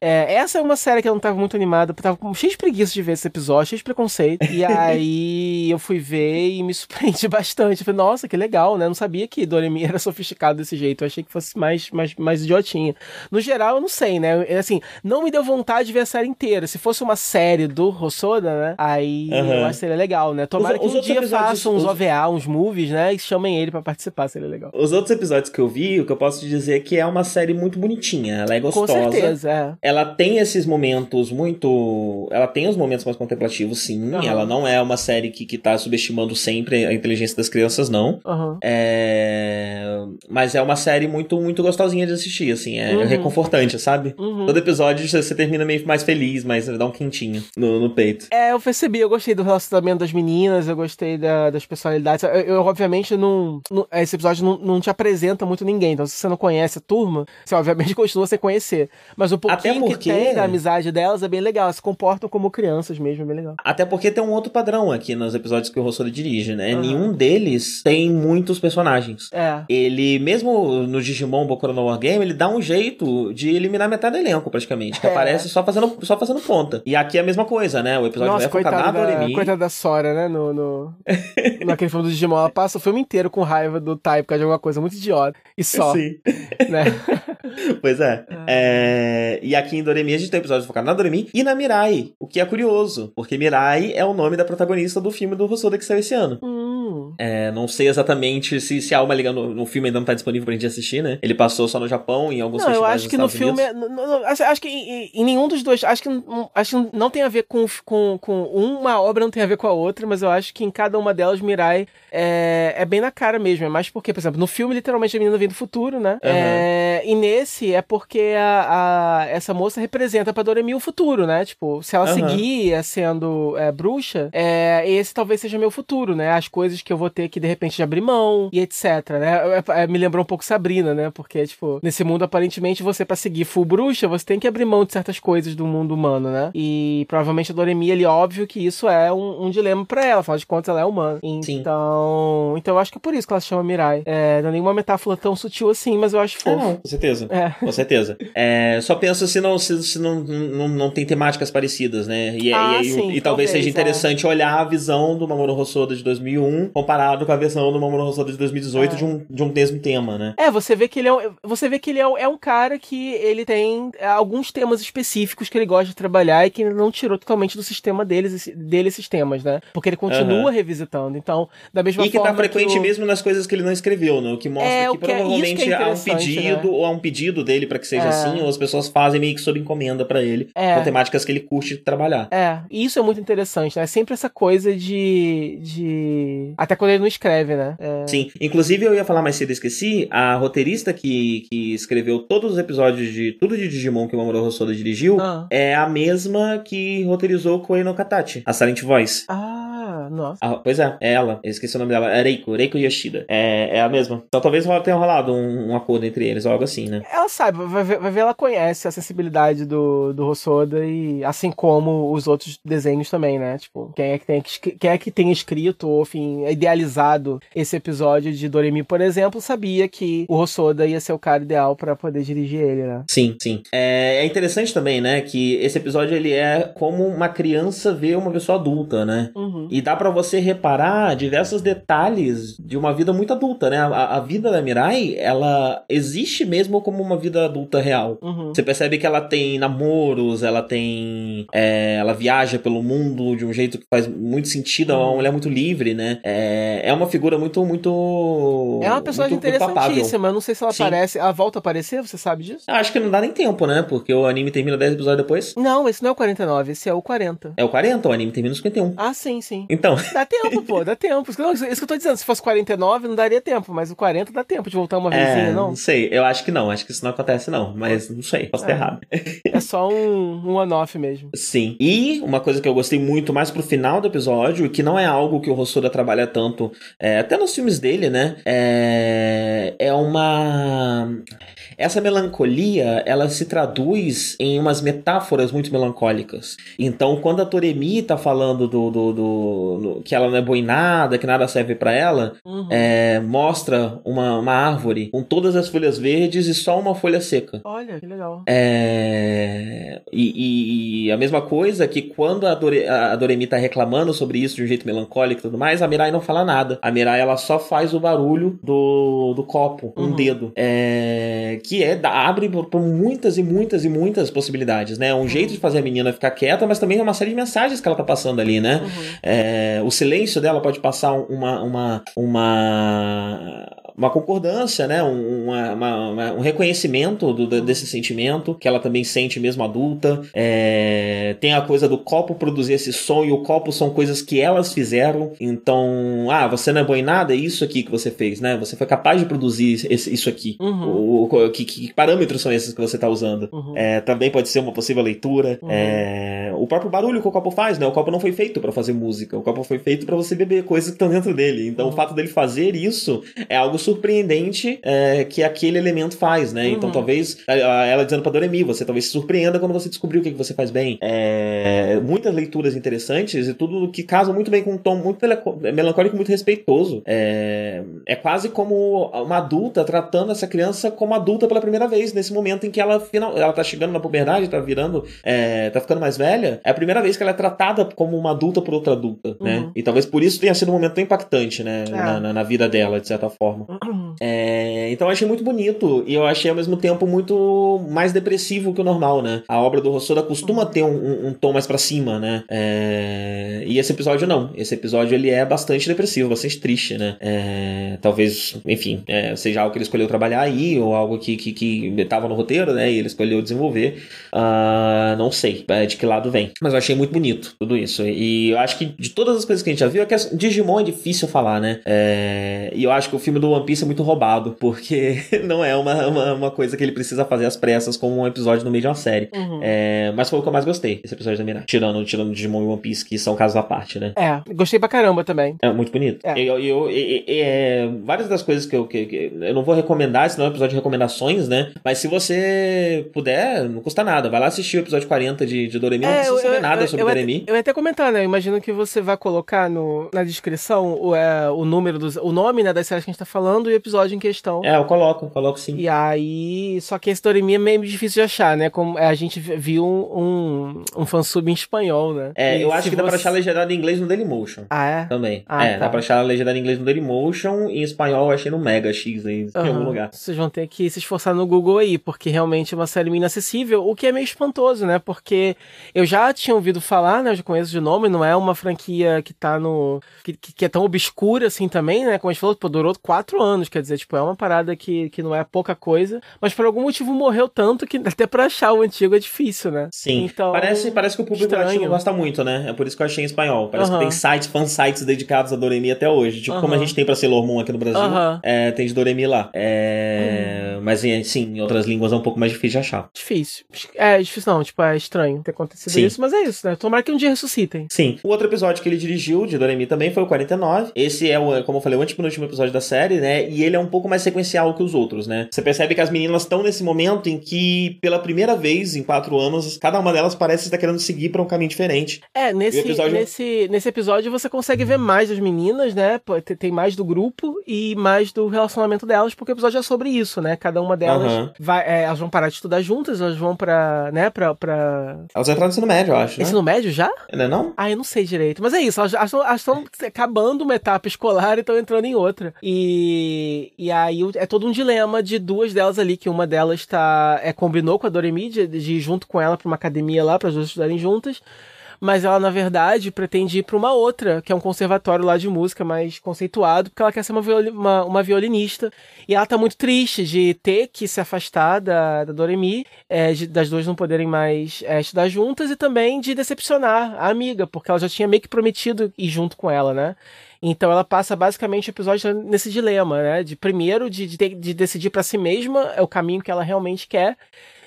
é, essa é uma série que eu não tava muito animada, tava cheio de preguiça de ver esse episódio, cheio de preconceito. E aí eu fui ver e me surpreendi bastante. Eu falei, nossa, que legal, né? Eu não sabia que Doremi era sofisticado desse jeito. Eu achei que fosse mais, mais, mais idiotinha. No geral, eu não sei, né? Assim, não me deu vontade de ver a série inteira. Se fosse uma série do Hosoda, né? Aí uhum. eu acho que seria legal, né? Tomara os, que um dia façam uns OVA, uns movies, né? E chamem ele para participar, seria legal. Os outros episódios que eu vi, o que eu posso te dizer é que é uma série muito bonitinha. Ela é gostosa. Com certeza, é ela tem esses momentos muito. Ela tem os momentos mais contemplativos, sim. Uhum. Ela não é uma série que, que tá subestimando sempre a inteligência das crianças, não. Uhum. É... Mas é uma série muito, muito gostosinha de assistir, assim. É uhum. reconfortante, sabe? Uhum. Todo episódio você termina meio mais feliz, mas dá um quentinho no, no peito. É, eu percebi, eu gostei do relacionamento das meninas, eu gostei da, das personalidades. Eu, eu obviamente, não, não, Esse episódio não, não te apresenta muito ninguém. Então, se você não conhece a turma, você obviamente continua sem conhecer. Mas o pouquinho porque... que tem da amizade delas é bem legal. Elas se comportam como crianças mesmo, é bem legal. Até porque tem um outro padrão aqui nos episódios que o Rossoro dirige, né? Uhum. Nenhum deles tem muitos personagens. É. Ele, mesmo no Digimon Bokoro no Wargame, ele dá um jeito de eliminar metade do elenco, praticamente. Que é. aparece só fazendo, só fazendo ponta. E aqui é a mesma coisa, né? O episódio Nossa, vai focar na Doremi. Coitada da Sora, né? No, no... Naquele filme do Digimon, ela passa o filme inteiro com raiva do Tai por causa de alguma coisa muito idiota. E só. Sim. Né? pois é. é. E aqui em Doremi a gente tem um episódio focado na Doremi e na Mirai, o que é curioso, porque Mirai é o nome da protagonista do filme do Hosoda que saiu esse ano. Hum. É, não sei exatamente se, se há uma liga no, no, filme ainda não tá disponível pra gente assistir, né? Ele passou só no Japão, em alguns não, festivais eu acho que no filme, é, não, não, acho, acho, que em, em, nenhum dos dois, acho que, acho que não tem a ver com, com, com uma obra, não tem a ver com a outra, mas eu acho que em cada uma delas Mirai é, é bem na cara mesmo. É mais porque, por exemplo, no filme, literalmente a menina vem do futuro, né? Uhum. É, e nesse é porque a, a, essa moça representa pra Doremi o futuro, né? Tipo, se ela uhum. seguir é, sendo é, bruxa, é, esse talvez seja meu futuro, né? As coisas que eu vou ter que de repente abrir mão e etc, né? É, me lembrou um pouco Sabrina, né? Porque, tipo, nesse mundo aparentemente você para seguir full bruxa, você tem que abrir mão de certas coisas do mundo humano, né? E provavelmente a Doremi, ele óbvio que isso é um, um dilema para ela, afinal de contas ela é humana. Sim. Então, então, então eu acho que é por isso que ela se chama Mirai. É, não é nenhuma metáfora tão sutil assim, mas eu acho fofo. não, com certeza. É. Com certeza. É, só penso se não, se, se não, não, não tem temáticas parecidas, né? E, ah, e, sim, e, talvez, talvez seja interessante é. olhar a visão do Mamoru Hosoda de 2001 comparado com a versão do Mamoru Hosoda de 2018 é. de, um, de um mesmo tema, né? É, você vê que ele é um, você vê que ele é um, é um cara que ele tem alguns temas específicos que ele gosta de trabalhar e que ele não tirou totalmente do sistema deles, dele esses temas, né? Porque ele continua uhum. revisitando. Então, da mesma e que tá forma. Tá frequente mesmo nas coisas que ele não escreveu, né? O que mostra é, que, que é- provavelmente é há um pedido, né? ou há um pedido dele para que seja é. assim, ou as pessoas fazem meio que sob encomenda para ele, é. com temáticas que ele curte trabalhar. É, e isso é muito interessante, né? Sempre essa coisa de. de... Até quando ele não escreve, né? É... Sim. Inclusive, eu ia falar mais cedo esqueci, a roteirista que, que escreveu todos os episódios de tudo de Digimon que o Mamoru Hosoda dirigiu ah. é a mesma que roteirizou Koei no Katachi, a Silent Voice. Ah Nossa. Ah, pois é, é ela. Eu esqueci o nome dela. É Reiko, Reiko Yoshida. É, é a mesma. Então talvez tenha rolado um, um acordo entre eles ou algo assim, né? Ela sabe, vai ver, vai ver, ela conhece a sensibilidade do, do Hosoda e assim como os outros desenhos também, né? Tipo, quem é que tem, quem é que tem escrito ou, enfim, idealizado esse episódio de Doremi, por exemplo, sabia que o Hosoda ia ser o cara ideal para poder dirigir ele, né? Sim, sim. É, é interessante também, né, que esse episódio ele é como uma criança vê uma pessoa adulta, né? Uhum. E dá para você reparar diversos detalhes de uma vida muito adulta, né? A, a, vida da Mirai, ela existe mesmo como uma vida adulta real. Uhum. Você percebe que ela tem namoros, ela tem. É, ela viaja pelo mundo de um jeito que faz muito sentido, é uma mulher muito livre, né? É, é uma figura muito, muito. É uma personagem muito, interessantíssima. Eu não sei se ela Sim. aparece. Ela volta a aparecer, você sabe disso? Eu acho que não dá nem tempo, né? Porque o anime termina 10 episódios depois. Não, esse não é o 49, esse é o 40. É o 40, o anime termina no 51. Ah, sim, sim. Então, Dá tempo, pô, dá tempo. Isso que eu- tô dizendo. Se fosse 49, não daria tempo, mas o 40 dá tempo de voltar uma vezinha, é, não? não sei. Eu acho que não. Acho que isso não acontece, não. Mas não sei. Posso É. errado. É só um, um on-off mesmo. Sim. E uma coisa que eu gostei muito mais pro final do episódio, que não é algo que o Hosoda trabalha tanto, é, até nos filmes dele, né? É, é uma. Essa melancolia, ela se traduz em umas metáforas muito melancólicas. Então, quando a Toremi tá falando do, do, do- do- que ela não é boa em nada, que nada serve pra ela, Uhum. é, mostra uma, uma árvore com todas as folhas verdes e só uma folha seca. Olha, que legal. É, E, e- a mesma coisa que quando a, Dore, a Doremi tá reclamando sobre isso de um jeito melancólico e tudo mais, a Mirai não fala nada. A Mirai ela só faz o barulho do, do copo, um Uhum. dedo. É, que é, dá- abre por, muitas e muitas e muitas possibilidades, né? Um jeito de fazer a menina ficar quieta, mas também é uma série de mensagens que ela tá passando ali, né? Uhum. É, o silêncio dela pode passar uma, uma, uma, uma concordância, né? Um, uma- uma- um reconhecimento do- do- desse sentimento que ela também sente mesmo adulta. É, tem a coisa do copo produzir esse som e o copo são coisas que elas fizeram. Então, ah, você não é boa em nada, é isso aqui que você fez, né? Você foi capaz de produzir esse- isso aqui. Uhum. O, o- que, que parâmetros são esses que você está usando? Uhum. É, também pode ser uma possível leitura. Uhum. É, o próprio barulho que o copo faz, né? O copo não foi feito para fazer música. O copo foi feito para você beber coisas que estão dentro dele. Então, Uhum. o fato dele fazer isso é algo surpreendente é, que aquele elemento faz, né? Então, Uhum. talvez a- a- ela dizendo para Doremi, você talvez se surpreenda quando você descobrir o que, que você faz bem. É, muitas leituras interessantes e tudo que casa muito bem com um tom muito melancó- melancólico, muito respeitoso. É, é quase como uma adulta tratando essa criança como adulta pela primeira vez, nesse momento em que ela, final, ela tá chegando na puberdade, tá virando, é, tá ficando mais velha. É a primeira vez que ela é tratada como uma adulta por outra adulta, né? Uhum. E talvez por isso tenha sido um momento tão impactante, né? É. Na, na- na vida dela, de certa forma. Uhum. É, então eu achei muito bonito e eu achei ao mesmo tempo muito mais depressivo que o normal, né? A obra do Rossoda costuma ter um, um- um tom mais pra cima, né? É, e esse episódio não. Esse episódio ele é bastante depressivo, bastante triste, né? É, talvez, enfim, é, seja algo que ele escolheu trabalhar aí ou algo que, que, que tava no roteiro, né? E ele escolheu desenvolver. Ah, não sei é, de que lado vem. Mas eu achei muito bonito tudo isso. E eu acho que de todas as coisas que a gente já viu, é que Digimon é difícil falar, né? É, e eu acho que o filme do One Piece é muito roubado, porque não é uma, uma, uma coisa que ele precisa fazer às pressas como um episódio no meio de uma série. Uhum. É, mas foi o que eu mais gostei, esse episódio da Mirai. Tirando, tirando Digimon e One Piece, que são casos à parte, né? É, gostei pra caramba também. É muito bonito. É. Eu, eu, e- e- é, várias das coisas que eu, que, que- eu não vou recomendar, senão é um episódio de recomendações, né? Mas se você puder, não custa nada. Vai lá assistir o episódio 40 de, de Doremi. Não precisa saber nada sobre É, eu, Doremi. Eu ia até comentar, né? Eu imagino que você vai colocar no, na descrição o, é, o número dos. o nome né, das séries que a gente tá falando e o episódio em questão. É, eu coloco, coloco sim. E aí, só que esse Doremi é meio difícil de achar, né? Como é, a gente viu um, um fansub em espanhol, né? É, E eu acho que dá pra achar legendado em inglês no Dailymotion. Ah, é? Também. Ah, é, tá. dá pra achar legendado em inglês no Dailymotion e em espanhol eu achei no Mega X aí, em algum lugar. Vocês vão ter que se esforçar no Google aí, porque realmente é uma série meio inacessível, o que é meio espantoso, né? Porque eu já tinha ouvido falar, né? Eu já conheço de nome, não é uma franquia que tá no. que, que é tão obscura assim também, né? Como a gente falou, pô, durou quatro anos, quer dizer, tipo, é uma parada que, que não é pouca coisa, mas por algum motivo morreu tanto que até pra achar o antigo é difícil, né? Sim. Então, parece, parece que o público estranho. latino gosta muito, né? É por isso que eu achei em espanhol. Parece Aham. que tem sites, fansites dedicados a Doremi até hoje. Tipo, como a gente tem pra Sailor Moon aqui no Brasil, Aham. Hum. é, tem de Doremi lá. É, Mas, em- sim, em outras línguas é um pouco mais difícil de achar. Difícil. É, difícil não, tipo, é estranho ter acontecido Sim. Isso, mas é isso, né? Tomara que um dia ressuscitem. Sim. O outro episódio que ele dirigiu, de Doremi, também foi o 49. Esse é, o, como eu falei, o antepenúltimo episódio da série, né? E ele é um pouco mais sequencial que os outros, né? Você percebe que as meninas estão nesse momento em que, pela primeira vez em quatro anos, cada uma delas parece estar querendo seguir para um caminho diferente. É, nesse episódio- nesse, nesse episódio você consegue ver mais das meninas, né? Tem- mais do grupo e mais do relacionamento delas, porque o episódio é sobre isso, né? Cada uma delas Aham. vai, é, elas vão parar de estudar juntas, elas vão pra, né, pra, pra... Elas entraram no ensino médio, eu acho, né? Ensino médio já? É não? Ah, eu não sei direito. Mas é isso, elas estão acabando uma etapa escolar e estão entrando em outra. E, e aí é todo um dilema de duas delas ali, que uma delas tá, é, combinou com a Doremi de, de ir junto com ela pra uma academia lá, para as duas estudarem juntas. Mas ela, na verdade, pretende ir pra uma outra, que é um conservatório lá de música mais conceituado, porque ela quer ser uma, violi- uma, uma violinista. E ela tá muito triste de ter que se afastar da, da Doremi, é, de- das duas não poderem mais é, estudar juntas, e também de decepcionar a amiga, porque ela já tinha meio que prometido ir junto com ela, né? Então ela passa basicamente o episódio nesse dilema, né? De primeiro de, de, de decidir pra si mesma é o caminho que ela realmente quer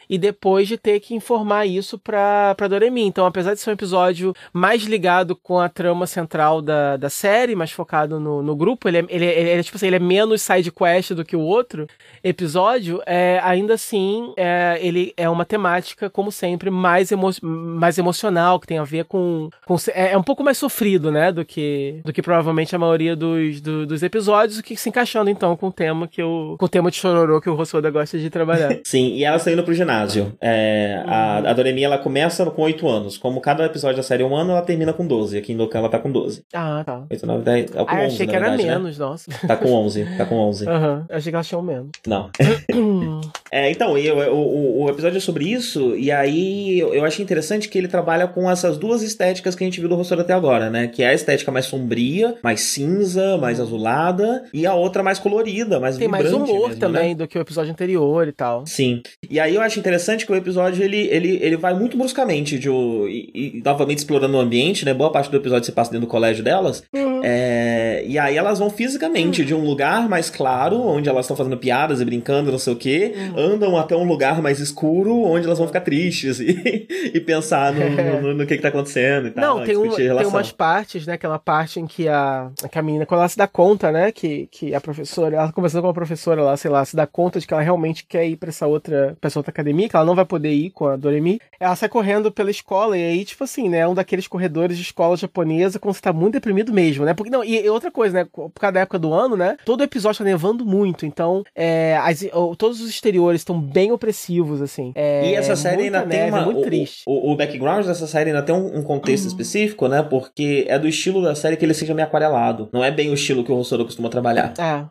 e depois de ter que informar isso pra, pra Doremi. Então, apesar de ser um episódio mais ligado com a trama central da, da série, mais focado no, no grupo, ele é, ele, é- ele é, tipo assim, ele é menos side quest do que o outro episódio, é, ainda assim, é, ele é uma temática, como sempre, mais, emo mais emocional, que tem a ver com... com é, é um pouco mais sofrido, né, do que, do que provavelmente a maioria dos, do- dos episódios, o que se encaixando, então, com o tema que eu, com o tema de chororô que o Rossoda gosta de trabalhar. Sim, e elas estão indo pro ginásio. É, a, a Doremi, ela começa com 8 anos. Como cada episódio da série é um ano, ela termina com 12. Aqui em Dokkan ela tá com 12. ah, tá. 8, 9, 10... É com Ah, 11, achei que era verdade, né? menos, nossa. Tá com 11, tá com 11. Aham, achei que elas tinham menos. Não. É, então, e o, o, episódio é sobre isso, e aí eu, eu achei interessante que ele trabalha com essas duas estéticas que a gente viu do rosto até agora, né? Que é a estética mais sombria, mais cinza, mais azulada, e a outra mais colorida, mais Tem mais vibrante humor mesmo, também né? do que o episódio anterior e tal. Sim. E aí eu acho interessante que o episódio ele, ele, ele vai muito bruscamente de, e, e novamente explorando o ambiente, né? Boa parte do episódio se passa dentro do colégio delas. É, e aí elas vão fisicamente de um lugar mais claro, onde elas estão fazendo piadas e brincando, não sei o quê, andam até um lugar mais escuro, onde elas vão ficar tristes e, e pensar no, no, no- no que, que tá acontecendo e tal. Não, tem, um, tem umas partes, né? Aquela parte em que a, que a menina, quando ela se dá conta, né? Que, que a professora, ela conversando com a professora lá, sei lá, se dá conta de que ela realmente quer ir pra essa outra, pra essa outra academia, que ela não vai poder ir com a Doremi. Ela sai correndo pela escola, e aí, tipo assim, né? É um daqueles corredores de escola japonesa quando você tá muito deprimido mesmo, né? Porque, não, e, e outra coisa, né? Por causa da época do ano, né? Todo episódio tá nevando muito, então, é, as- todos os exteriores estão bem opressivos, assim. É, E essa série ainda tem neve, uma. é muito o- triste. O, o background dessa série ainda tem um, um contexto específico, né? Porque é do estilo da série que ele seja meio aquarelado. Não é bem o estilo que o Rossoro costuma trabalhar. É.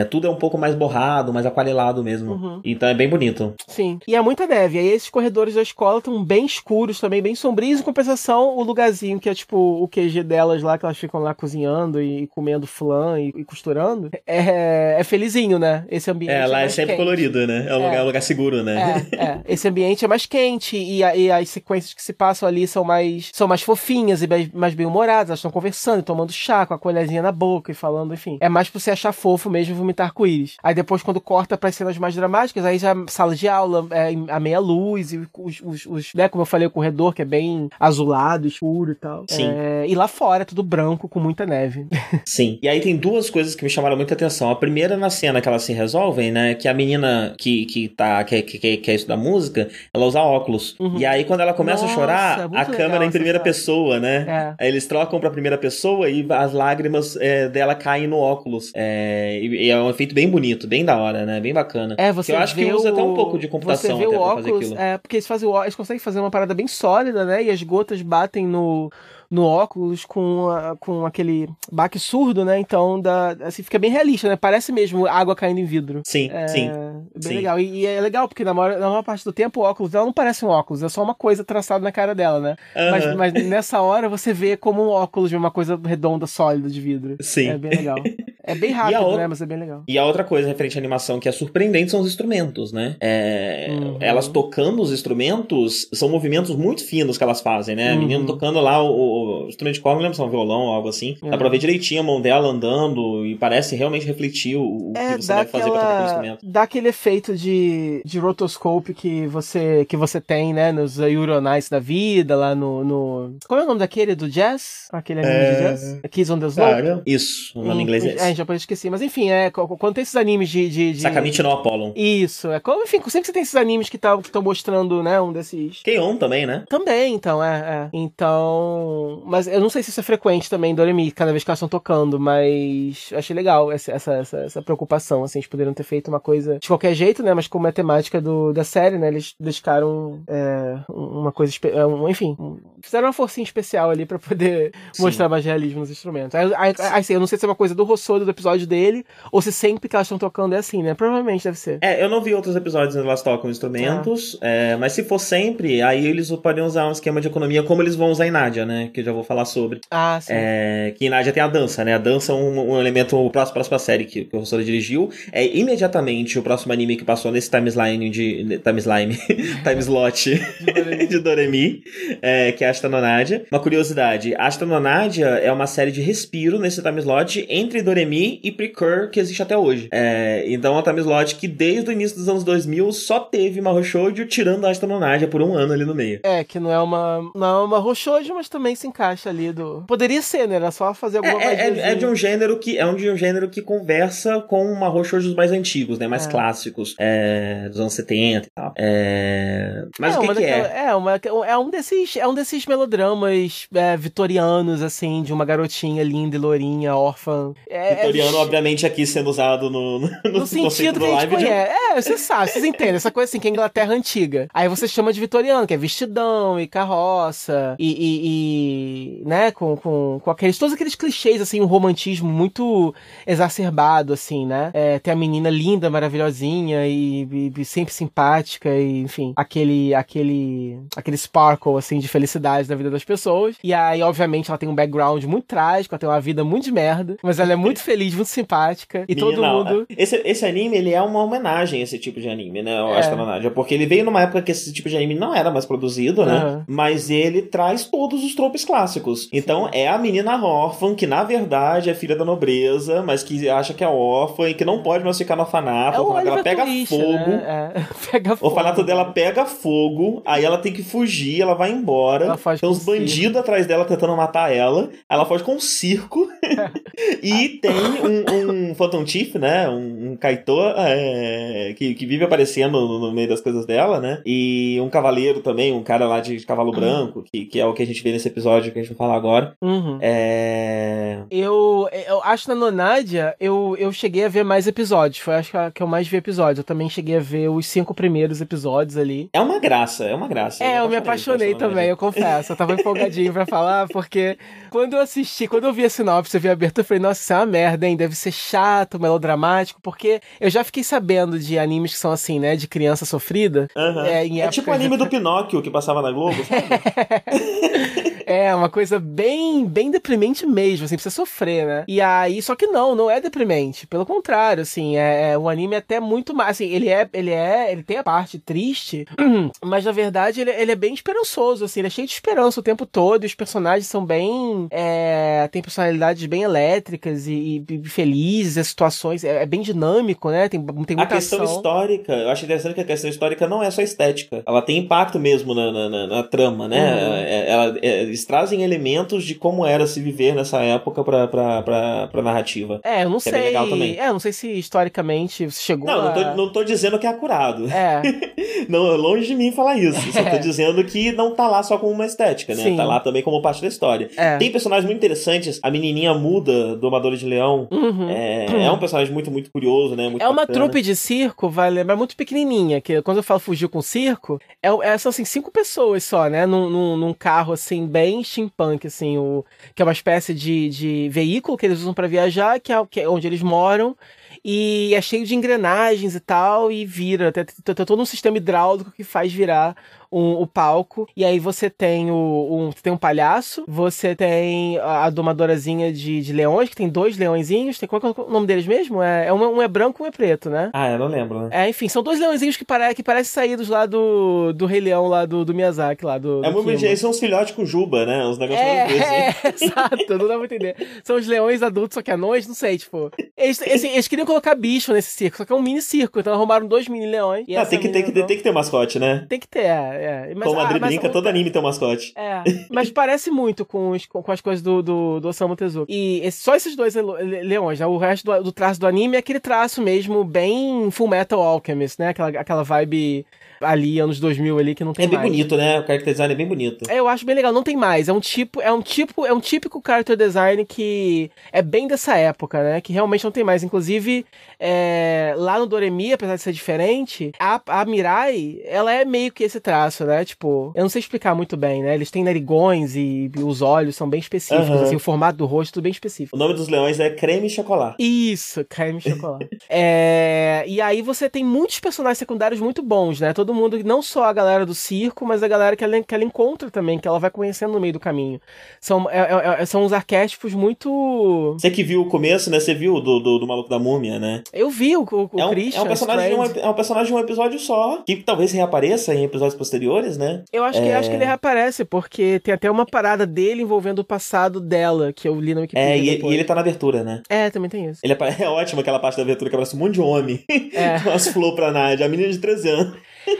É, tudo é um pouco mais borrado, mais aquarelado mesmo. Uhum. Então é bem bonito. Sim. E é muita neve. Aí esses corredores da escola estão bem escuros também, bem sombrios. Em compensação, o lugarzinho que é tipo o QG delas lá, que elas ficam lá cozinhando e comendo flan e, e costurando, é, é felizinho, né? Esse ambiente. É, lá é mais sempre quente. colorido, né? É um, É. Lugar, é um lugar seguro, né? É, é. Esse ambiente é mais quente e, a- e as sequências que se passam ali são mais, são mais fofinhas e mais, mais bem-humoradas. Elas estão conversando, e tomando chá com a colherzinha na boca e falando, enfim. É mais pra você achar fofo mesmo vomitar arco-íris. Aí depois, quando corta para cenas mais dramáticas, aí já sala de aula, é, a meia luz e os, os, os- né, como eu falei, o corredor que é bem azulado, escuro e tal. Sim. É, e lá fora é tudo branco com muita neve. Sim. E aí tem duas coisas que me chamaram muita atenção. A primeira na cena que elas se resolvem, né? Que a menina que, que tá que, que, que quer estudar música, ela usa óculos. Uhum. E aí quando ela começa Nossa, a chorar, muito a câmera em essa primeira pessoa, né? É. Aí eles trocam pra primeira pessoa e as lágrimas é, dela caem no óculos. É, e, e é um efeito bem bonito, bem da hora, né? Bem bacana. É, você eu acho que usa o... até um pouco de computação o óculos, é, porque eles fazem eles conseguem fazer uma parada bem sólida, né? E as gotas batem no, no óculos com, a- com aquele baque surdo, né? Então dá, assim, fica bem realista, né? Parece mesmo água caindo em vidro. Sim, É, sim. bem sim. legal. E, e é legal, porque na maior, na maior parte do tempo o óculos dela não parece um óculos, é só uma coisa traçada na cara dela, né? Mas, mas nessa hora você vê como um óculos de uma coisa redonda, sólida de vidro. Sim. É bem legal. É bem a rápido, outra- né? Mas é bem legal. E a outra coisa referente à animação que é surpreendente são os instrumentos, né? É, Uhum. Elas tocando os instrumentos são movimentos muito finos que elas fazem, né? A Uhum. menina tocando lá o, o instrumento de corda, não lembro se é um violão ou algo assim. Dá Uhum. pra ver direitinho a mão dela andando e parece realmente refletir o, o É, que você dá, deve fazer pra tocar aquele aquela, instrumento. dá aquele efeito de, de rotoscope que você, que você tem, né, nos Euronights da vida, lá no, no... Como é o nome daquele do jazz? Aquele anime É. de jazz? Kids on the Slope? Isso, o nome em inglês é É, esse. Japonês eu esqueci. Mas enfim, é, quando tem esses animes de... de, de... Sakamichi no Apollon. Isso, é enfim, sempre que você tem esses animes que estão mostrando, né, um desses... Keion também, né? Também, então, é, é. Então. Mas eu não sei se isso é frequente também, Doremi, cada vez que elas estão tocando, mas eu achei legal essa, essa, essa, essa preocupação, assim, eles poderiam ter feito uma coisa de qualquer jeito, né? Mas como é temática do, da série, né? Eles dedicaram é, uma coisa. é, um- enfim, fizeram uma forcinha especial ali pra poder Sim. mostrar mais realismo nos instrumentos. Aí, aí, assim, eu não sei se é uma coisa do Rossodo do episódio dele, ou se sempre que elas estão tocando é assim, né? Provavelmente deve ser. É, eu não vi outros episódios onde elas tocam instrumentos, é, mas se for sempre, aí eles podem usar um esquema de economia como eles vão usar em Nádia, né? Que eu já vou falar sobre. Ah, sim. É, que em Nádia tem a dança, né? A dança é um, um elemento, o próximo, próxima série que, que o Rossora dirigiu. É imediatamente o próximo anime que passou nesse timeline de. Timeline. timeslot de Doremi, é, que é Ashta no Nadia. Uma curiosidade: Ashta no Nadia é uma série de respiro nesse timeslot entre Doremi e Precure que existe até hoje. É, então é um timeslot que desde o início dos anos 2000 só teve Mahou Shoujo tirando Ashta no Nadia por um ano ali no meio. É, que não é uma. Não é uma roxojo, mas também se encaixa ali do. Poderia ser, né? Era só fazer alguma É, é- coisa. é de um gênero que é um de um gênero que conversa com uma Shoujos mais antigos, né? Mais É. clássicos, é, dos anos 70 e tal. É, Mas é, o que, uma que é? daquela- É, uma, é um desses, é um desses melodramas é, vitorianos, assim, de uma garotinha linda e lourinha, órfã. É, Vitoriano, obviamente, aqui sendo usado no, no, No conceito sentido do que a gente conhece. É, você sabe, vocês entendem. Essa coisa assim, que é Inglaterra antiga. Aí você chama de vitoriano, que é vestidão e carroça e, e- e, né, com, com, com aqueles, todos aqueles clichês, assim, um romantismo muito exacerbado, assim, né? É, tem a menina linda, maravilhosinha e, e- e sempre simpática e, enfim, aquele, aquele, aquele sparkle, assim, de felicidade na vida das pessoas. E aí, obviamente, ela tem um background muito trágico, ela tem uma vida muito de merda, mas ela é muito feliz, muito simpática e todo Menina, mundo... Esse, esse anime, ele é uma homenagem a esse tipo de anime, né? Eu É. acho que na Nádia, porque ele veio numa época que esse tipo de anime não era mais produzido, né? Aham. Mas ele traz todos os tropes clássicos. Então é a menina órfã, que na verdade é filha da nobreza, mas que acha que é órfã e que não pode mais ficar no orfanato. É o o orfanato dela Oliver pega fogo. né? É. Pega O fogo. orfanato dela pega fogo, aí ela tem que fugir, ela vai embora. Ela foge tem uns bandidos atrás dela tentando matar ela. Ela foge com um circo. e tem um, um Phantom Chief, né? Um, um Kaito é, que, que vive aparecendo no, no meio das coisas dela, né? E um cavaleiro também, um cara lá de cavalo branco, que, que é o que a gente vê nesse episódio que a gente vai falar agora. Uhum. É. Eu, eu acho que na Nonádia eu, eu cheguei a ver mais episódios. Foi acho que eu mais vi episódios. Eu também cheguei a ver os cinco primeiros episódios ali. É uma graça, é uma graça. É, eu me apaixonei personagem. também, eu confesso. Eu tava empolgadinho pra falar, porque quando eu assisti, quando eu vi a sinopse, eu vi a abertura, eu falei, nossa, isso é uma merda, hein? Deve ser chato, melodramático, porque eu já fiquei sabendo de animes que são assim, né? De criança sofrida. Aham. É, É tipo o anime do Pinóquio que passava na Globo, sabe? É, uma coisa bem, bem deprimente mesmo, assim, pra você sofrer, né? E aí, só que não, não é deprimente. Pelo contrário, assim, é, é um anime até muito mais, assim, ele é, ele é, ele tem a parte triste, mas na verdade ele, ele é bem esperançoso, assim, ele é cheio de esperança o tempo todo, e os personagens são bem, é, tem personalidades bem elétricas e, e felizes, as situações, é, é bem dinâmico, né? Tem, tem A questão ação. histórica, eu acho interessante que a questão histórica não é só estética. Ela tem impacto mesmo na, na, na- na trama, né? Uhum. É- ela- é- eles trazem elementos de como era se viver nessa época pra, pra, pra, pra narrativa. É, eu não que é bem sei. legal também. É, eu não sei se historicamente chegou Não, a... não tô, não tô dizendo que é acurado. É, Não, é longe de mim falar isso. Só tô dizendo que não tá lá só como uma estética, né? Sim. Tá lá também como parte da história. é. Tem personagens muito interessantes. A menininha muda do Amador de Leão. Uhum. É, é um personagem muito, muito curioso, né? Muito É uma bacana. trupe de circo, vai lembrar, muito pequenininha, que quando eu falo fugiu com circo, é, é, são assim, cinco pessoas só, né, num, num, num carro, assim, bem steampunk, assim, o, que é uma espécie de, de veículo que eles usam pra viajar, que é, que é onde eles moram, e é cheio de engrenagens e tal, e vira. Tem, tem, tem todo um sistema hidráulico que faz virar um, o palco. E aí você tem o um, tem um palhaço, você tem a, a domadorazinha de, de leões, que tem dois leõezinhos. Tem, qual é o nome deles mesmo? É, é um, um é branco e um é preto, né? Ah, eu não lembro, né? É, enfim, são dois leõezinhos que, pare, que parecem saídos lá do, do Rei Leão, lá do, do Miyazaki, lá do. É muito eles são os filhotes com Juba, né? Os negócios é, muito é, exato, não dá pra entender. São os leões adultos, só que anões, não sei, tipo. Eles, assim, eles queriam colocar bicho nesse circo, só que é um mini circo, então arrumaram dois mini leões. Ah, tem que, tem, que, tem que ter mascote, né? Tem que ter, é. É. Mas, Como a ah, Adri mas brinca, o- todo anime tem um mascote. É, mas parece muito com, os- com, as coisas do, do, do Osamu Tezuka. E esse- só esses dois le- le- leões, né? O resto do, do traço do anime é aquele traço mesmo bem Full Metal Alchemist, né? Aquela, aquela vibe ali, anos 2000 ali, que não tem É bem mais. bonito, né? O character design é bem bonito. É, eu acho bem legal, não tem mais. É um tipo, é um tipo, é um típico character design que é bem dessa época, né? Que realmente não tem mais. Inclusive, é, lá no Doremi, apesar de ser diferente, a, a Mirai, ela é meio que esse traço, né? Tipo, eu não sei explicar muito bem, né? Eles têm narigões e, os olhos são bem específicos, Aham. assim, o formato do rosto tudo bem O específico. nome dos leões é Creme e Chocolate. Isso, creme chocolate. é, e aí você tem muitos personagens secundários muito bons, né? Todo mundo, não só a galera do circo, mas a galera que ela, que ela encontra também, que ela vai conhecendo no meio do caminho. São, é- é- é- são uns arquétipos muito. Você que viu o começo, né? Você viu do, do, do maluco da múmia, né? Eu vi o, o, o é, um, Christian. é, um personagem de um, é um personagem de um episódio só, que talvez reapareça em episódios posteriores, né? Eu acho que, É. acho que ele reaparece, porque tem até uma parada dele envolvendo o passado dela, que eu li na Wikipedia. É, e, e ele tá na abertura, né? É, também tem isso. Ele apare- é ótimo aquela parte da abertura que aparece um monte de homem. É. com as flores pra Nádia, a menina de 13 anos.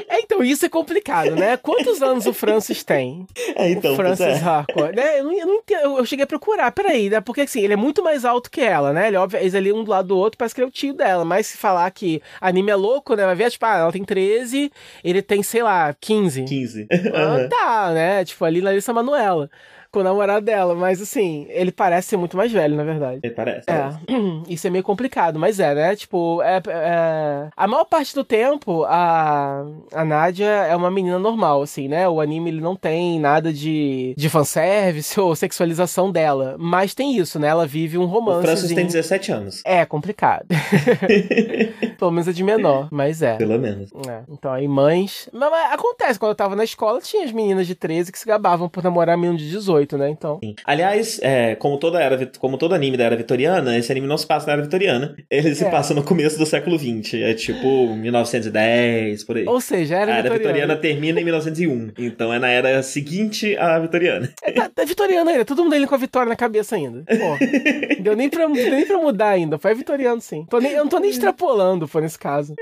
É, então, isso é complicado, né? Quantos anos o Francis tem? É, então, o Francis é. Harcourt, né? Eu não, eu não entendo, eu, cheguei a procurar, peraí, né? Porque assim, ele é muito mais alto que ela, né? Ele, óbvio, eles ali um do lado do outro, parece que ele é o tio dela, mas se falar que anime é louco, né? Vai ver, tipo, ah, ela tem 13, ele tem, sei lá, 15. 15. Ah, tá, né? Tipo, ali Larissa Manoela, com o namorado dela, mas assim, ele parece ser muito mais velho, na verdade. Ele parece. É, isso é meio complicado, mas é, né? Tipo, é, é- a maior parte do tempo, a, a Nádia é uma menina normal, assim, né? O anime ele não tem nada de, de fanservice ou sexualização dela, mas tem isso, né? Ela vive um O romance. Francis tem 17 anos. É complicado. Pelo menos é de menor, mas é. Pelo menos. É, então aí mães. Mas, mas acontece, quando eu tava na escola, tinha as meninas de 13 que se gabavam por namorar menino de 18, né? Então. Sim. Aliás, é, como, toda era, como todo anime da era vitoriana, esse anime não se passa na era vitoriana. Ele se É. passa no começo do século XX. É tipo 1910, por aí. Ou seja, era a era vitoriana. vitoriana termina em 1901. Então é na era seguinte à vitoriana. É, tá, tá vitoriano ainda, todo mundo ele com a vitória na cabeça ainda. Pô, deu nem pra, nem pra mudar ainda. Foi vitoriano, sim. Nem, eu não tô nem extrapolando, pô, nesse caso.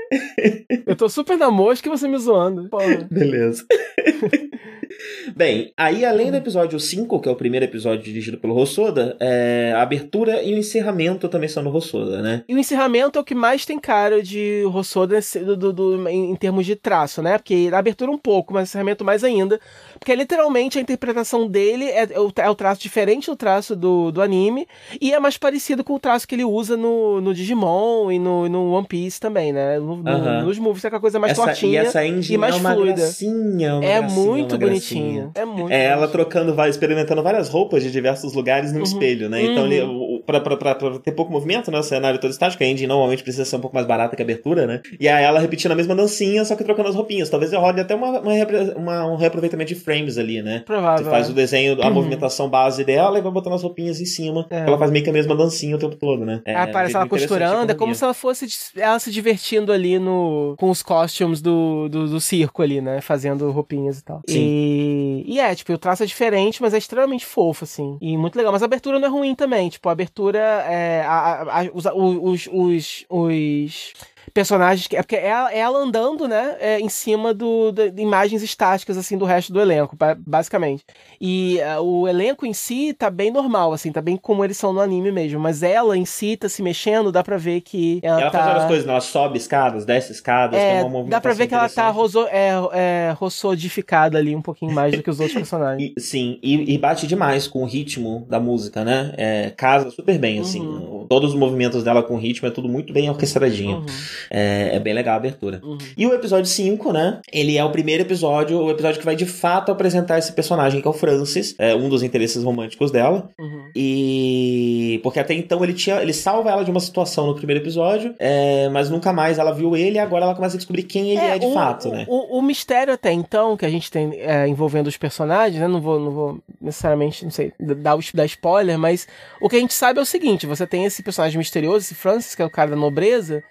Eu tô super na mosca e você me zoando. Porra. Beleza. Bem, aí além do episódio 5, que é o primeiro episódio dirigido pelo Rossoda, é, a abertura e o encerramento também são do Rossoda, né? E o encerramento é o que mais tem cara de Rossoda do, do- do- em, em termos de traço, né? Porque na abertura um pouco, mas o encerramento mais ainda. Porque literalmente a interpretação dele é, é o, é o traço diferente do traço do, do anime e é mais parecido com o traço que ele usa no, no Digimon e no, no One Piece também, né? No- no- Aham. Nos movies é aquela coisa mais essa, e tortinha. essa engine e mais é uma fluida. gracinha, É gracinha, muito bonitinha. É muito É ela trocando, vai experimentando várias roupas de diversos lugares no espelho, né? Então, Uhum. ele, o- pra, pra, pra, pra ter pouco movimento, né? O cenário todo estático, a engine normalmente precisa ser um pouco mais barata que a abertura, né? E aí ela repetindo a mesma dancinha, só que trocando as roupinhas. Talvez role até uma, uma, uma- um reaproveitamento de frames ali, né? Provável. Você faz é. o desenho, a movimentação base dela e vai botando as roupinhas em cima. É. Ela faz meio que a mesma dancinha o tempo todo, né? É, Aí aparece ela interessante a costurando, é como se ela fosse ela se divertindo ali no com os costumes do, do, do circo ali, né? Fazendo roupinhas e tal. Sim. E, e é, tipo, o traço é diferente, mas é extremamente fofo, assim. E muito legal. Mas a abertura não é ruim também. Tipo, a abertura é. a- a- a- os, os, os, os personagens. que- É porque é ela, ela andando, né? é, em cima do, da- de imagens estáticas, assim, do resto do elenco, ba- basicamente. E ah, o elenco em si tá bem normal, assim, tá bem como eles são no anime mesmo. Mas ela em si tá se mexendo, dá pra ver que ela, Ela tá. faz várias coisas, né? Ela sobe escadas, desce escadas, tem É, uma movimentação dá pra ver que ela tá roso, é, é, rossodificada ali um pouquinho mais do que os outros personagens. E- sim, e, e bate demais com o ritmo da música, né? É, casa super bem, assim. Uhum. todos os movimentos dela com ritmo, é tudo muito bem orquestradinho. Uhum. É, é bem legal a abertura. Uhum. E o episódio 5, né? Ele é o primeiro episódio, o episódio que vai de fato apresentar esse personagem que é o Francis, é um dos interesses românticos dela. Uhum. E. Porque até então ele tinha. Ele salva ela de uma situação no primeiro episódio, é, mas nunca mais ela viu ele e agora ela começa a descobrir quem ele é, de o, fato, o, né? O, o mistério até então que a gente tem é, envolvendo os personagens, né? Não vou, não vou necessariamente, não sei, dar, dar spoiler, mas o que a gente sabe é o seguinte: você tem esse personagem misterioso, esse Francis, que é o cara da nobreza,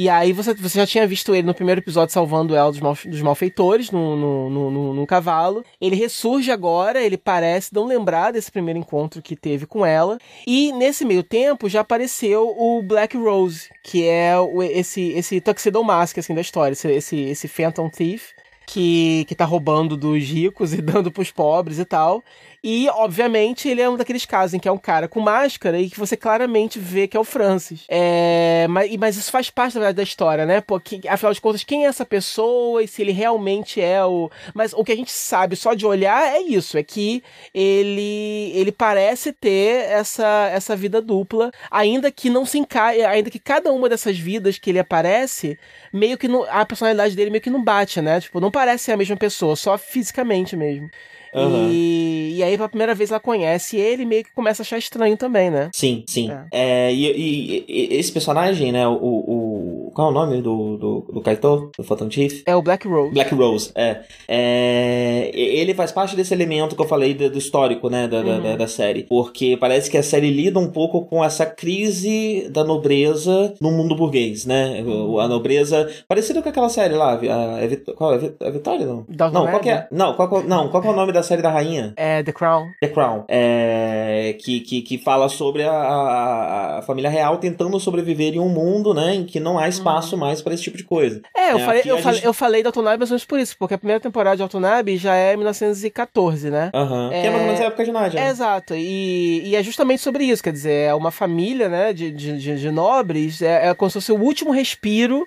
e aí você, você já tinha visto ele no primeiro episódio salvando ela dos, mal, dos malfeitores no, no, no, no, no cavalo. Ele ressurge agora, ele parece não lembrar desse primeiro encontro que teve com ela. E nesse meio tempo já apareceu o Black Rose, que é o, esse, esse Tuxedo Mask assim, da história, esse, esse, esse Phantom Thief. Que, que tá roubando dos ricos e dando pros pobres e tal. E, obviamente, ele é um daqueles casos em que é um cara com máscara e que você claramente vê que é o Francis. É, mas, mas isso faz parte, na verdade, da história, né? Porque, afinal de contas, quem é essa pessoa e se ele realmente é o. Mas o que a gente sabe só de olhar é isso: é que ele, ele parece ter essa, essa vida dupla, ainda que não se encaixe, ainda que cada uma dessas vidas que ele aparece, meio que não, a personalidade dele meio que não bate, né? Tipo, não parece ser a mesma pessoa, só fisicamente mesmo. Aham. E, e aí, pela primeira vez, ela conhece ele e meio que começa a achar estranho também, né? Sim, sim. É, e, e- e esse personagem, né? O, o. Qual é o nome do, do, do Kaito? Do Phantom Chief? É o Black Rose. Black Rose, é. É, Ele faz parte desse elemento que eu falei do, do histórico, né, da, Uhum. da, da série. Porque parece que a série lida um pouco com essa crise da nobreza no mundo burguês, né? O- A nobreza. Parecido com aquela série lá. A, Vit- qual? É, Vi- é Vitória, não? Não, qual que é? Não, qual, não, qual é o nome da série da rainha? É The Crown. The Crown. É, que, que, que fala sobre a, a, a família real tentando sobreviver em um mundo, né, em que não há espaço mais para esse tipo de coisa. É, eu É, falei, eu a falei, gente- eu falei da ou menos por isso, porque a primeira temporada de Autonabe já é 1914, né? Aham. Que é mais ou menos a época de Nádia. É, exato, e, e é justamente sobre isso, quer dizer, é uma família, né, de, de, de, de nobres, é, é como se fosse o último respiro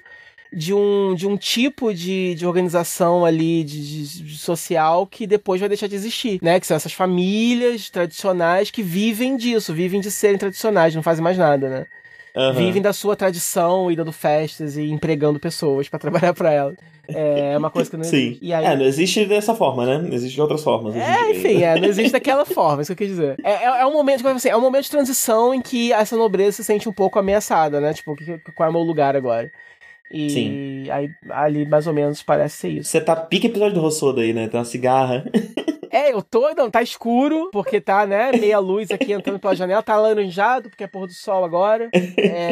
de um, de um tipo de, de organização ali de, de- de social que depois vai deixar de existir, né, que são essas famílias tradicionais que vivem disso, vivem de serem tradicionais, não fazem mais nada, né, Aham. vivem da sua tradição e dando festas e empregando pessoas pra trabalhar pra ela. É uma coisa que não Sim. E aí, É, não existe dessa forma, né? Existe de outras formas. é, enfim, é, não existe daquela forma, isso que eu quis dizer. É, é, é um momento, assim, é um momento de transição em que essa nobreza se sente um pouco ameaçada, né? Tipo, qual é o meu lugar agora? E Sim. aí ali mais ou menos parece ser isso. Você tá pique episódio do Rossoda aí, né? Tem uma cigarra. É, eu tô, não, tá escuro, porque tá, né, meia luz aqui entrando pela janela, tá laranjado, porque é pôr do sol agora.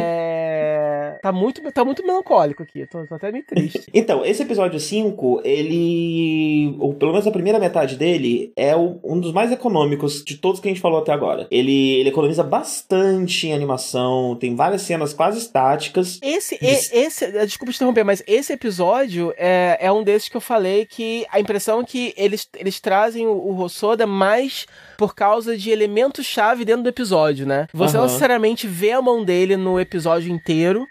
É, tá muito, tá muito melancólico aqui, tô, tô até meio triste. Então, esse episódio 5, ele. Ou pelo menos a primeira metade dele, é o- um dos mais econômicos de todos que a gente falou até agora. Ele, ele economiza bastante em animação, tem várias cenas quase estáticas. Esse, Isso. e- esse, desculpa te interromper, mas esse episódio é, é um desses que eu falei que a impressão é que eles, eles trazem o, o Rossoda mais por causa de elementos-chave dentro do episódio, né? Você não Aham. necessariamente vê a mão dele no episódio inteiro.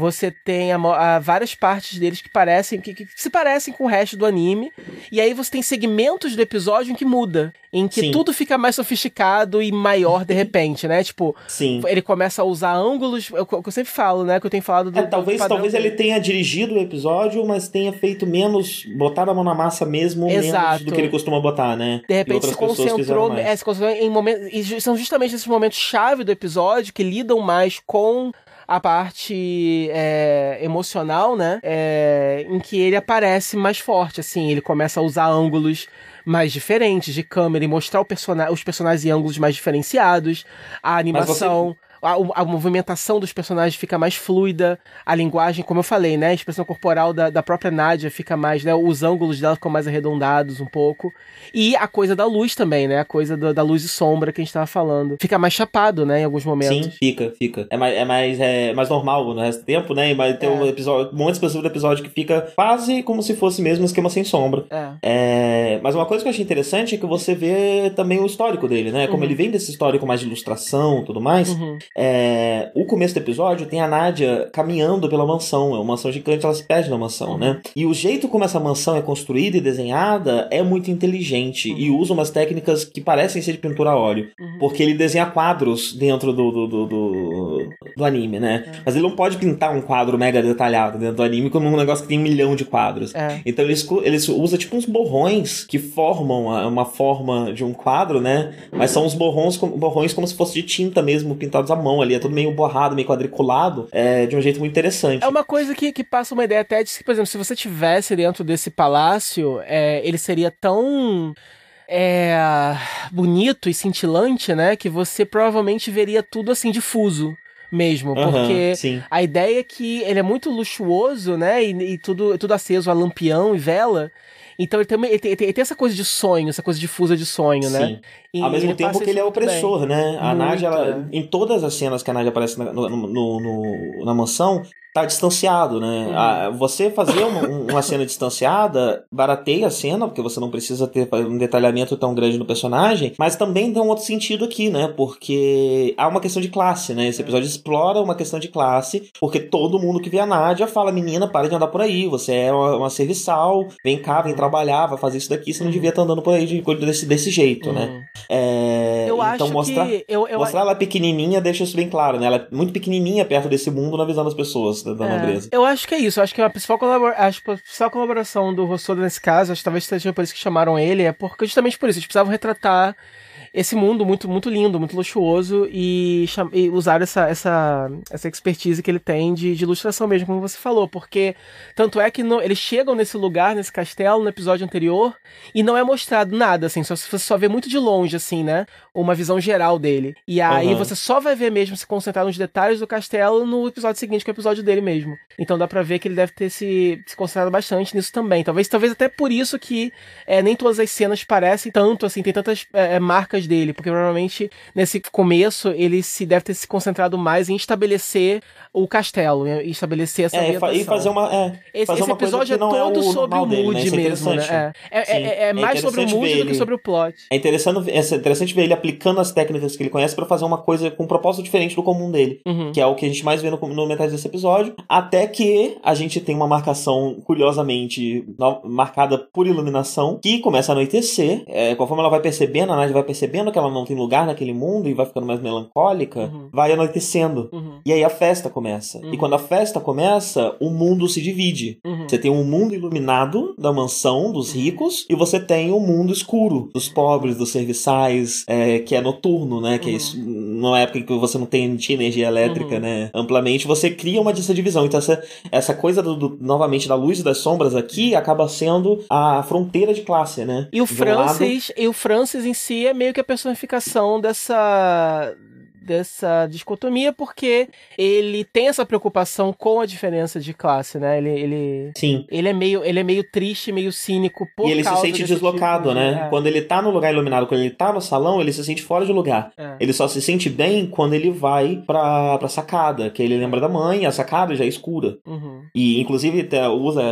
Você tem a a várias partes deles que parecem que, que se parecem com o resto do anime. E aí você tem segmentos do episódio em que muda. Em que Sim. tudo fica mais sofisticado e maior de repente, né? Tipo, Sim. ele começa a usar ângulos, é o que eu sempre falo, né? Que eu tenho falado do. É, talvez, do talvez ele tenha dirigido o episódio, mas tenha feito menos, botado a mão na massa mesmo, menos Exato. do que ele costuma botar, né? De repente se concentrou, é, se concentrou em momentos. E são justamente esses momentos chave do episódio que lidam mais com a parte é, emocional, né? É, em que ele aparece mais forte, assim. Ele começa a usar ângulos mais diferentes de câmera e mostrar o persona os personagens em ângulos mais diferenciados. A animação. A, a movimentação dos personagens fica mais fluida, a linguagem, como eu falei, né? A expressão corporal da, da própria Nádia fica mais, né? Os ângulos dela ficam mais arredondados um pouco. E a coisa da luz também, né? A coisa da, da luz e sombra que a gente tava falando. Fica mais chapado, né? Em alguns momentos. Sim, fica, fica. É mais, é mais, é mais normal no resto do tempo, né? Mas tem É. um episódio, momentos específicos do episódio que fica quase como se fosse mesmo um esquema sem sombra. É. É, mas uma coisa que eu achei interessante é que você vê também o histórico dele, né? Como Uhum. ele vem desse histórico mais de ilustração e tudo mais. Uhum. É, o começo do episódio tem a Nádia caminhando pela mansão. É uma mansão gigante, ela se perde na mansão, né? E o jeito como essa mansão é construída e desenhada é muito inteligente e usa umas técnicas que parecem ser de pintura a óleo. Porque ele desenha quadros dentro do, do, do, do, do anime, né? Mas ele não pode pintar um quadro mega detalhado dentro do anime como um negócio que tem um milhão de quadros. É. Então eles, cu- eles usam tipo uns borrões que formam a- uma forma de um quadro, né? Mas são uns borrões, borrões como se fosse de tinta mesmo, pintados à mão ali. É tudo meio borrado, meio quadriculado, é, de um jeito muito interessante. É uma coisa que, que passa uma ideia até de que, por exemplo, se você tivesse dentro desse palácio, é, ele seria tão é, bonito e cintilante, né? Que você provavelmente veria tudo assim difuso mesmo. Aham, Porque sim. a ideia é que ele é muito luxuoso, né? E, e tudo, tudo aceso a lampião e vela. Então ele tem, ele, tem, ele tem essa coisa de sonho, essa coisa difusa de sonho, né? Sim. E Ao mesmo tempo que ele é muito bem. opressor, né? A Muito, Nádia, ela- é. em todas as cenas que a Nádia aparece na, no- no- no- na mansão, tá distanciado, né? Uhum. A- você fazer uma, um- uma cena distanciada barateia a cena, porque você não precisa ter um detalhamento tão grande no personagem, mas também dá um outro sentido aqui, né? Porque há uma questão de classe, né? Esse episódio explora uma questão de classe, porque todo mundo que vê a Nádia fala: menina, para de andar por aí, você é uma, uma serviçal, vem cá, vem trabalhar, vai fazer isso daqui, você não devia estar andando por aí de, desse, desse jeito, né? Uhum. É, Eu então acho mostrar, que. Eu, eu, mostrar ela pequenininha deixa isso bem claro, né? Ela é muito pequenininha perto desse mundo na visão das pessoas, da, da É, nobreza. eu acho que é isso. Eu acho que a principal, colabora- acho que a principal colaboração do Rossoda nesse caso, acho que talvez seja por isso que chamaram ele, é porque justamente por isso, eles precisavam retratar esse mundo muito, muito lindo, muito luxuoso e, e usar essa, essa, essa expertise que ele tem de, de ilustração mesmo, como você falou, porque tanto é que no- eles chegam nesse lugar, nesse castelo, no episódio anterior, e não é mostrado nada, assim, só, você só vê muito de longe, assim, né? Uma visão geral dele. E aí Aham. você só vai ver mesmo se concentrar nos detalhes do castelo no episódio seguinte, que é o episódio dele mesmo. Então dá pra ver que ele deve ter se, se concentrado bastante nisso também. Talvez, talvez até por isso que é, nem todas as cenas parecem tanto, assim, tem tantas é, é, dele, porque provavelmente nesse começo ele se deve ter se concentrado mais em estabelecer o castelo, em estabelecer essa É, e fazer uma. É, Esse, fazer esse uma episódio é é todo o sobre o normal dele, né? mood é mesmo, né? É, é, Sim. é- é É mais sobre o mood do que sobre o plot. É interessante, é interessante ver ele aplicando as técnicas que ele conhece pra fazer uma coisa com um propósito diferente do comum dele. Uhum. Que é o que a gente mais vê no, no metade desse episódio. Até que a gente tem uma marcação, curiosamente, marcada por iluminação, que começa a anoitecer. É, conforme ela vai percebendo, a Nádia vai percebendo que ela não tem lugar naquele mundo e vai ficando mais melancólica, Uhum. vai anoitecendo. Uhum. E aí a festa começa. Uhum. E quando a festa começa, o mundo se divide. Uhum. Você tem um mundo iluminado da mansão dos ricos e você tem o mundo escuro dos pobres, dos serviçais, é, que é noturno, né? Que é Uhum. isso, numa época em que você não tem tinha energia elétrica, Uhum. né? Amplamente, você cria uma dessa divisão. Então essa, essa coisa do, do- novamente da luz e das sombras aqui acaba sendo a fronteira de classe, né? E o De um lado- Francis, e o Francis em si é meio que a personificação dessa dessa dicotomia porque ele tem essa preocupação com a diferença de classe, né? Ele ele, Sim. ele é meio ele é meio triste, meio cínico por e ele se sente desse deslocado, tipo né? é, Quando ele tá no lugar iluminado, quando ele tá no salão, ele se sente fora de lugar. é. Ele só se sente bem quando ele vai pra, pra sacada, que ele lembra da mãe, a sacada já é escura. Uhum. E inclusive usa.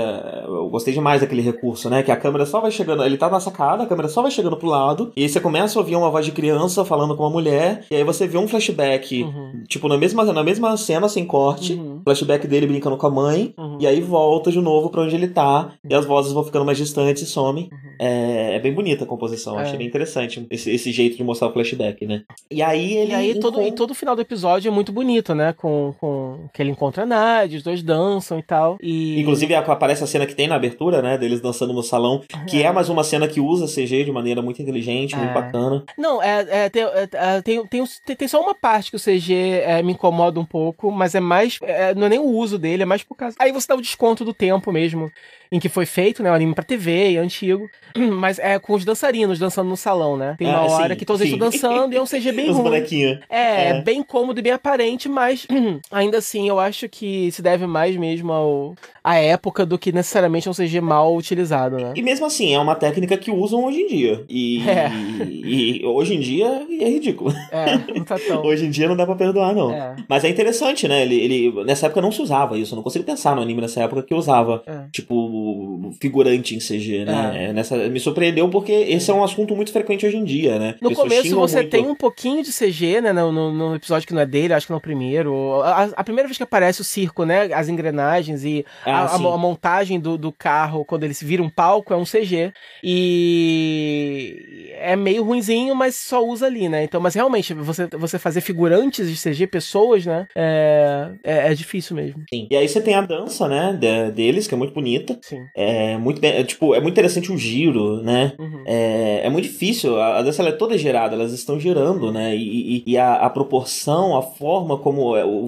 Eu gostei demais daquele recurso, né? Que a câmera só vai chegando. Ele tá na sacada, a câmera só vai chegando pro lado. E aí você começa a ouvir uma voz de criança falando com uma mulher. E aí você vê um flashback, Uhum. tipo, na mesma, na mesma cena, sem corte. Uhum. Flashback dele brincando com a mãe. Uhum. E aí volta de novo pra onde ele tá. E as vozes vão ficando mais distantes e somem. É, é bem bonita a composição. Uhum. É. Achei bem interessante esse, esse jeito de mostrar o flashback, né? E aí ele. E aí todo, e todo o final do episódio é muito bonito, né? Com, com que ele encontra a Nádia, os dois dançam e tal. E Inclusive aparece a cena que tem na abertura, né? Deles dançando no salão, que é mais uma cena que usa CG de maneira muito inteligente, muito É. bacana. Não, é, é, tem, é, é, tem, tem- tem só uma parte que o CG é, me incomoda um pouco, mas é mais. é, não é nem o uso dele, é mais por causa. Aí você dá o desconto do tempo mesmo em que foi feito, né? O anime pra TV, é antigo. Mas é com os dançarinos dançando no salão, né? Tem uma Ah, hora sim, que todos eles sim. estão dançando e é um CG bem ruim. bonequinhos. É, É. bem cômodo e bem aparente, mas ainda assim eu acho que se deve mais mesmo ao, à época do que necessariamente a um CG mal utilizado, né? E mesmo assim, é uma técnica que usam hoje em dia. E, É. e hoje em dia é ridículo. É, não tá tão. Hoje em dia não dá pra perdoar, não. É. Mas é interessante, né? Ele, ele- nessa época não se usava isso. Eu não consigo pensar no anime nessa época que usava, É. tipo, figurante em CG, né? É, nessa, me surpreendeu porque esse é um assunto muito frequente hoje em dia, né? No Pessoas começo você muito. tem um pouquinho de CG, né? No, no- no episódio que não é dele, acho que no primeiro. A, a primeira vez que aparece o circo, né? As engrenagens e Ah, a, a a montagem do, do carro quando ele se vira um palco é um CG. E é meio ruinzinho, mas só usa ali, né? Então, mas realmente, você, você fazer figurantes de CG, pessoas, né? É, é, é difícil mesmo. Sim. E aí você tem a dança, né, de- deles, que é muito bonita. Sim. É muito é, tipo, é muito interessante o giro, né? Uhum. É, é muito difícil, a, a dança é toda girada, elas estão girando, né? E, e- e a, a proporção, a forma como, é, o,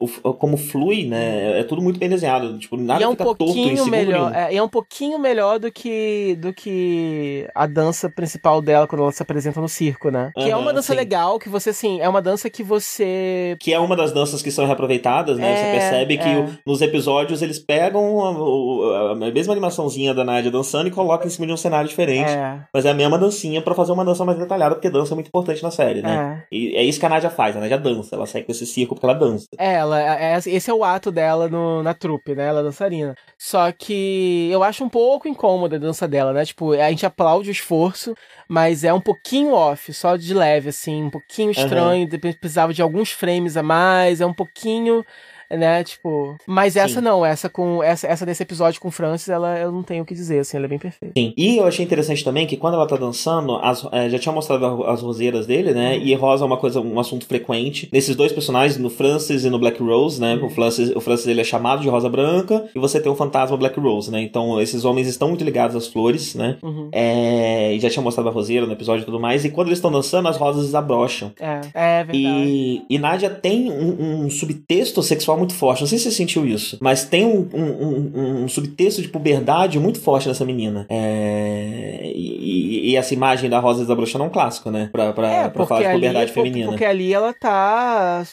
o- o- como flui, né? É tudo muito bem desenhado. Tipo, nada e é um pouquinho melhor, é, é um pouquinho melhor do que do que a dança principal dela quando ela se apresenta no circo, né? que é uma dança sim. legal, que você assim, é uma dança que você Que é uma das danças que são reaproveitadas, né? É, Você percebe que é. o- nos episódios eles pegam a, a mesma animaçãozinha da Nadia dançando e colocam em cima de um cenário diferente. é, Mas é a mesma dancinha pra fazer uma dança mais detalhada, porque dança é muito importante na série, né? é. E é isso que a Nadia faz, a Nadia dança, ela segue com esse circo porque ela dança. É, ela, é- esse é o ato dela no, na trupe, né? Ela é dançarina. Só que eu acho um pouco incômoda a dança dela, né? Tipo, a gente aplaude o esforço, mas é um pouquinho off, só de leve, assim, um pouquinho estranho. de- Precisava de alguns frames a mais, é um pouquinho. Né, tipo. Mas essa Sim. não, essa com. Essa, essa desse episódio com o Francis, ela eu não tenho o que dizer, assim, ela é bem perfeita. Sim. E eu achei interessante também que quando ela tá dançando, as- é, já tinha mostrado as roseiras dele, né? E rosa é uma coisa, um assunto frequente. Nesses dois personagens, no Francis e no Black Rose, né? O Francis, o Francis ele é chamado de Rosa Branca e você tem o fantasma Black Rose, né? Então esses homens estão muito ligados às flores, né? Uhum. É, e já tinha mostrado a roseira no episódio e tudo mais. E quando eles estão dançando, as rosas desabrocham. É, é verdade. E, e Nádia tem um, um subtexto sexual muito forte. Não sei se você sentiu isso, mas tem um, um- um- um subtexto de puberdade muito forte nessa menina. É, e, e essa imagem da Rosa desabrochando é um clássico, né? Pra, pra, É, pra falar de ali, puberdade por- feminina. porque ali ela tá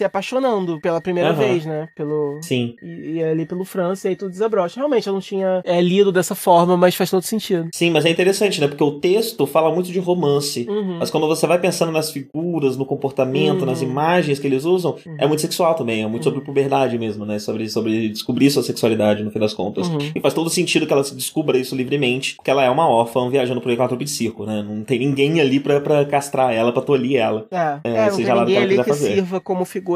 se apaixonando pela primeira Aham. vez, né? Pelo. Sim. E, e ali pelo França, e aí tudo desabrocha. Realmente, eu não tinha é, lido dessa forma, mas faz todo sentido. Sim, mas é interessante, né? Porque o texto fala muito de romance. Uhum. Mas quando você vai pensando nas figuras, no comportamento, Uhum. nas imagens que eles usam, é muito sexual também. É muito sobre puberdade mesmo, né? Sobre, sobre descobrir sua sexualidade, no fim das contas. Uhum. E faz todo sentido que ela se descubra isso livremente, porque ela é uma órfã viajando por trupe de circo, né? Não tem ninguém ali pra, pra castrar ela, pra tolir ela. É, É, é, não tem seja lá o que ela quiser fazer. sirva como figura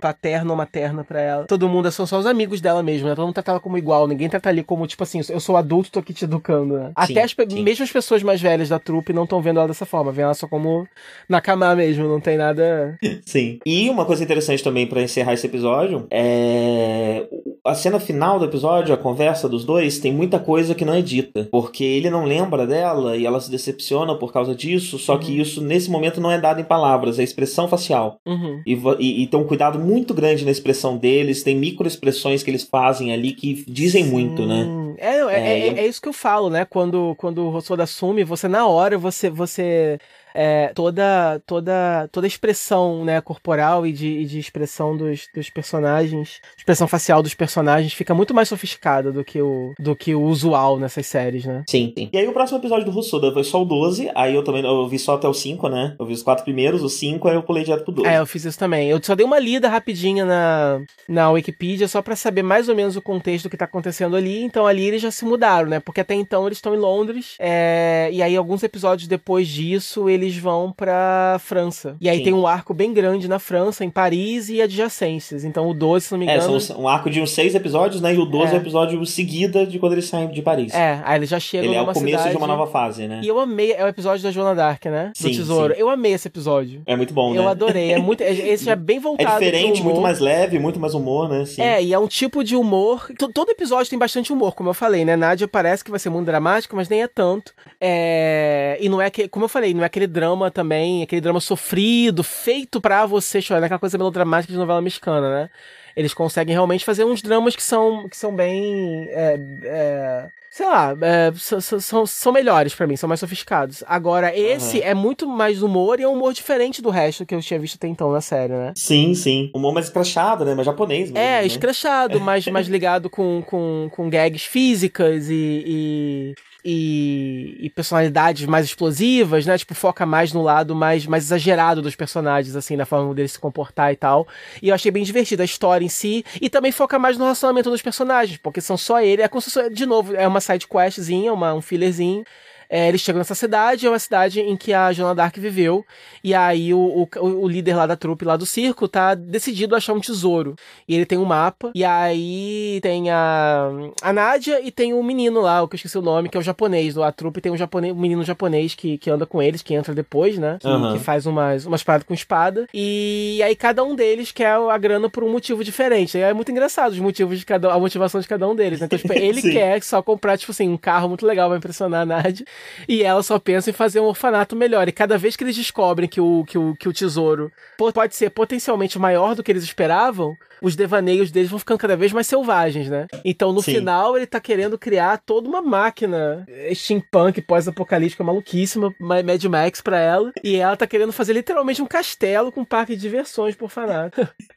paterna ou materna pra ela. Todo mundo são só os amigos dela mesmo, né? Todo mundo trata ela como igual, ninguém trata ali como, tipo assim, eu sou adulto, tô aqui te educando, né? Até as, sim. mesmo as pessoas mais velhas da trupe não estão vendo ela dessa forma, vêem ela só como Nakama mesmo, não tem nada. Sim. E uma coisa interessante também pra encerrar esse episódio é. A cena final do episódio, a conversa dos dois, tem muita coisa que não é dita. Porque ele não lembra dela e ela se decepciona por causa disso, só que isso nesse momento não é dado em palavras, é expressão facial. Uhum. E, e, e tem um cuidado muito grande na expressão deles, tem microexpressões que eles fazem ali que dizem muito, né? É, é, é, É, é isso que eu falo, né? Quando, quando o Rossoda assume, você na hora, você, você é, toda, toda, toda a expressão né, corporal e de, e de expressão dos, dos personagens, expressão facial dos personagens fica muito mais sofisticada do que o, do que o usual nessas séries, né? Sim, sim. E aí o próximo episódio do Russoda foi só o 12, aí eu também eu vi só até o 5, né? Eu vi os quatro primeiros, o 5, aí eu pulei direto pro 12. É, eu fiz isso também. Eu só dei uma lida rapidinha na, na Wikipedia só pra saber mais ou menos o contexto do que tá acontecendo ali. Então ali eles já se mudaram, né? Porque até então eles estão em Londres. é, E aí alguns episódios depois disso eles vão pra França. E aí Sim. tem um arco bem grande na França, em Paris e adjacências. Então o 12, se não me É, engano. São um arco de uns seis episódios, né? E o 12 é, É. o episódio seguida de quando eles saem de Paris. É, aí eles já chegam Ele é o começo cidade... de uma nova fase, né? E eu amei, é o episódio da Joana Dark, né? Sim, do Tesouro. sim. Eu amei esse episódio. É muito bom, né? Eu adorei. É muito, é- esse já é bem É voltado pro diferente, muito mais leve, muito mais humor, né? Sim. É, e é um tipo de humor. to- Todo episódio tem bastante humor, como eu falei, né? Nádia parece que vai ser muito dramático, mas nem é tanto. É, E não é que, como eu falei, não é aquele drama também, aquele drama sofrido, feito pra você chorar, é aquela coisa melodramática de novela mexicana, né? Eles conseguem realmente fazer uns dramas que são, que são bem. é, é, sei lá, é, são- são, melhores pra mim, são mais sofisticados. Agora, esse é muito mais humor e é um humor diferente do resto que eu tinha visto até então na série, né? Sim, sim. Humor mais escrachado, né? Mas japonês mesmo. É, né? escrachado, mas mais ligado com, com, com gags físicas e, e, e, e personalidades mais explosivas, né? Tipo, foca mais no lado mais, mais exagerado dos personagens, assim, na forma deles se comportar e tal. E eu achei bem divertida a história em si. E também foca mais no relacionamento dos personagens, porque são só ele. É como se de novo, é uma side questzinha, uma, um fillerzinho. É, eles chegam nessa cidade, é uma cidade em que a Joana Dark viveu, e aí o, o, o, líder lá da trupe, lá do circo, tá decidido a achar um tesouro. E ele tem um mapa, e aí tem a, a Nádia e tem o um menino lá, o que eu esqueci o nome, que é o japonês. A trupe tem um, japonês, um menino japonês que, que anda com eles, que entra depois, né? Que, Aham. que faz umas, umas paradas com espada. E aí cada um deles quer a grana por um motivo diferente. E é muito engraçado os motivos de cada a motivação de cada um deles, né? Então, tipo, ele quer só comprar, tipo assim, um carro muito legal pra impressionar a Nádia. E ela só pensa em fazer um orfanato melhor. E cada vez que eles descobrem que o, que o, que o tesouro po- pode ser potencialmente maior do que eles esperavam, os devaneios deles vão ficando cada vez mais selvagens, né? Então, no Sim. final, ele tá querendo criar toda uma máquina steampunk pós-apocalíptica maluquíssima, Ma- Mad Max pra ela. E ela tá querendo fazer literalmente um castelo com um parque de diversões por orfanato.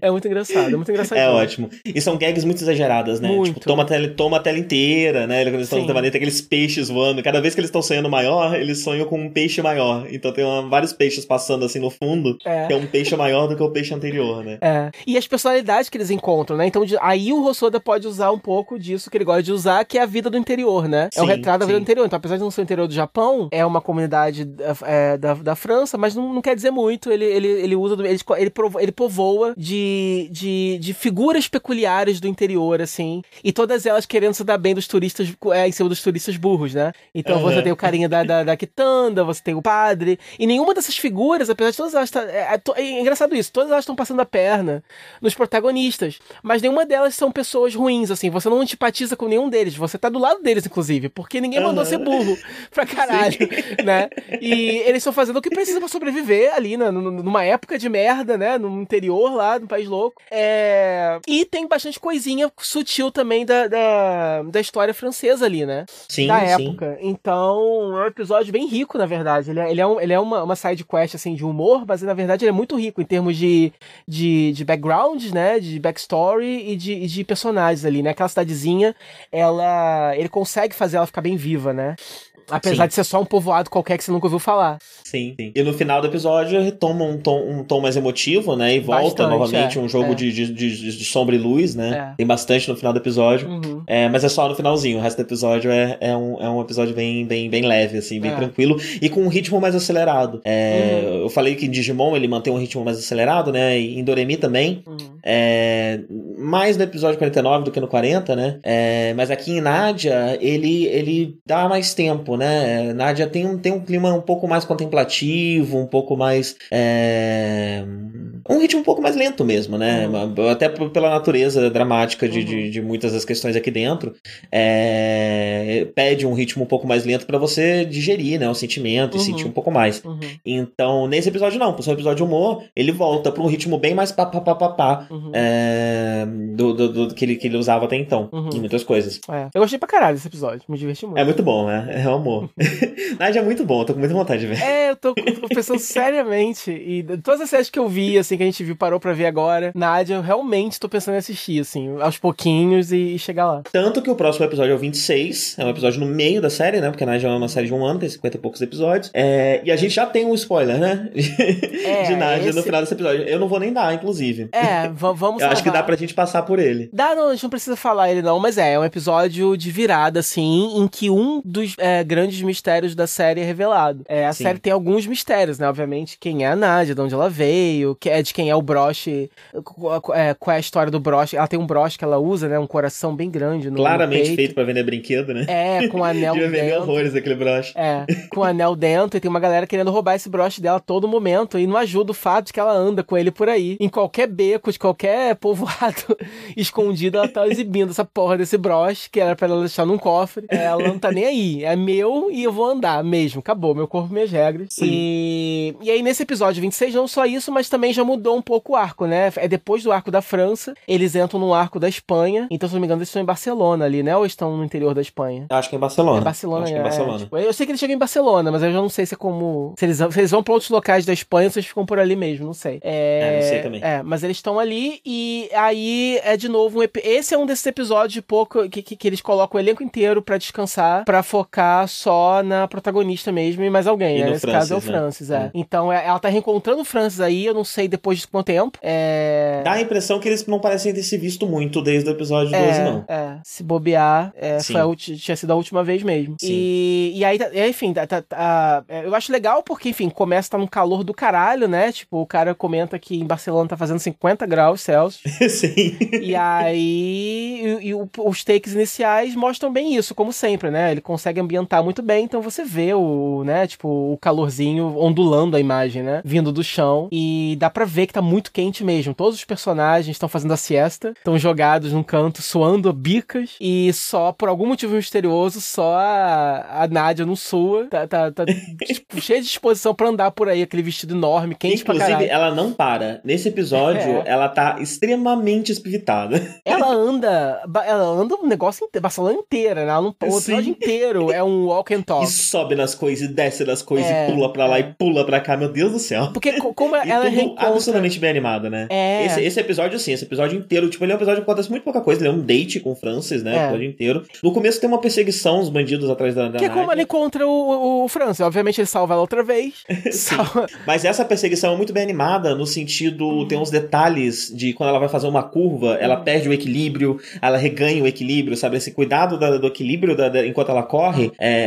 é muito engraçado, é muito engraçado. É ótimo. E são gags muito exageradas, né? Muito. Tipo, toma a tela, toma a tela inteira, né? Quando eles estão devaneio, tem aqueles peixes voando. Cada vez que eles estão sonhando maior, eles sonham com um peixe maior. Então tem uma- vários peixes passando assim no fundo, É. que é um peixe maior do que o peixe anterior, né? É. E as personalidades que eles encontram, né? Então aí o Rossoda pode usar um pouco disso que ele gosta de usar, que é a vida do interior, né? é o Sim, retrato da vida sim. do interior. Então, apesar de não ser o interior do Japão, é uma comunidade é, da, da França, mas não, não quer dizer muito. Ele, ele, ele usa, do- ele, ele, provo- ele povoa de, de, de figuras peculiares do interior, assim, e todas elas querendo se dar bem dos turistas, é, em cima dos turistas burros, né? Então Aham. você tem o carinha da, da, da quitanda, você tem o padre, e nenhuma dessas figuras, apesar de todas elas. tá- é, é é engraçado isso, todas elas estão passando a perna nos protagonistas, mas nenhuma delas são pessoas ruins, assim, você não antipatiza com nenhum deles, você tá do lado deles, inclusive, porque ninguém mandou Aham. ser burro pra caralho, né? E eles estão fazendo o que precisa pra sobreviver ali, né? num- numa época de merda, né? No interior lá, no país louco. É... E tem bastante coisinha sutil também da, da, da história francesa ali, né? Sim, da sim. época. Então, é um episódio bem rico, na verdade. Ele é, ele é, um- ele é uma, uma side quest, assim, de humor, mas na verdade ele é muito rico em termos de, de, de background, né? De backstory e de, e de personagens ali, né? Aquela cidadezinha, ela... Ele consegue fazer ela ficar bem viva, né? Apesar Sim. de ser só um povoado qualquer que você nunca ouviu falar. Sim, sim. E no final do episódio retoma um tom, um tom mais emotivo, né? E volta Bastante, novamente é, um jogo é. de, de, de, de sombra e luz, né? É. Tem bastante no final do episódio. Uhum. É, mas é só no finalzinho. O resto do episódio é, é, um, é um episódio bem, bem, bem leve, assim, bem É. tranquilo. E com um ritmo mais acelerado. É, Uhum. Eu falei que em Digimon ele mantém um ritmo mais acelerado, né? E em Doremi também. Uhum. Mais no episódio 49 do que no 40, né? Mas aqui em Nádia, ele, ele dá mais tempo, né? Nádia tem um, tem um clima um pouco mais contemplativo, um pouco mais. é, um ritmo um pouco mais lento mesmo, né? Até p- pela natureza dramática de, Uhum. de, de muitas das questões aqui dentro. é, pede um ritmo um pouco mais lento pra você digerir, né? O sentimento Uhum. e sentir um pouco mais. Uhum. Então, nesse episódio não, por ser um episódio de humor, ele volta pra um ritmo bem mais papapá Uhum. é, do, do, do que, ele, que ele usava até então, Uhum. em muitas coisas. É. Eu gostei pra caralho desse episódio, me diverti muito. É muito bom, né? É um amor. Nádia é muito bom, eu tô com muita vontade de ver. É, eu tô, tô pensando seriamente. E todas as séries que eu vi, assim, que a gente viu, parou pra ver agora, Nádia, eu realmente tô pensando em assistir, assim, aos pouquinhos e, e chegar lá. Tanto que o próximo episódio é o 26, é um episódio no meio da série, né? Porque a Nádia é uma série de um ano, tem 50 e poucos episódios. É, e a gente já tem um spoiler, né? É, de Nádia no esse- final desse episódio. Eu não vou nem dar, inclusive. É, va- vamos Eu acho que dá salvar. pra gente passar por ele. Dá, não, a gente não precisa falar ele não, mas é, é um episódio de virada, assim, em que um dos é, grandes mistérios da série é revelado. É, a Sim. série tem alguns mistérios, né? Obviamente, quem é a Nádia, de onde ela veio, que é de quem é o broche, é, qual é a história do broche. Ela tem um broche que ela usa, né? Um coração bem grande no, Claramente feito pra vender brinquedo, né? É, com anel Devia vender dentro. horrores aquele broche. É, com o anel dentro e tem uma galera querendo roubar esse broche dela a todo momento e não ajuda o fato de que ela anda com ele por aí. Em qualquer beco, de qualquer povoado escondido, ela tá exibindo essa porra desse broche que era pra ela deixar num cofre. Ela não tá nem aí. É meu e eu vou andar mesmo. Acabou, meu corpo, minhas regras. Sim. E, e aí nesse episódio 26, não só isso, mas também já mudou um pouco o arco, né? É depois do arco da França, eles entram no arco da Espanha. Então, se não me engano, eles estão em Barcelona ali, né? Ou estão no interior da Espanha? Eu Acho que é em Barcelona. É Barcelona, Acho que é em Barcelona. tipo, eu sei que eles chegam em Barcelona, mas eu já não sei se é como. Se eles, se eles vão pra outros locais da Espanha ou se eles ficam por ali mesmo, não sei. É, É, não sei também. É, mas eles estão ali e aí é de novo um ep... esse é um desses episódios de pouco que, que, que eles colocam o elenco inteiro pra descansar, pra focar só na protagonista mesmo e mais alguém, E né? Nesse caso é o Francis, né? Francis, é. É. Então é- ela tá reencontrando o Francis aí, eu não sei depois de quanto tempo. É. Dá a impressão que eles não parecem ter se visto muito desde o episódio 12, É, não. é, se bobear, é, foi a tinha sido a última vez mesmo. Sim. E, e aí, tá- enfim, tá- tá- tá- é, eu acho legal porque, enfim, começa a tá num calor do caralho, né? Tipo, o cara comenta que em Barcelona tá fazendo 50 graus Celsius. Sim. e aí, e, e os takes iniciais mostram bem isso, como sempre, né? Ele consegue ambientar muito bem, então você vê o, né, tipo, o calorzinho ondulando a imagem, né? Vindo do chão. E dá pra ver que tá muito quente mesmo. Todos os personagens estão fazendo a siesta, estão jogados num canto, suando bicas, e só, por algum motivo misterioso, só a, a Nádia não sua. Tá, tá, tá tipo, cheia de disposição pra andar por aí, aquele vestido enorme, quente pra Inclusive, caralho. ela não para. Nesse episódio, É. ela tá extremamente espiritada. Ela anda, ela anda um negócio inteiro, Barcelona inteira, né? Ela não, o episódio Sim. inteiro é um walk and E talk. sobe nas coisas, e desce nas coisas, É, e pula pra lá é. e pula pra cá. Meu Deus do céu. Porque co- como E ela tudo reencontra... absolutamente bem animado, né? É. Esse, esse episódio, sim, esse episódio inteiro, tipo, ele é um episódio que acontece muito pouca coisa. Ele é um date com o Francis, né? É. O episódio inteiro. No começo tem uma perseguição, os bandidos atrás da, da Que é como ela Nadia. encontra o, o, o Francis. Obviamente ele salva ela outra vez. Salva- Mas essa perseguição é muito bem animada, no sentido, tem uns detalhes de quando ela vai fazer uma curva, ela Uhum. perde o equilíbrio, ela reganha o equilíbrio, sabe? Esse cuidado da- do equilíbrio da- da- enquanto ela corre é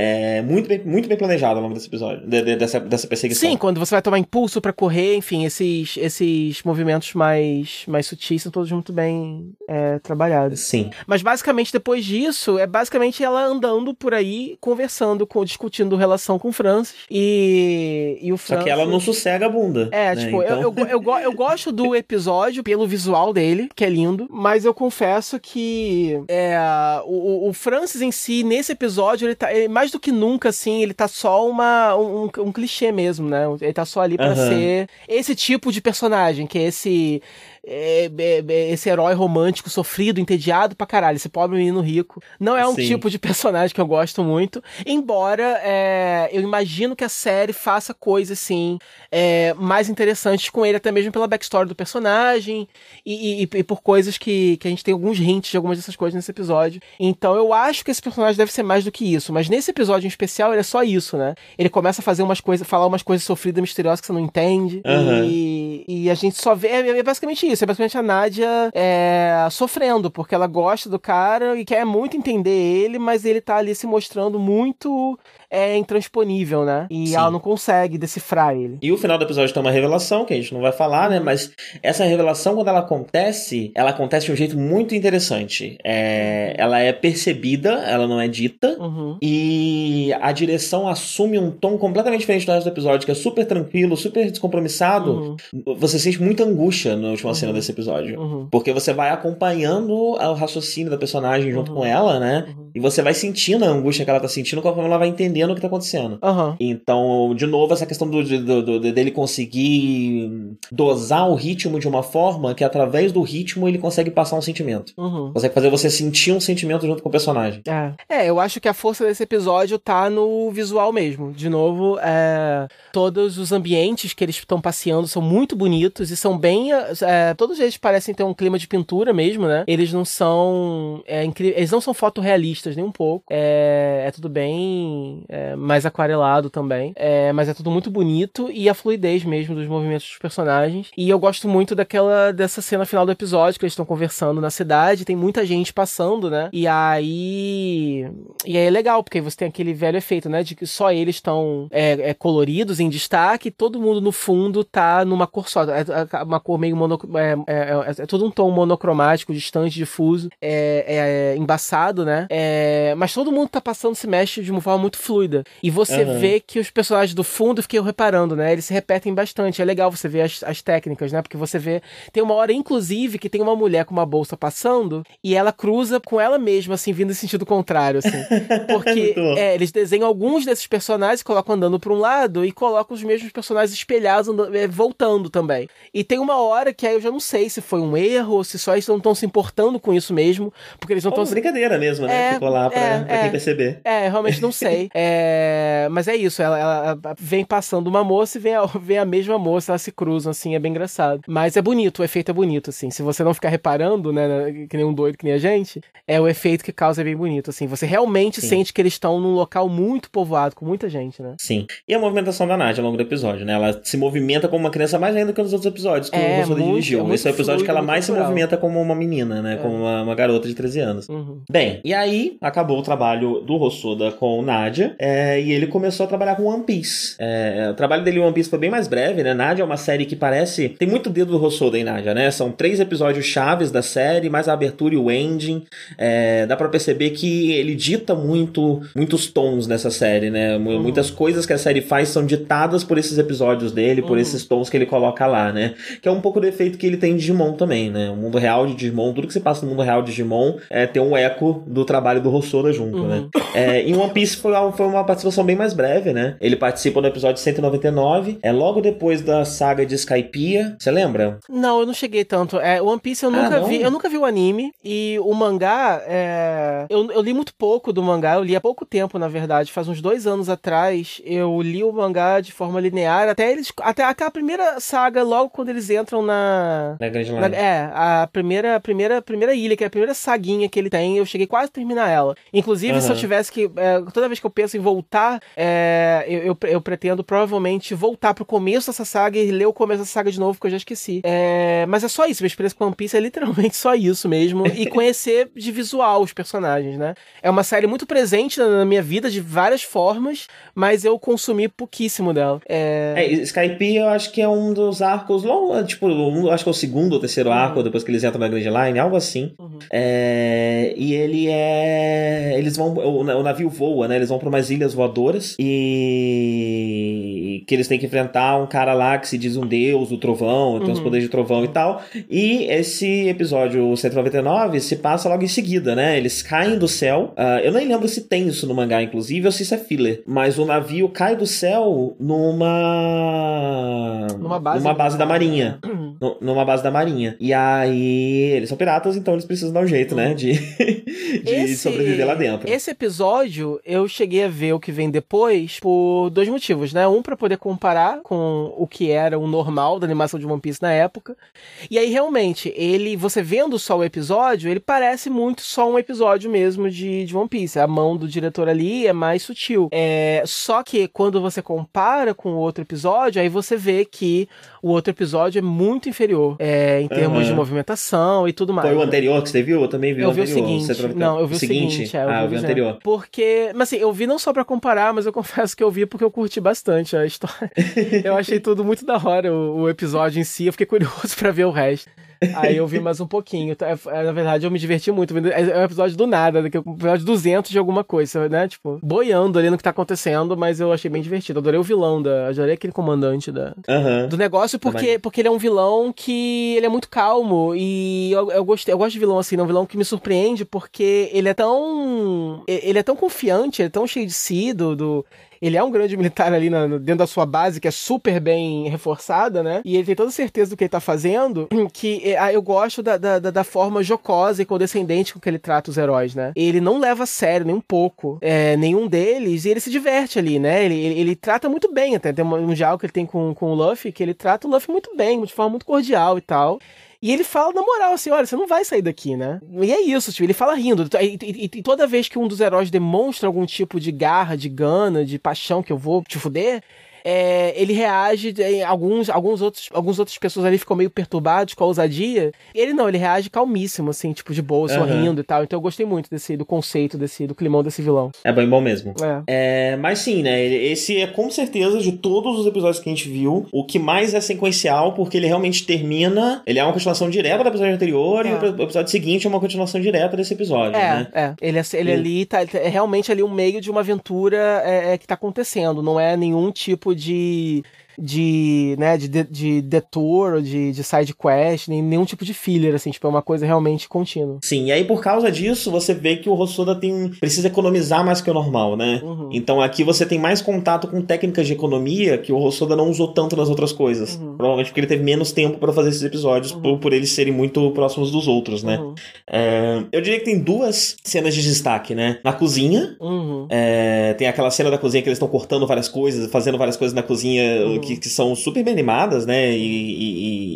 muito bem, muito bem planejado ao longo desse episódio, de- de- dessa, dessa perseguição. Sim, quando você vai tomar impulso pra correr, enfim, esses, esses movimentos mais, mais sutis são todos muito bem é, trabalhados. Sim. Mas basicamente depois disso, é basicamente ela andando por aí, conversando, com, discutindo relação com o Francis. E, e o Só Francis... que ela não sossega a bunda. É, né? tipo, eu, Então- eu, eu, go- eu gosto do episódio pelo visual dele, que é lindo, mas eu confesso que é, o, o Francis em si, nesse episódio, ele tá, ele, mais do que nunca, assim, ele tá só uma, um, um clichê mesmo, né? Ele tá só ali pra Aham. ser esse tipo de personagem, que é esse. É, é, é, esse herói romântico, sofrido, entediado pra caralho, esse pobre menino rico. Não é um Sim. tipo de personagem que eu gosto muito, embora é, eu imagino que a série faça coisas, assim, é, mais interessantes com ele, até mesmo pela backstory do personagem e, e- e por coisas que, que a gente tem alguns hints de algumas dessas coisas nesse episódio. Então eu acho que esse personagem deve ser mais do que isso, mas nesse episódio em especial ele é só isso, né? Ele começa a fazer umas coisas, falar umas coisas sofridas, misteriosas que você não entende Aham. e, e a gente só vê, é, é basicamente isso, é basicamente a Nádia é, sofrendo, porque ela gosta do cara e quer muito entender ele, mas ele tá ali se mostrando muito é, intransponível, né? E Sim. ela não consegue decifrar ele. E o final do episódio tem uma revelação, que a gente não vai falar, né? Mas essa revelação, quando ela acontece, ela acontece de um jeito muito interessante. É, ela é percebida, ela não é dita. Uhum. E a direção assume um tom completamente diferente do resto do episódio, que é super tranquilo, super descompromissado. Uhum. Você sente muita angústia na última Uhum. cena desse episódio. Uhum. Porque você vai acompanhando o raciocínio da personagem junto Uhum. com ela, né? Uhum. E você vai sentindo a angústia que ela tá sentindo conforme ela vai entendendo o que tá acontecendo. Aham. Então, de novo, essa questão do, do- do- dele conseguir dosar o ritmo de uma forma que, através do ritmo, ele consegue passar um sentimento. Uhum. Consegue fazer você sentir um sentimento junto com o personagem. É. é, eu acho que a força desse episódio tá no visual mesmo. De novo, é, todos os ambientes que eles estão passeando são muito bonitos e são bem. é, todos eles parecem ter um clima de pintura mesmo, né? Eles não são. É, incri- eles não são fotorrealistas nem um pouco. É, é tudo bem é, mais aquarelado também. É, mas é tudo muito bonito e a fluidez mesmo dos movimentos dos personagens. E eu gosto muito daquela dessa cena final do episódio que eles estão conversando na cidade. Tem muita gente passando, né? E aí. E aí é legal, porque você tem aquele velho efeito, né? De que só eles estão é, é, coloridos em destaque, e todo mundo no fundo tá numa cor só. É, é uma cor meio mono, é, é, é, é todo um tom monocromático, distante, difuso, é, é, é embaçado, né? É, mas todo mundo tá passando, se mexe de uma forma muito fluida. E você Aham. vê que os personagens do fundo, fiquei reparando, né? Eles se repetem bastante. É legal você ver as, as técnicas, né? Porque você vê. Tem uma hora, inclusive, que tem uma mulher com uma bolsa passando e ela cruza com ela mesma, assim, vindo em sentido contrário, assim. Porque bom. é, eles desenham alguns desses personagens, colocam andando pra um lado e colocam os mesmos personagens espelhados andando- é, voltando também. E tem uma hora que aí eu já não sei se foi um erro ou se só eles não estão se importando com isso mesmo, porque eles não estão. Ou brincadeira mesmo, né? É, Ficou lá pra, é, pra é. quem perceber. É, realmente não sei. É, mas é isso, ela, ela vem passando uma moça e vem a, vem a mesma moça, elas se cruzam, assim, é bem engraçado. Mas é bonito, o efeito é bonito, assim. Se você não ficar reparando, né, que nem um doido que nem a gente, é o efeito que causa é bem bonito, assim. Você realmente Sim. sente que eles estão num local muito povoado, com muita gente, né? Sim. E a movimentação da Nádia ao longo do episódio, né? Ela se movimenta como uma criança mais ainda que nos outros episódios que É, o Rossoda dirigiu. é Esse é o episódio fluido, que ela mais se natural. movimenta como uma menina, né? É. Como uma, uma garota de 13 anos. Uhum. Bem, e aí acabou o trabalho do Rossoda com Nádia é, e ele começou a trabalhar com One Piece. É, o trabalho dele em One Piece foi bem mais breve, né? Nádia é uma série que parece. Tem muito dedo do Rossoda em Nádia, né? São três episódios chaves da série, mais a abertura e o ending. É, dá pra perceber que ele dita muito muitos tons nessa série, né? Mu- Muitas coisas que a série faz são ditadas por esses episódios dele, por Uhum. esses tons que ele coloca lá, né? Que é um pouco do efeito que ele tem em Digimon também, né? O mundo real de Digimon, tudo que se passa no mundo real de Digimon é, tem um eco do trabalho do Rossoda junto, Uhum. né? É, em One Piece foi uma, foi uma participação bem mais breve, né? Ele participa no episódio 199, é logo depois da saga de Skypiea. Você lembra? Não, eu não cheguei tanto. É, One Piece eu Ah, nunca não? vi. Eu nunca vi o anime. E o mangá, é, eu, eu li muito pouco do mangá. Eu li há pouco tempo, na verdade. Faz uns dois anos atrás. Eu li o mangá de forma linear. Até eles. Até aquela primeira saga, logo quando eles entram na. Na Grande na- é, a primeira, primeira, primeira ilha, que é a primeira saguinha que ele tem, eu cheguei quase a terminar ela. Inclusive, se eu tivesse que. é, toda vez que eu penso em voltar, é, eu, eu, eu pretendo provavelmente voltar pro começo dessa saga e ler o começo dessa saga de novo, porque eu já esqueci. É, mas é só isso, minha experiência com One Piece é literalmente só isso mesmo. E conhecer de visual os personagens, né? É uma série muito presente na, na minha vida de várias formas, mas eu consumi pouquíssimo dela. É, É, Skype eu acho que é um dos arcos, logo, tipo, um- acho que é o segundo ou terceiro arco, depois que eles entram na Grand Line, algo assim. Uhum. É, e ele é. Eles vão. O, o navio voa, né? Eles vão pra umas ilhas voadoras e. que eles têm que enfrentar um cara lá que se diz um deus, o trovão, tem os Uhum. poderes de trovão e tal. E esse episódio 199 se passa logo em seguida, né? Eles caem do céu. Ah, eu nem lembro se tem isso no mangá, inclusive, ou se isso é filler. Mas o navio cai do céu numa. Numa base- numa base da marinha. Nu- numa base da marinha. E aí, eles são piratas, então eles precisam dar um jeito, né? De, de sobreviver lá dentro. Esse episódio eu cheguei a ver o que vem depois por dois motivos, né? Um pra poder comparar com o que era o normal da animação de One Piece na época. E aí realmente, ele, você vendo só o episódio, ele parece muito só um episódio mesmo de, de One Piece. A mão do diretor ali é mais sutil. É, só que quando você compara com outro episódio, aí você vê que o outro episódio é muito inferior é, em termos Aham. de movimentação e tudo mais. Foi o anterior que você viu? Eu também vi Eu o vi o anterior. seguinte. Não, eu vi o seguinte. é, ah, eu vi o anterior. Porque, mas assim, eu vi não só pra comparar, mas eu confesso que eu vi porque eu curti bastante a história. eu achei tudo muito da hora, o, o episódio em si. Eu fiquei curioso pra ver o resto. Aí eu vi mais um pouquinho. Tá, é, Na verdade, eu me diverti muito. vendo- É um episódio do nada, daqui- um episódio 200 de alguma coisa, né? Tipo, boiando ali no que tá acontecendo, mas eu achei bem divertido. Adorei o vilão da. Adorei aquele comandante da, Aham. do negócio porque, Também. porque ele é um vilão que ele é muito calmo e eu, eu, gostei, eu gosto de vilão assim, não um vilão que me surpreende porque ele é tão ele é tão confiante, ele é tão cheio de si do, do- ele é um grande militar ali na- dentro da sua base, que é super bem reforçada, né? E ele tem toda certeza do que ele tá fazendo, que é, ah, eu gosto da, da, da- forma jocosa e condescendente com que ele trata os heróis, né? Ele não leva a sério nem um pouco é, nenhum deles e ele se diverte ali, né? Ele, ele, ele trata muito bem, até tem um diálogo que ele tem com, com o Luffy, que ele trata o Luffy muito bem, de forma muito cordial e tal. E ele fala na moral, assim, olha, você não vai sair daqui, né? E é isso, tipo, ele fala rindo. E, e- e toda vez que um dos heróis demonstra algum tipo de garra, de gana, de paixão que eu vou te fuder, é, ele reage, em alguns, alguns outros, algumas outras pessoas ali ficam meio perturbados com a ousadia. Ele não, ele reage calmíssimo, assim, tipo, de boa, Aham. sorrindo e tal. Então eu gostei muito desse, do conceito, desse, do climão desse vilão. É bem bom mesmo. É. É, mas sim, né? Esse é com certeza de todos os episódios que a gente viu, o que mais é sequencial, porque ele realmente termina. Ele é uma continuação direta do episódio anterior, É. e o episódio seguinte é uma continuação direta desse episódio, É, né? é. Ele, é- ele E- ali tá é realmente ali um meio de uma aventura é, é, que tá acontecendo. Não é nenhum tipo de de, né, de, de, de detour, de, de side quest, nem nenhum tipo de filler, assim, tipo, é uma coisa realmente contínua. Sim, e aí por causa disso, você vê que o Hosoda tem precisa economizar mais que o normal, né? Uhum. Então aqui você tem mais contato com técnicas de economia que o Hosoda não usou tanto nas outras coisas. Uhum. Provavelmente porque ele teve menos tempo pra fazer esses episódios, por, por eles serem muito próximos dos outros, né? Uhum. É, eu diria que tem duas cenas de destaque, né? Na cozinha, Uhum. é, tem aquela cena da cozinha que eles estão cortando várias coisas, fazendo várias coisas na cozinha Uhum. Que, que são super bem animadas, né? E,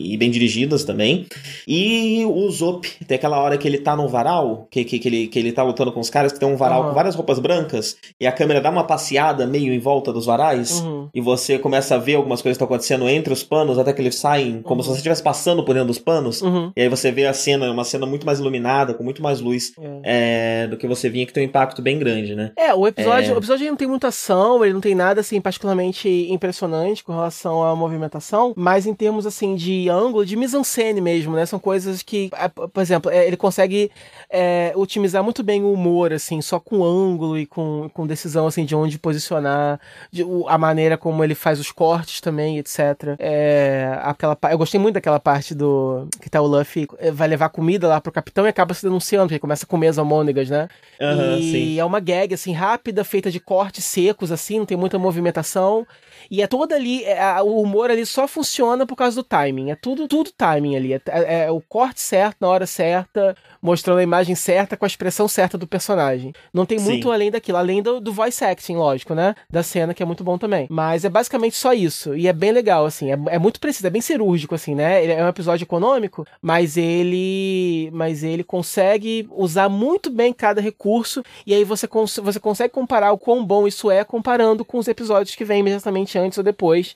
e- e bem dirigidas também. E o Zop, tem aquela hora que ele tá no varal, que, que, que, ele, que ele tá lutando com os caras, que tem um varal Aham. com várias roupas brancas, e a câmera dá uma passeada meio em volta dos varais. Uhum. E você começa a ver algumas coisas que estão acontecendo entre os panos, até que eles saem, como se você estivesse passando por dentro dos panos. Uhum. E aí você vê a cena, uma cena muito mais iluminada, com muito mais luz É. é, do que você vinha, que tem um impacto bem grande, né? É, o episódio, É. o episódio não tem muita ação, ele não tem nada assim particularmente impressionante com relação à movimentação, mas em termos assim de ângulo, de mise-en-scène mesmo, né? São coisas que, ah, por exemplo, é, ele consegue é, otimizar muito bem o humor, assim, só com ângulo e com, com decisão assim de onde posicionar, de, a maneira como ele faz os cortes também, etc. É, aquela, eu gostei muito daquela parte do que tá o Luffy eh, vai levar comida lá pro capitão e acaba se denunciando, porque ele começa a comer as almôndegas, né? Aham, e sim. é uma gag, assim, rápida, feita de cortes secos, assim, não tem muita movimentação. E é toda ali, é, o humor ali só funciona por causa do timing. É tudo, tudo timing ali. É, é- é o corte certo, na hora certa, mostrando a imagem certa, com a expressão certa do personagem. Não tem Sim. muito além daquilo, além do, do voice acting, lógico, né? Da cena, que é muito bom também. Mas é basicamente só isso. E é bem legal, assim. É, é muito preciso, é bem cirúrgico, assim, né? Ele é um episódio econômico, mas ele. Mas ele consegue usar muito bem cada recurso. E aí você, cons você consegue comparar o quão bom isso é comparando com os episódios que vêm imediatamente antes ou depois.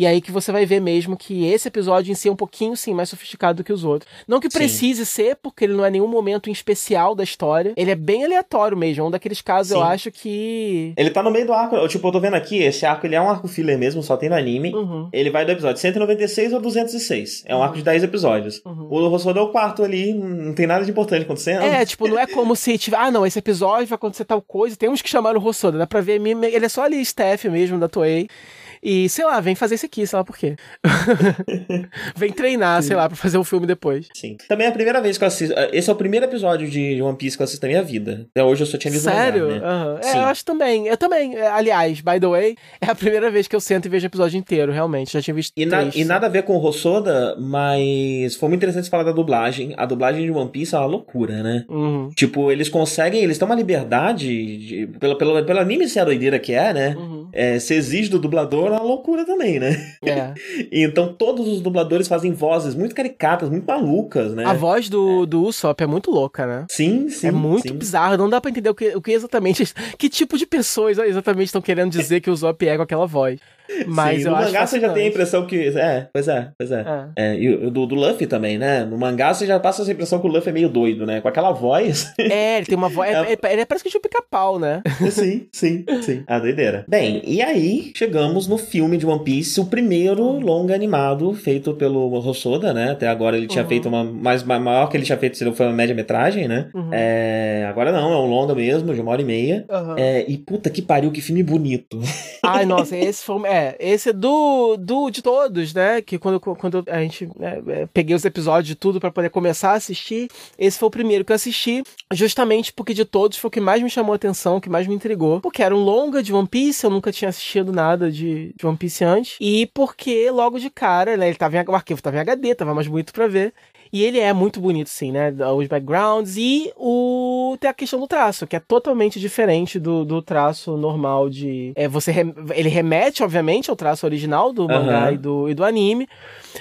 E aí que você vai ver mesmo que esse episódio em si é um pouquinho, sim, mais sofisticado do que os outros. Não que Sim. precise ser, porque ele não é nenhum momento em especial da história. Ele é bem aleatório mesmo. É um daqueles casos, eu Sim. acho que. Ele tá no meio do arco. eu, Tipo, eu tô vendo aqui, esse arco ele é um arco filler mesmo, só tem no anime. Uhum. Ele vai do episódio 196 ao 206. É um arco de 10 episódios. Uhum. O Rossoda é o quarto ali, não tem nada de importante acontecendo. É, tipo, não é como se tiver, ah, não, esse episódio vai acontecer tal coisa, temos que chamar o Rossoda, dá pra ver, ele é só ali staff mesmo da Toei. E, sei lá, vem fazer isso aqui, sei lá por quê. vem treinar, sei lá, pra fazer o filme depois. Sim. Também é a primeira vez que eu assisto. Esse é o primeiro episódio de One Piece que eu assisto na minha vida. Até hoje eu só tinha lido o Sério? mangá, né? Aham. É, Sim. eu acho também. Eu também. É, Aliás, by the way, é a primeira vez que eu sento e vejo o episódio inteiro, realmente. Já tinha visto E, na- três. e nada a ver com o Rossoda, mas foi muito interessante falar da dublagem. A dublagem de One Piece é uma loucura, né? Uhum. Tipo, eles conseguem, eles têm uma liberdade, de, pela, pela, pelo anime ser a doideira que é, né? Uhum. É, se exige do dublador é uma loucura também, né? É. Então todos os dubladores fazem vozes muito caricatas, muito malucas, né? A voz do, do Usopp é muito louca, né? Sim, sim. é muito sim. bizarro, não dá pra entender o que, o que exatamente. Que tipo de pessoas exatamente estão querendo dizer que o Usopp é com aquela voz. Mas Sim, eu no mangá você já tem a impressão que. É, pois é, pois é. É. É, e do, do Luffy também, né? No mangá você já passa essa impressão que o Luffy é meio doido, né? Com aquela voz. É, ele tem uma voz. é- é- Ele é parece que tinha um pica-pau, né? sim, sim, sim. A doideira. Bem, e aí chegamos no filme de One Piece, o primeiro longa animado feito pelo Hosoda, né? Até agora ele tinha Uhum. feito uma. Mais, ma- maior que ele tinha feito foi uma média-metragem, né? Uhum. É, agora não, é um longa mesmo, de uma hora e meia. Aham. É, e puta que pariu, que filme bonito. Ai, nossa, esse foi. É, esse é do, do de todos, né? Que quando, quando a gente né, é, peguei os episódios de tudo pra poder começar a assistir, esse foi o primeiro que eu assisti, justamente porque de todos foi o que mais me chamou a atenção, o que mais me intrigou. Porque era um longa de One Piece, eu nunca tinha assistido nada de, de One Piece antes. E porque logo de cara, né? Ele tava em, o arquivo tava em HD, tava mais bonito pra ver. E ele é muito bonito, sim, né? Os backgrounds e o tem a questão do traço, que é totalmente diferente do, do traço normal de. É, você rem- Ele remete, obviamente, ao traço original do mangá Aham. e, do, e do anime,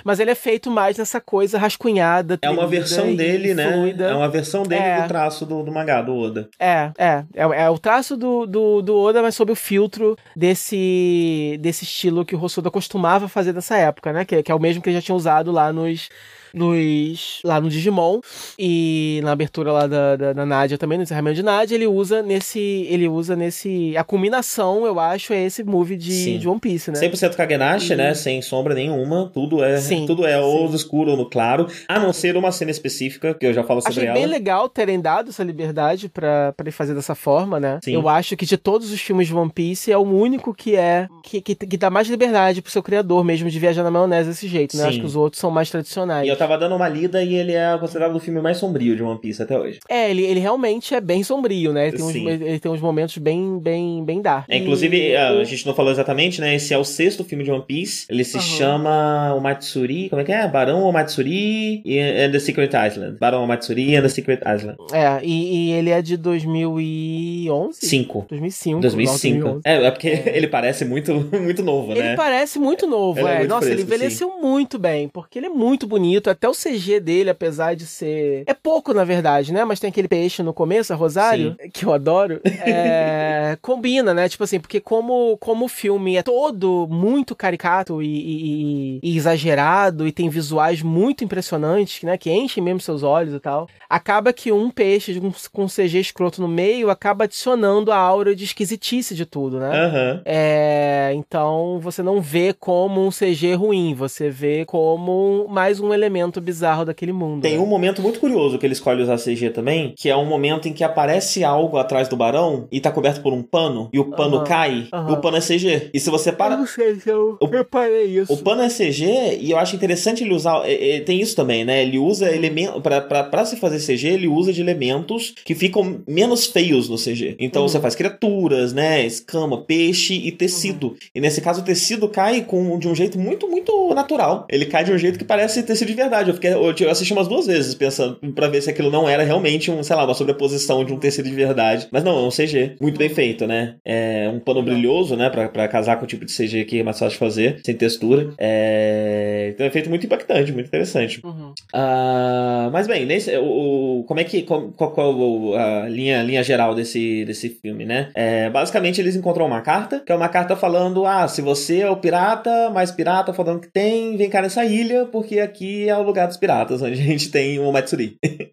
mas ele é feito mais nessa coisa rascunhada. É uma versão dele, né? fluida. É uma versão dele É. do traço do, do mangá, do Oda. É, é, é, é o traço do, do, do Oda, mas sob o filtro desse, desse estilo que o Hosoda costumava fazer dessa época, né? Que, que é o mesmo que ele já tinha usado lá nos, nos lá no Digimon e na abertura lá da, da, da Nádia também, no encerramento de Nádia, ele usa nesse. Ele usa nesse. A culminação, eu acho, é esse movie de, Sim. de One Piece, né? 100% Kagenashi, E- né? Sem sombra nenhuma. Tudo é, Sim, tudo é ou no escuro ou no claro. A não ser uma cena específica, que eu já falo sobre Achei ela. bem legal terem dado essa liberdade pra, pra ele fazer dessa forma, né? Sim. Eu acho que de todos os filmes de One Piece é o único que é. Que, que, que dá mais liberdade pro seu criador mesmo de viajar na maionese desse jeito, né? Acho que os outros são mais tradicionais. E eu tava dando uma lida e ele é considerado o filme mais sombrio de One Piece até hoje. É, ele, ele realmente é bem sombrio, né? Ele tem, uns, Sim. ele tem uns momentos bem, bem, bem dark. É, inclusive, E a, o- gente não falou exatamente, né? Esse é o sexto filme de One Piece. Ele se Aham. chama o Matsuri. Como é que é? Barão ou Matsuri e- and the Secret Island. Barão ou Matsuri and the Secret Island. É, e, e ele é de 2011? 5. 2005. 2005. 2011. É, é porque ele parece muito, muito novo, Ele né? parece muito novo, Ele é é. muito Nossa, ele fresco, envelheceu muito bem, porque ele é muito bonito. Até o CG dele, apesar de ser. É pouco, na verdade, né? Mas tem aquele peixe no começo, a Rosário, que eu adoro. é, Combina, né? Tipo assim, porque como, como o filme é todo muito caricato e, e- e exagerado e tem visuais muito impressionantes, né? Que enchem mesmo seus olhos e tal. Acaba que um peixe com, com CG escroto no meio acaba adicionando a aura de esquisitice de tudo, né? Aham. É, então você não vê como um CG ruim, você vê como mais um elemento bizarro daquele mundo. Tem né? um momento muito curioso que ele escolhe usar CG também, que é um momento em que aparece algo atrás do barão e tá coberto por um pano, e o pano cai, e o pano é CG. E se você Eu para. não sei se eu O- reparei isso. O pano é CG e eu acho interessante ele usar. é, é, tem isso também, né? Ele usa elementos. Pra, pra, pra se fazer CG, ele usa de elementos que ficam menos feios no CG. Então Uhum. você faz criaturas, né? Escama, peixe e tecido. Uhum. E nesse caso o tecido cai com, de um jeito muito, muito natural. Ele cai de um jeito que parece tecido de verdade. Eu, fiquei, eu, assisti umas duas vezes pensando pra ver se aquilo não era realmente um, sei lá, uma sobreposição de um tecido de verdade. Mas não, é um CG. Muito bem feito, né? É um pano brilhoso, né? Pra, pra casar com o tipo de CG que é mais fácil de fazer, sem textura. É... Então é feito muito impactante, muito interessante. Uhum. Ah, mas bem, nesse, o, o- como é que. Qual, qual, qual a linha, linha geral desse, desse filme, né? É, basicamente, eles encontram uma carta, que é uma carta falando: ah, se você é o pirata, mais pirata falando que tem, vem cá nessa ilha, porque aqui é o lugar dos piratas, onde a gente tem o Matsuri.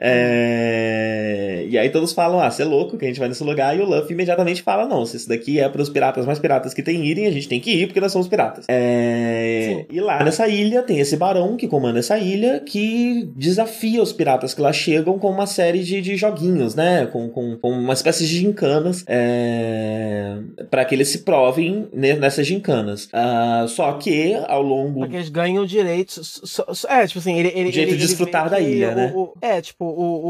É, E aí todos falam: ah, você é louco, que a gente vai nesse lugar, e o Luffy imediatamente fala: não, se isso daqui é para os piratas mais piratas que tem irem, a gente tem que ir, porque nós somos piratas. É. E lá nessa ilha tem esse barão que comanda essa ilha que desafia os piratas que lá chegam com uma série de, de joguinhos, né? Com, com, com uma espécie de gincanas é... para que eles se provem ne- nessas gincanas. Ah, só que ao longo. Porque eles ganham direitos. só- só- é, tipo assim, ele. ele O jeito ele- de desfrutar da ilha, o- né? o- é, tipo, o.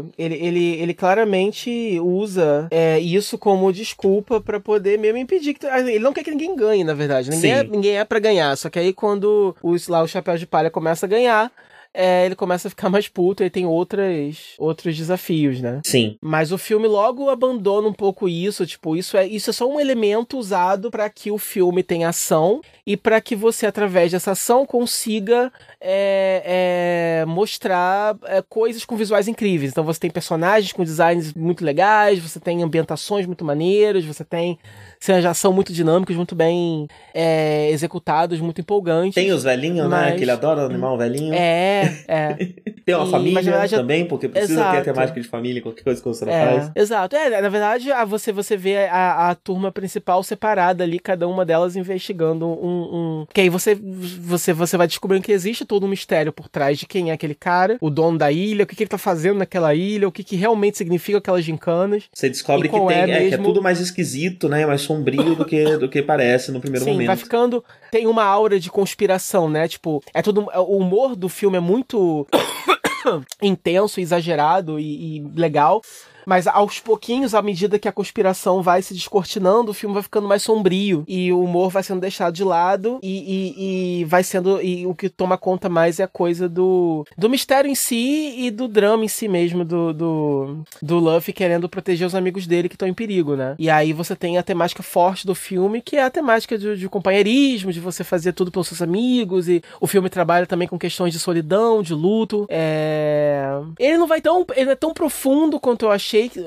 o ele, ele, ele claramente usa é, isso como desculpa pra poder mesmo impedir que. assim, Ele não quer que ninguém ganhe, na verdade. Ninguém, é, ninguém é pra ganhar. Só que aí quando os, lá o Chapéu de Palha começa a ganhar. é, ele começa a ficar mais puto e tem outras, outros desafios, né? Sim. Mas o filme logo abandona um pouco isso, tipo, isso é, isso é só um elemento usado para que o filme tenha ação e para que você, através dessa ação, consiga é, é, mostrar é, coisas com visuais incríveis. Então você tem personagens com designs muito legais, você tem ambientações muito maneiras, você tem cenas de ação muito dinâmicas, muito bem é, executados, muito empolgantes. Tem os velhinhos, né? Mas- Que ele adora animar um velhinho. É, é. Tem uma E- família verdade, também, porque precisa ter a Exato. temática de família, qualquer coisa que você não É, faz. exato. É, na verdade, a- você, você vê a, a turma principal separada ali, cada uma delas investigando um. um... Que aí você, você, você vai descobrindo que existe todo um mistério por trás de quem é aquele cara, o dono da ilha, o que, que ele tá fazendo naquela ilha, o que, que realmente significa aquelas gincanas. Você descobre que tem, é é, que é mesmo- tudo mais esquisito, né? Mais sombrio do que, do que parece no primeiro Sim, momento. vai ficando. Tem uma aura de conspiração, né? Tipo, é tudo. O humor do filme é muito intenso, exagerado e, e legal. Mas aos pouquinhos, à medida que a conspiração vai se descortinando, o filme vai ficando mais sombrio. E o humor vai sendo deixado de lado. E, e- e vai sendo. E o que toma conta mais é a coisa do, do mistério em si e do drama em si mesmo, do, do, do Luffy querendo proteger os amigos dele que estão em perigo, né? E aí você tem a temática forte do filme, que é a temática de, de companheirismo, de você fazer tudo pelos seus amigos. E o filme trabalha também com questões de solidão, de luto. É... Ele não vai tão. Ele é tão profundo quanto eu achei achei que.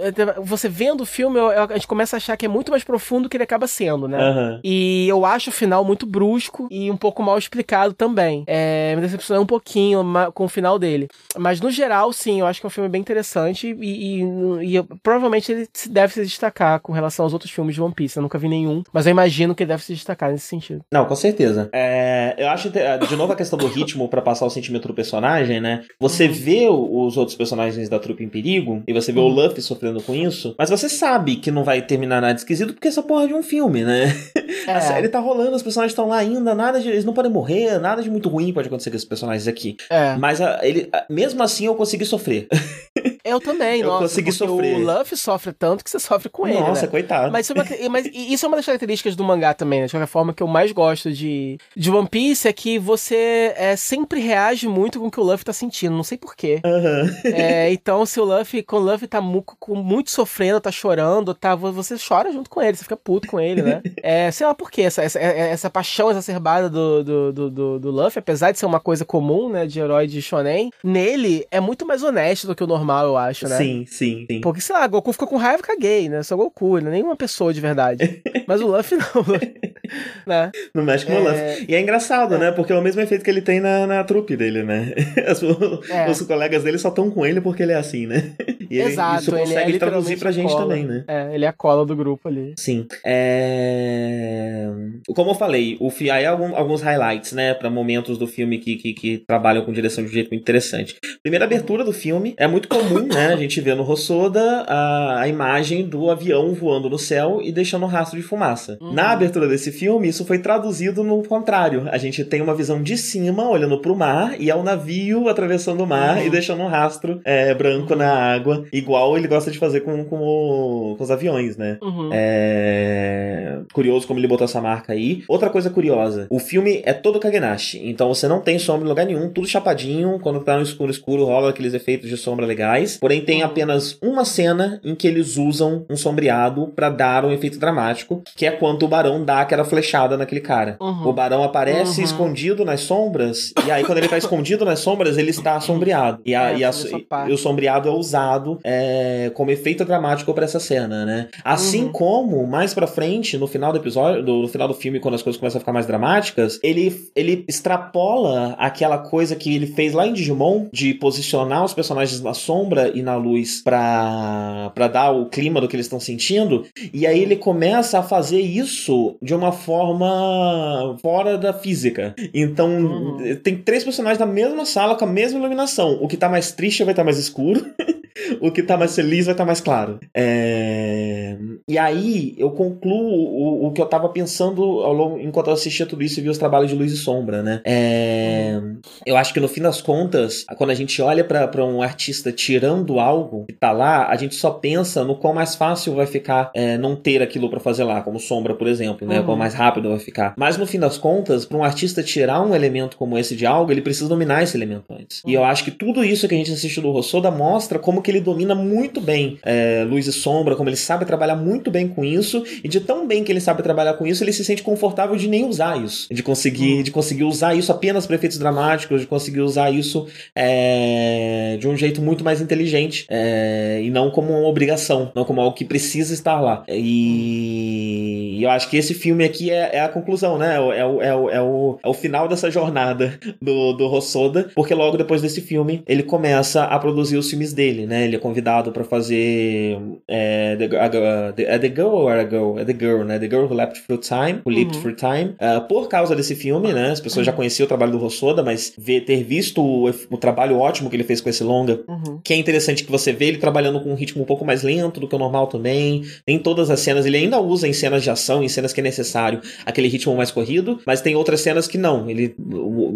Você vendo o filme, eu- a gente começa a achar que é muito mais profundo do que ele acaba sendo, né? Aham. E eu acho o final muito brusco e um pouco mal explicado também. É, me decepcionei um pouquinho com o final dele. Mas no geral, sim, eu acho que é um filme bem interessante e, e- e provavelmente ele deve se destacar com relação aos outros filmes de One Piece. Eu nunca vi nenhum, mas eu imagino que ele deve se destacar nesse sentido. Não, com certeza. É, eu acho, inte- de novo, a questão do ritmo pra passar o sentimento do personagem, né? Você vê o- os outros personagens da trupe em perigo, e você vê o Luffy sofrendo com isso, mas você sabe que não vai terminar nada esquisito porque essa porra é de um filme, né? A série tá rolando, os personagens estão lá ainda, nada de. Eles não podem morrer, nada de muito ruim pode acontecer com esses personagens aqui. É, Mas a- ele, a- mesmo assim eu consegui sofrer. eu também, Eu nossa. consegui sofrer. O Luffy sofre tanto que você sofre com ele. Nossa, né? coitado. Mas isso, é uma, mas isso é uma das características do mangá também, né? De qualquer forma, que eu mais gosto de, de One Piece é que você é, sempre reage muito com o que o Luffy tá sentindo, não sei porquê. Aham. É, então, se o Luffy, quando o Luffy tá mu- com- muito sofrendo, tá chorando, tá, vo- você chora junto com ele, você fica puto com ele, né? É, sei lá por quê, essa, essa, é- essa paixão exacerbada do, do, do, do, do Luffy, apesar de ser uma coisa comum, né, de herói de shonen, nele é muito mais honesto do que o normal, eu acho, né? Sim, sim, sim. Porque, sei lá, Goku ficou com raiva, caguei, né? Sou Goku, ele não é nenhuma pessoa de verdade. Mas o Luffy não, né? Não mexe com o É. Luffy. E é engraçado, né? Porque é o mesmo efeito que ele tem na, na trupe dele, né? As- É. Os colegas dele só estão com ele porque ele é assim, né? E ele, Exato, isso ele é consegue traduzir pra a gente cola. também, né? É, ele é a cola do grupo ali. Sim. É... Como eu falei, o fi... aí algum- alguns highlights, né, Pra momentos do filme que, que, que trabalham com direção de um jeito muito interessante. Primeira abertura do filme é muito comum, né? A gente vê no Rossoda a, a imagem do avião voando no céu e deixando um rastro de fumaça. Uhum. Na abertura desse filme, isso foi traduzido no contrário. A gente tem uma visão de cima, olhando pro mar, e é o navio atravessando o mar Uhum. e deixando um rastro é, branco na água, igual ele gosta de fazer com, com, o- com os aviões, né? Uhum. É... Curioso como ele botou essa marca aí. Outra coisa curiosa: o filme é todo Kagenashi, então você não tem sombra em lugar nenhum, tudo chapadinho. Quando tá no escuro escuro, rola aqueles efeitos de sombra legais. Porém, tem Uhum. apenas uma cena em que eles usam um sombreado pra dar um efeito dramático, que é quando o barão dá aquela flechada naquele cara. Uhum. O barão aparece Uhum. escondido nas sombras, e aí quando ele tá escondido nas sombras, ele está sombreado. E, a- É, e a- e o sombreado é usado é, como efeito dramático pra essa cena, né? Assim Uhum. como, mais pra frente, no final do episódio, do, no final do filme, quando as coisas começam a ficar mais dramáticas, ele, ele extrapola aquela coisa que ele fez lá em Digimon, de posicionar os personagens na sombra e na luz pra, pra dar o clima do que eles estão sentindo, e aí ele começa a fazer isso de uma forma fora da física. Então, Uhum. tem três personagens na mesma sala com a mesma iluminação. O que tá mais triste vai estar mais escuro. o que tá mais feliz vai estar mais claro. É, E aí eu concluo o, o que eu tava pensando ao longo, enquanto eu assistia tudo isso e vi os trabalhos de luz e sombra, né? É, Eu acho que no fim das contas, quando a gente olha pra um artista tirando algo que tá lá, a gente só pensa no quão mais fácil vai ficar é, não ter aquilo pra fazer lá, como sombra, por exemplo, né? Uhum. Quão mais rápido vai ficar. Mas no fim das contas, pra um artista tirar um elemento como esse de algo, ele precisa dominar esse elemento antes. E eu acho que tudo isso que a gente assiste do Rossoda mostra como que ele domina muito bem é, luz e sombra, como ele sabe trabalhar muito bem com isso, e de tão bem que ele sabe trabalhar com isso, ele se sente confortável de nem usar isso. De conseguir, de conseguir usar isso apenas para efeitos dramáticos, de conseguir usar isso é, de um jeito muito mais inteligente, é, e não como uma obrigação, não como algo que precisa estar lá. E eu acho que esse filme aqui é, é a conclusão, né? É o, é, o, é, o, é, o, é final dessa jornada do, do Rossoda, porque logo depois desse filme ele começa a produzir os filmes dele, né? Ele é convidado para fazer é, the, a, the, é The Girl ou a Girl? É The Girl, né? The Girl Who Leapt Through Time, Who Leaped Uhum. Through Time. Ah, por causa desse filme, né? As pessoas já conheciam o trabalho do Rossoda, mas ver, ter visto o, o trabalho ótimo que ele fez com esse longa Uhum. que é interessante que você vê ele trabalhando com um ritmo um pouco mais lento do que o normal também. Em todas as cenas, ele ainda usa em cenas de ação, em cenas que é necessário, aquele ritmo mais corrido, mas tem outras cenas que não. Ele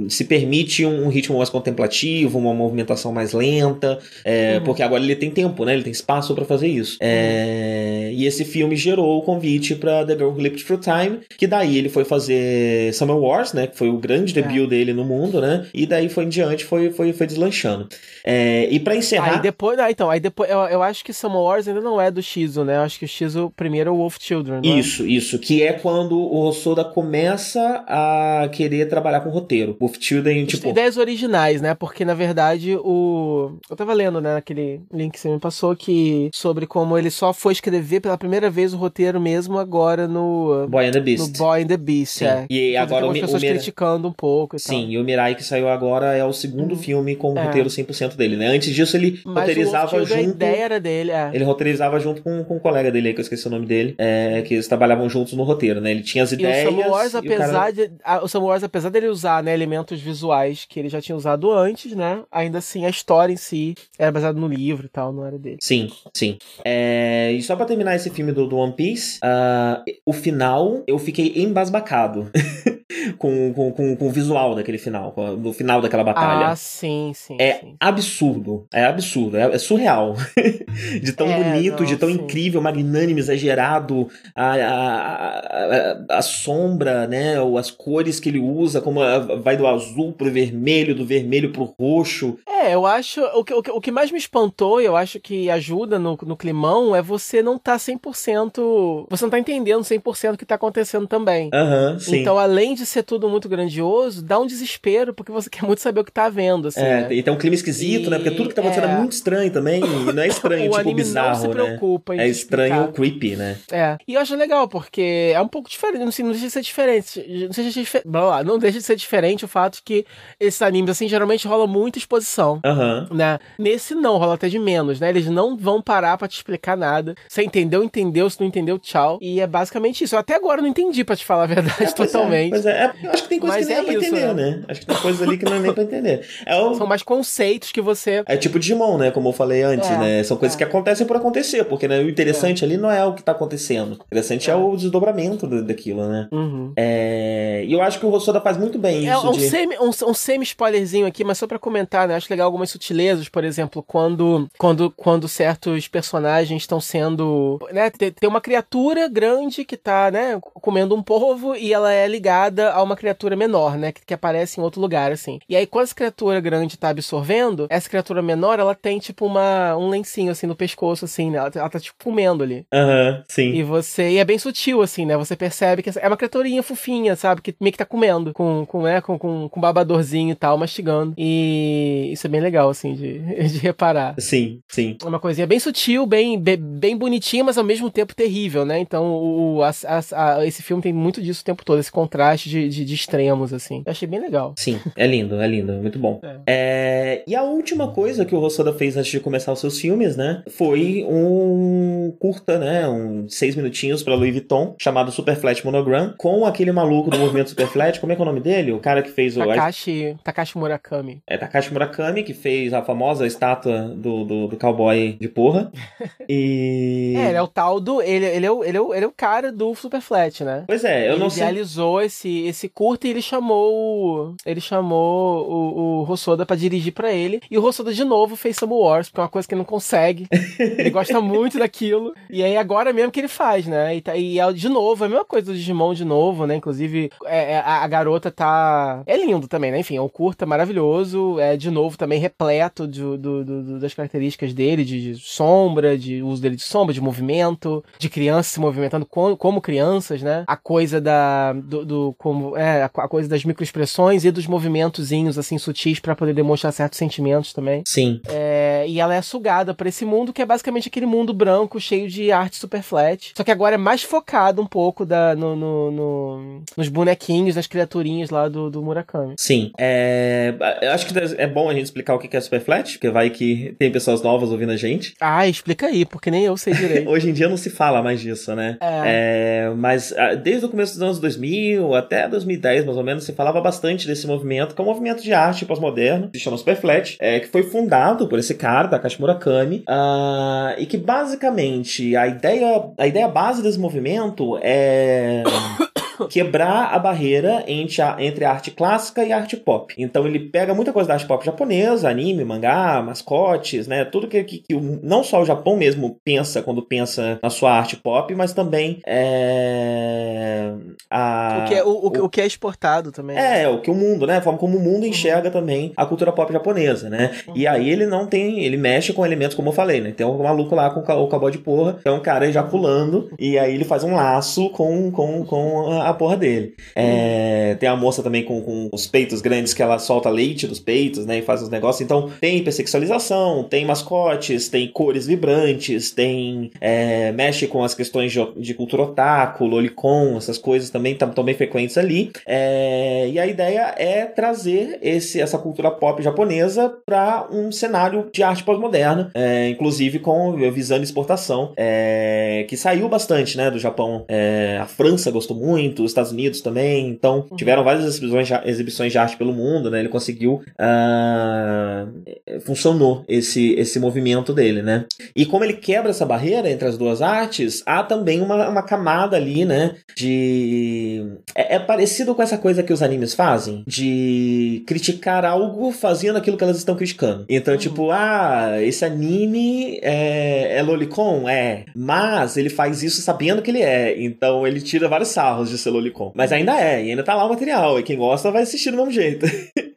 se permite um ritmo mais contemplativo, uma movimentação mais lenta, é, Uhum. porque agora ele tem tempo, né? Ele tem espaço pra fazer isso. É, e esse filme gerou o convite pra The Girl Who Leaped Through Time, que daí ele foi fazer Summer Wars, né? Que foi o grande É. debut dele no mundo, né? E daí foi em diante, foi, foi, foi deslanchando. É, e pra encerrar. Aí depois, ah, então, aí depois, eu, eu acho que Summer Wars ainda não é do Shizu, né? Eu acho que o Shizu primeiro é o Wolf Children, é? Isso, isso. Que é quando o Rossoda começa a querer trabalhar com roteiro. O Children, Tipo, ideias originais, né? Porque, na verdade, o. Eu tava lendo, né, naquele, link que você me passou que sobre como ele só foi escrever pela primeira vez o roteiro mesmo agora no Boy and the no Beast. Boy and the Beast, Sim. é. E Inclusive, agora algumas pessoas o Mira- criticando um pouco e Sim, tal. e o Mirai que saiu agora é o segundo filme com o É. roteiro 100% dele, né? Antes disso ele Mas roteirizava junto... a ideia era dele, é. Ele roteirizava junto com, com um colega dele aí, que eu esqueci o nome dele, é, que eles trabalhavam juntos no roteiro, né? Ele tinha as E ideias. o Samuel Wars, e o apesar cara- de. a- O Wars, apesar dele usar né, elementos visuais que ele já tinha usado antes, né? Ainda assim, a história em si era baseada no livro e tal, não era dele. Sim, sim. É, e só pra terminar esse filme do, do One Piece, ah, o final eu fiquei embasbacado com, com, com, com o visual daquele final, do final daquela batalha. Ah, sim, sim. É sim. absurdo, é absurdo, é, é surreal. de tão É, bonito, não, de tão sim. incrível, magnânimo, exagerado, a, a, a, a sombra, né, ou as cores que ele usa, como vai do azul pro vermelho, do vermelho pro roxo. É, eu acho. O que, o, que, o que mais me espantou, e eu acho que ajuda no, no climão, é você não tá 100%. Você não tá entendendo 100% o que tá acontecendo também. Aham, sim. Então, além de ser tudo muito grandioso, dá um desespero, porque você quer muito saber o que tá vendo, assim. É, né? e tem um clima esquisito, né? Porque tudo que tá acontecendo é, é. muito estranho também. E não é estranho, o tipo, anime bizarro, não se né? preocupa em É estranho explicar. creepy, né? É. E eu acho legal, porque é um pouco diferente. Não, sei, não deixa de ser diferente. Não deixa de ser, dife- blá, não deixa de ser diferente o fato que esses animes, assim, geralmente rola muita exposição. Aham. Né? Nesse não, rola até de menos, né? Eles não vão parar pra te explicar nada. Você entendeu, entendeu. Se não entendeu, tchau. E é basicamente isso. Eu até agora não entendi, pra te falar a verdade, É, pois é, totalmente. É, É, eu acho que tem coisa Mas que nem é é pra isso, entender, né? né? Acho que tem coisas ali que não é nem pra entender. É, o, São mais conceitos que você. é tipo Digimon, né? Como eu falei antes, É, né? São coisas é. que acontecem por acontecer, porque né, o interessante ali não é o que tá acontecendo. O interessante é, É. o desdobramento do- daquilo, né? Uhum. É, E eu acho que o Rossoda faz muito bem É isso um, de... semi, um, um semi-spoilerzinho aqui, mas só pra comentar, né? Acho legal algumas sutilezas, por exemplo, quando, quando, quando certos personagens estão sendo. Né, tem, tem uma criatura grande que tá, né, comendo um povo e ela é ligada a uma criatura menor, né? Que, que aparece em outro lugar, assim. E aí, quando essa criatura grande tá absorvendo, essa criatura menor, ela tem, tipo, uma, um lencinho, assim, no pescoço, assim, né? Ela, ela tá, tipo, comendo ali. Aham, sim. E você. E é bem sutil, assim, né? Você percebe que é uma criaturinha fofinha, sabe? Que meio que tá comendo. Com, com, né? com, com, com babadorzinho e tal, mastigando. E isso é bem legal, assim, de, de reparar. Sim, sim. É uma coisinha bem sutil, bem, bem, bem bonitinha, mas ao mesmo tempo terrível, né? Então, o, a- a- a- esse filme tem muito disso o tempo todo, esse contraste de, de, de extremos, assim. Eu achei bem legal. Sim, é lindo, é lindo, muito bom. É. É, E a última coisa que o Rossoda fez antes de começar os seus filmes, né? Foi um curta, né? Um seis minutinhos pra Louis Vuitton, chamado Super Flat Monogram, com aquele maluco do movimento Super Flat. Como é que é o nome dele? O cara que fez o. Takashi, Takashi Murakami. É Takashi Murakami, que fez a famosa estátua do, do, do cowboy de porra. E. É, ele é o tal do. Ele, ele, é, o, ele, é, o, ele é o cara do Super Flat, né? Pois é, eu ele não sei. idealizou esse, esse curta e ele chamou ele chamou o, o Rossoda pra dirigir pra ele. E o Rossoda de novo fez Samu Wars porque é uma coisa que ele não consegue. Ele gosta muito daquilo. E aí agora mesmo que ele faz né? E, tá, e é de novo é a mesma coisa do Digimon de novo né? Inclusive é, é, a, garota tá é lindo também né? Enfim é um curta maravilhoso. É de novo também repleto de- do, do- das características dele de, de sombra de uso dele de sombra de movimento de crianças se movimentando como, como crianças né? A coisa da do, do- como é a, coisa das microexpressões e dos movimentozinhos assim sutis pra poder demonstrar certos sentimentos também Sim, é, e ela é sugada pra esse mundo que é basicamente aquele mundo branco cheio de arte super flat. Só que agora é mais focado um pouco da, no, no- no- nos bonequinhos, nas criaturinhas lá do, do Murakami. sim. É... Eu acho que é bom a gente explicar o que é Super Flat, porque vai que tem pessoas novas ouvindo a gente. Ah, explica aí, porque nem eu sei direito. Hoje em dia não se fala mais disso, né? É, mas ah, desde o começo dos anos 2000 até 2010, mais ou menos, se falava bastante desse movimento, que é um movimento de arte pós-moderno, se chama Superflat, é, que foi fundado por esse cara, Takashi Murakami, ah, e que basicamente a ideia, a ideia base desse movimento é quebrar a barreira entre a, entre a arte clássica e a arte pop. Então ele pega muita coisa da arte pop japonesa, anime, mangá, mascotes, né? Tudo que, que, que não só o Japão mesmo pensa quando pensa na sua arte pop, mas também é, a, o, que é, o, o, o que é exportado também. é, o que o mundo, né? A forma como o mundo enxerga também a cultura pop japonesa, né? E aí ele não tem. Ele mexe com elementos, como eu falei, né? Tem um maluco lá com o ca- o cowboy de porra, é um cara ejaculando, e aí ele faz um laço com, com, com a a porra dele. É, tem a moça também com, com os peitos grandes que ela solta leite dos peitos, né? E faz os negócios. Então, tem hipersexualização, tem mascotes, tem cores vibrantes, tem. é, mexe com as questões de, de cultura otaku, lolicon, essas coisas também estão bem frequentes ali. É, e a ideia é trazer esse, essa cultura pop japonesa para um cenário de arte pós-moderna, é, inclusive com visando exportação, é, que saiu bastante, né, do Japão. É, a França gostou muito, os Estados Unidos também, então tiveram várias exibições, de- exibições de arte pelo mundo, né, ele conseguiu, ah, funcionou esse, esse movimento dele, né. E como ele quebra essa barreira entre as duas artes, há também uma, uma camada ali, né, de... É, é parecido com essa coisa que os animes fazem, de criticar algo fazendo aquilo que elas estão criticando. Então, tipo, ah, esse anime é, é lolicon? É. Mas ele faz isso sabendo que ele é. Então ele tira vários sarros de ser lolicon. Mas ainda é, e ainda tá lá o material. E quem gosta vai assistir do mesmo jeito.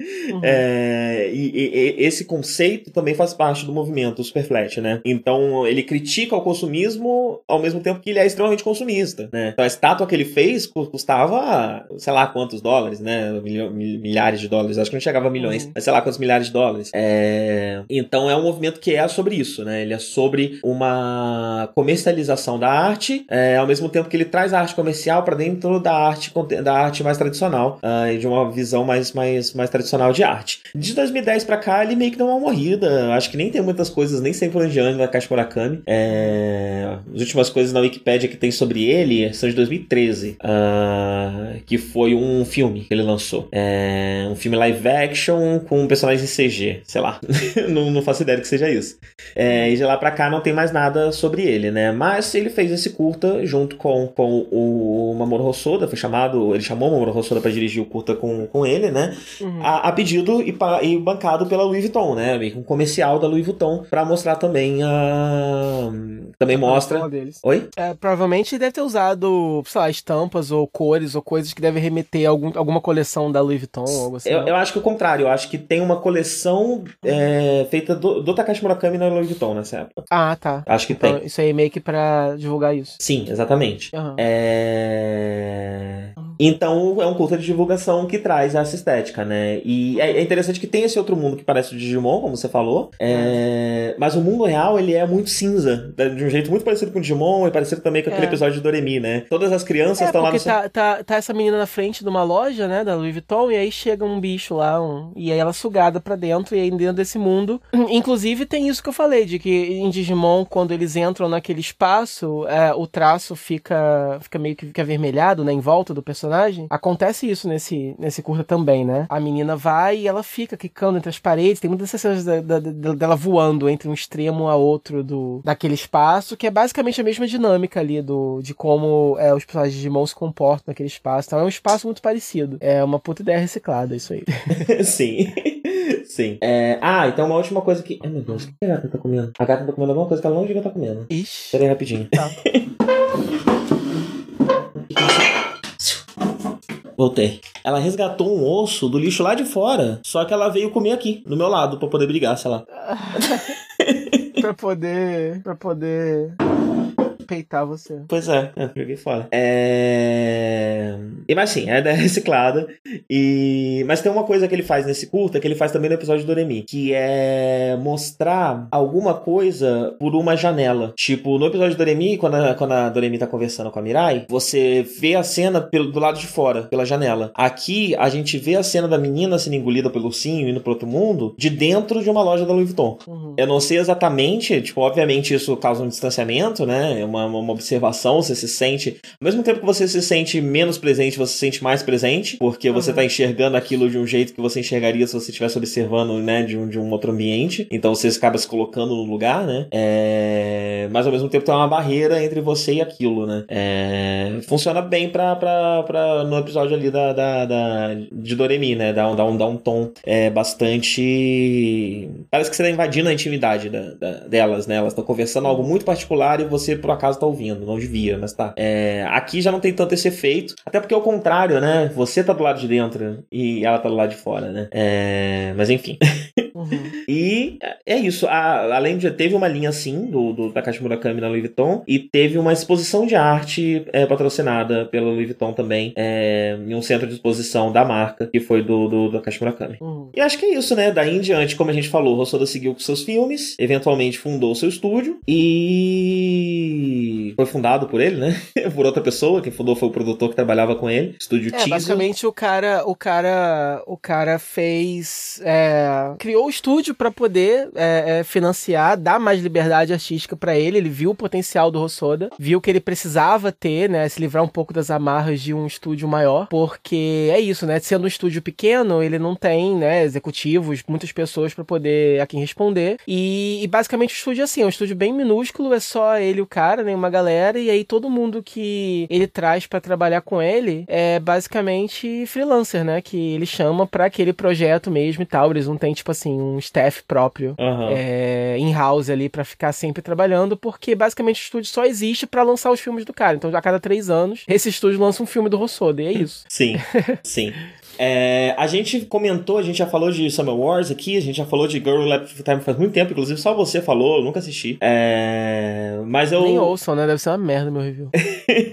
É, e, e- e esse conceito também faz parte do movimento Superflat, né? Então ele critica o consumismo ao mesmo tempo que ele é extremamente consumista, né? Então a estátua que ele fez cu- custava, sei lá quantos dólares, né? Milhares de dólares, acho que não chegava a milhões, Uhum. mas sei lá quantos milhares de dólares. É, Então é um movimento que é sobre isso, né? Ele é sobre uma comercialização da arte, é, ao mesmo tempo que ele traz a arte comercial para dentro da arte, da arte mais tradicional e de uma visão mais, mais, mais tradicional de arte. De 2010 pra cá, ele meio que deu uma morrida. Acho que nem tem muitas coisas, nem sempre onde anda Caixa Murakami. É... As últimas coisas na Wikipedia que tem sobre ele são de 2013, ah, que foi um filme que ele lançou. É... Um filme live action com personagens em CG, sei lá. não, não faço ideia que seja isso. É, e de lá pra cá não tem mais nada sobre ele, né? Mas ele fez esse curta junto com, com o Mamoru Hosoda, foi chamado, ele chamou o Mamoru Hosoda pra dirigir o curta com, com ele, né? Uhum. A, a pedido e, pa- e bancado pela Louis Vuitton, né? Um comercial da Louis Vuitton pra mostrar também a. Também mostra. Fala deles. Oi? É, provavelmente deve ter usado, sei lá, estampas ou cores ou coisas que devem remeter a algum, alguma coleção da Louis Vuitton ou algo assim. Eu, eu acho que o contrário, eu acho que tem uma coleção é, feita do, do Takashi Murakami na Louis Vuitton nessa época. Ah, tá. Acho que Então, tem. isso aí meio que pra divulgar isso. Sim, exatamente. Aham. É... Então é um curta de divulgação que traz essa estética, né? E é é interessante que tem esse outro mundo que parece o Digimon, como você falou. é, Mas o mundo real, ele é muito cinza. né? De um jeito muito parecido com o Digimon e parecido também com aquele É. episódio de Doremi, né? Todas as crianças É, estão lá no. tá, tá, tá essa menina na frente de uma loja, né, da Louis Vuitton, e aí chega um bicho lá, um- e aí ela é sugada pra dentro, e aí dentro desse mundo. Inclusive tem isso que eu falei, de que em Digimon, quando eles entram naquele espaço, é, o traço fica, fica meio que fica avermelhado, né, em volta do personagem. Acontece isso nesse, nesse curta também, né? A menina vai e ela fica quicando entre as paredes, tem muitas cenas da- da- da- dela voando entre um extremo a outro do, daquele espaço, que é basicamente a mesma dinâmica ali do, de como é, os personagens de Digimon se comportam naquele espaço. Então é um espaço muito parecido. É uma puta ideia reciclada, isso aí. Sim. Sim. É, Ah, então uma última coisa que. Ai meu Deus, o que a gata tá comendo? A gata tá comendo alguma coisa que ela não devia estar comendo. Ixi. Pera aí rapidinho. Tá. Voltei. Ela resgatou um osso do lixo lá de fora, só que ela veio comer aqui, do meu lado, pra poder brigar, sei lá. pra poder. pra poder. Peitar você. Pois é, é, joguei fora. É. E mas sim, a ideia é reciclada. E... Mas tem uma coisa que ele faz nesse curta que ele faz também no episódio do Doremi, que é mostrar alguma coisa por uma janela. Tipo, no episódio do Doremi, quando a, quando a Doremi tá conversando com a Mirai, você vê a cena pelo, do lado de fora, pela janela. Aqui, a gente vê a cena da menina sendo engolida pelo ursinho indo pro outro mundo, de dentro de uma loja da Louis Vuitton. Uhum. Eu não sei exatamente, tipo, obviamente isso causa um distanciamento, né? É uma, uma observação, você se sente. Ao mesmo tempo que você se sente menos presente, você se sente mais presente, porque você Uhum. tá enxergando aquilo de um jeito que você enxergaria se você estivesse observando, né, de um, de um outro ambiente. Então você acaba se colocando no lugar, né? É... Mas ao mesmo tempo tem uma barreira entre você e aquilo, né? É... Funciona bem pra, pra, pra, no episódio ali da, da, da- de Doremi, né? Dá um, dá um, dá um tom é, bastante. Parece que você tá invadindo a intimidade da- da- delas, né? Elas estão conversando algo muito particular e você, por acaso, tá ouvindo. Não devia, mas tá. É, aqui já não tem tanto esse efeito. Até porque é o contrário, né? Você tá do lado de dentro e ela tá do lado de fora, né? É, mas enfim. Uhum. E é isso. A- além de. Teve uma linha assim do, do Takashi Murakami na Louis Vuitton. E teve uma exposição de arte é, patrocinada pela Louis Vuitton também. é, em um centro de exposição da marca, que foi do, do, do Takashi Murakami. Uhum. E acho que é isso, né? Daí em diante, como a gente falou, Rossoda seguiu com seus filmes, eventualmente fundou seu estúdio e foi fundado por ele, né? por outra pessoa, quem fundou foi o produtor que trabalhava com ele, estúdio É, basicamente o cara, o cara, o cara fez, é, criou o estúdio pra poder é, é, financiar, dar mais liberdade artística pra ele. Ele viu o potencial do Rossoda, viu que ele precisava ter, né, se livrar um pouco das amarras de um estúdio maior, porque é isso, né? Sendo um estúdio pequeno, ele não tem, né, executivos, muitas pessoas pra poder a quem responder. E, e basicamente o estúdio é assim, é um estúdio bem minúsculo, é só ele o cara, né, uma galera, e aí todo mundo que ele traz pra trabalhar com ele é basicamente freelancer, né, que ele chama pra aquele projeto mesmo e tal. Eles não têm tipo assim um staff próprio. Aham. É, in-house ali pra ficar sempre trabalhando, porque basicamente o estúdio só existe pra lançar os filmes do cara. Então, a cada três anos, esse estúdio lança um filme do Rossoda, e é isso. Sim, sim. É, a gente comentou, a gente já falou de Summer Wars aqui, a gente já falou de Girl Left Time faz muito tempo, inclusive só você falou, eu nunca assisti. É, mas eu. Nem ouçam, né? Deve ser uma merda meu review.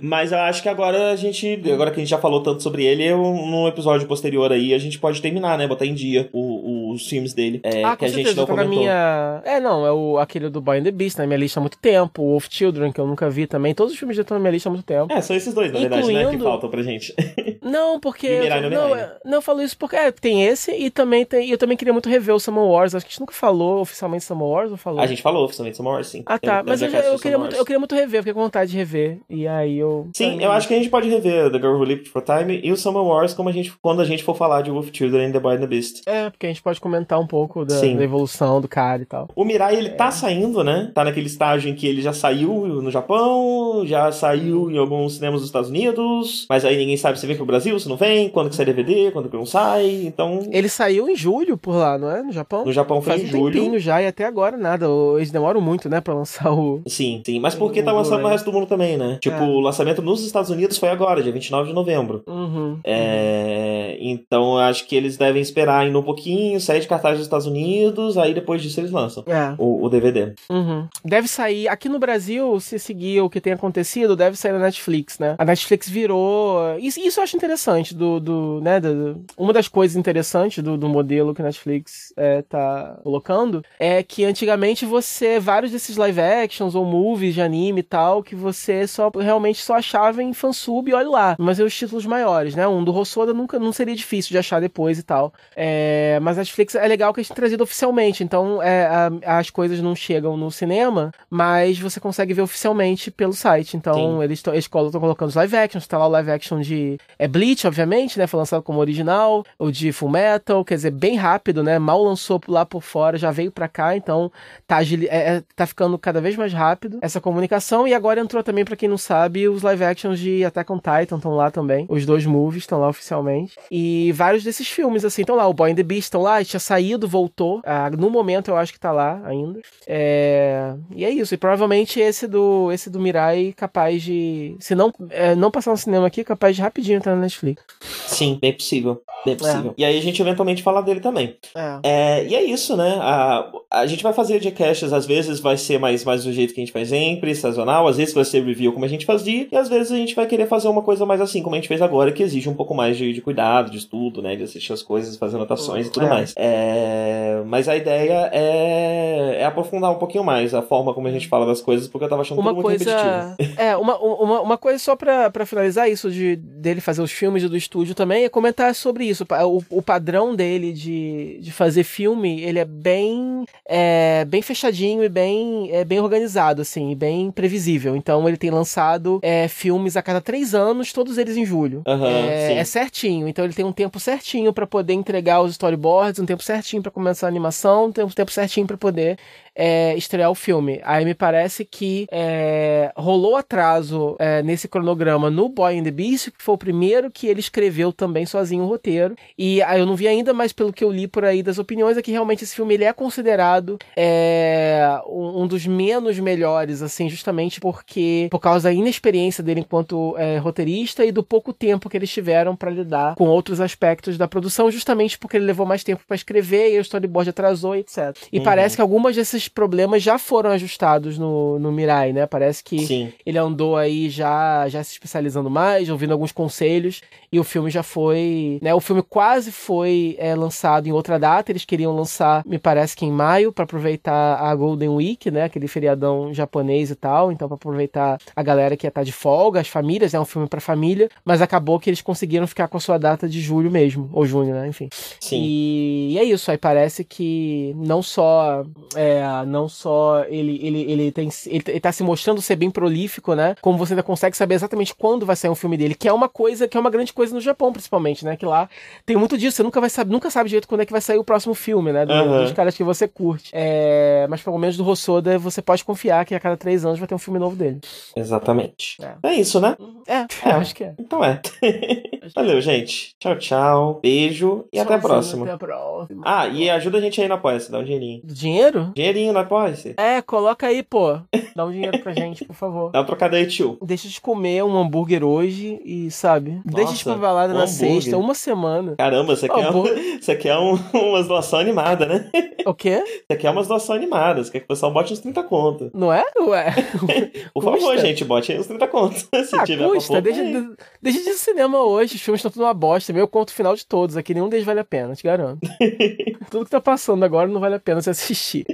Mas eu acho que agora a gente. Agora que a gente já falou tanto sobre ele, eu, num episódio posterior aí, a gente pode terminar, né? Botar em dia o- os filmes dele. É, ah, que a gente certeza, não tá na comentou. minha... É, não, é o, aquele do Boy and the Beast, na minha lista há muito tempo. O Wolf Children, que eu nunca vi também. Todos os filmes já estão na minha lista há muito tempo. É, são esses dois, na verdade, né? Que Incluindo- faltam pra gente. Não, porque. E Mirai no não, é- não, eu falo isso porque é, tem esse e também tem. e Eu também queria muito rever o Summer Wars. Acho que a gente nunca falou oficialmente Summer Wars ou falou? A gente falou oficialmente Summer Wars, sim. Ah, tá. Tem- Mas eu, já- eu, queria muito, eu queria muito rever, fiquei com vontade de rever. E aí eu. Sim, eu acho que a gente pode rever The Girl Who Leaped for Time e o Summer Wars como a gente, quando a gente for falar de Wolf Children and The Boy and the Beast. É, porque a gente pode comentar um pouco da, da evolução do cara e tal. O Mirai, ele É. tá saindo, né? Tá naquele estágio em que ele já saiu no Japão, já saiu em alguns cinemas dos Estados Unidos, mas aí ninguém sabe se vem pro Brasil, se não vem, quando que sai DVD, quando que não sai, então... Ele saiu em julho por lá, não é? No Japão? No Japão foi Faz em um julho. já e até agora nada. Eles demoram muito, né, pra lançar o. Sim, sim, mas porque tá lançando no resto do mundo também, né? Tipo, É. o lançamento nos Estados Unidos foi agora, dia 29 de novembro. Uhum. É, então eu acho que eles devem esperar ainda um pouquinho, sair de cartaz dos Estados Unidos, aí depois disso eles lançam É. o, o DVD. Uhum. Deve sair. Aqui no Brasil, se seguir o que tem acontecido, deve sair na Netflix, né? A Netflix virou. Isso, isso eu acho interessante. Do, do, né, do- uma das coisas interessantes do, do modelo que a Netflix é, tá colocando é que antigamente você. Vários desses live actions ou movies de anime e tal, que você só realmente só achava em fansub e olha lá. Mas é os títulos maiores, né? Um do Rossoda nunca não seria difícil de achar depois e tal. É, mas a Netflix é legal que eles têm trazido oficialmente. Então é, a- as coisas não chegam no cinema, mas você consegue ver oficialmente pelo site. Então eles estão colocando os live actions. Tá lá o live action de é Bleach, obviamente, né? Foi lançado como original. O de Full Metal, quer dizer, bem rápido, né? Mal lançou lá por fora, já veio pra cá. Então tá, é- é- tá ficando cada vez mais rápido essa comunicação. E agora entrou também, pra quem não sabe, os live actions de Attack on Titan estão lá também. Os dois movies estão lá oficialmente. E vários desses filmes, assim, estão lá. O Boy and the Beast estão lá, tinha saído, voltou. Ah, no momento eu acho que tá lá ainda. É, E é isso. E provavelmente esse do, esse do Mirai capaz de. Se não, é, não passar no cinema aqui, capaz de rapidinho entrar Netflix. Sim, bem possível. Bem possível. E aí a gente eventualmente fala dele também. É. É, e é isso, né? A, a gente vai fazer Gcasts, às vezes vai ser mais, mais do jeito que a gente faz sempre, sazonal, às vezes vai ser review como a gente fazia, e às vezes a gente vai querer fazer uma coisa mais assim, como a gente fez agora, que exige um pouco mais de, de cuidado, de estudo, né? De assistir as coisas, fazer anotações e tudo É. mais. É, mas a ideia é, é aprofundar um pouquinho mais a forma como a gente fala das coisas, porque eu tava achando uma tudo muito repetitivo. coisa é uma, uma, uma coisa só pra, pra finalizar isso de dele fazer os filmes e do estúdio também é comentar sobre isso. O, o padrão dele de, de fazer filme ele é bem é, bem fechadinho e bem é, bem organizado assim e bem previsível. Então ele tem lançado é, filmes a cada três anos todos eles em julho. Aham, é, é certinho. Então ele tem um tempo certinho pra poder entregar os storyboards um tempo certinho pra começar a animação um tempo, tempo certinho pra poder é, estrear o filme. Aí me parece que é, rolou atraso é, nesse cronograma no Boy and the Beast, que foi o primeiro que ele escreveu também sozinho o roteiro. E aí eu não vi ainda, mas pelo que eu li por aí das opiniões, é que realmente esse filme ele é considerado é, um, dos menos melhores, assim, justamente porque por causa da inexperiência dele enquanto é, roteirista e do pouco tempo que eles tiveram para lidar com outros aspectos da produção, justamente porque ele levou mais tempo para escrever e o storyboard atrasou, etc. E Uhum. parece que algumas desses problemas já foram ajustados no, no Mirai, né? Parece que Sim. ele andou aí já, já se especializando mais, ouvindo alguns conselhos, e o filme já foi. Né, o filme quase foi é, lançado em outra data. Eles queriam lançar, me parece que em maio, para aproveitar a Golden Week, né? Aquele feriadão japonês e tal. Então, para aproveitar a galera que ia estar de folga, as famílias, é um filme para família, mas acabou que eles conseguiram ficar com a sua data de julho mesmo, ou junho, né? Enfim. Sim. E, e é isso, aí parece que não só é, não só ele, ele, ele, tem, ele, ele tá se mostrando ser bem prolífico, né? Como você ainda consegue saber exatamente quando vai sair um filme dele, que é uma coisa, que é uma grande coisa no Japão, principalmente, né? Que lá tem muito disso, você nunca vai saber, nunca sabe direito quando é que vai sair o próximo filme, né? Do- Aham. Dos caras que você curte. É, mas pelo menos do Hosoda, você pode confiar que a cada três anos vai ter um filme novo dele. Exatamente. É. É isso, né? É, eu acho que é. Então é. Valeu, gente. Tchau, tchau. Beijo e até a Até próxima. a próxima. Ah, e ajuda a gente aí no Apoia-se, dá um dinheirinho. Dinheiro? Dinheirinho no Apoia-se. É, coloca aí, pô. Dá um dinheiro pra gente, por favor. Dá uma trocada aí, tio. Deixa de comer um hambúrguer hoje e, sabe? Deixa de pra balada um na hambúrguer. sexta, uma semana. Caramba, você Pô, quer, um, você quer um, umas doações animadas, né? O quê? Você quer umas doações animadas, quer que o pessoal bote uns 30 conto. Não é? Ué. Por Custa. favor, gente, bote aí uns 30 conto. Se Ah, tiver custa. pra Deixa, deixa de ir no cinema hoje. Os filmes estão tudo uma bosta. Meu conto final de todos. Aqui nenhum deles vale a pena, te garanto. tudo que tá passando agora não vale a pena você assistir.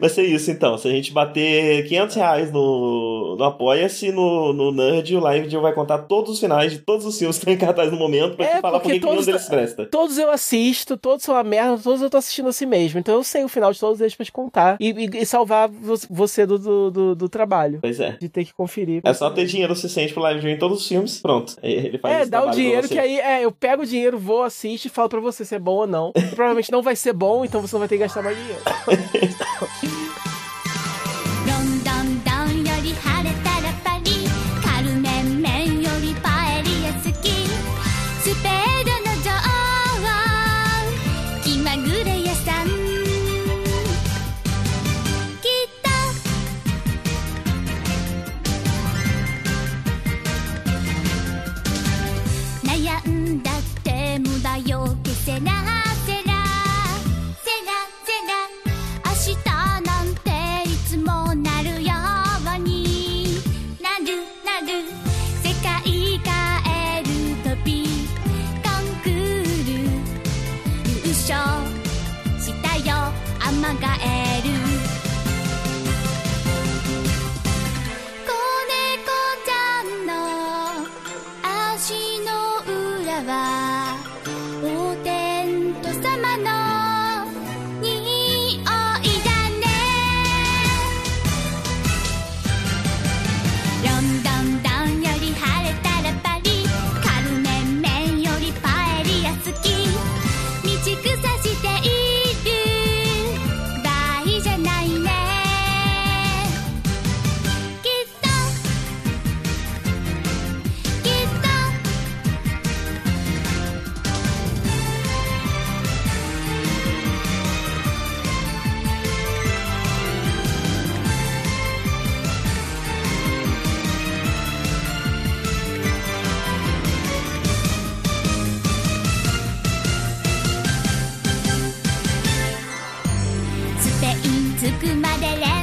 Vai ser isso então. Se a gente bater 500 reais no, no Apoia-se, no, no Nerd, o Live vai contar todos os finais de todos os filmes que estão em cartaz no momento pra É, te falar por que nenhum todos- deles presta. Todos eu assisto, todos são uma merda, todos eu tô assistindo assim mesmo. Então eu sei o final de todos eles pra te contar e, e- e salvar vo- você do, do, do- do trabalho. Pois é. De ter que conferir. É só ter dinheiro suficiente pro Live em todos os filmes. Pronto. Ele faz É, esse dá o pra dinheiro você. que aí, é, eu pego o dinheiro, vou, assisto e falo pra você se é bom ou não. E provavelmente não vai ser bom, então você não vai ter que gastar mais dinheiro. せな着くまで連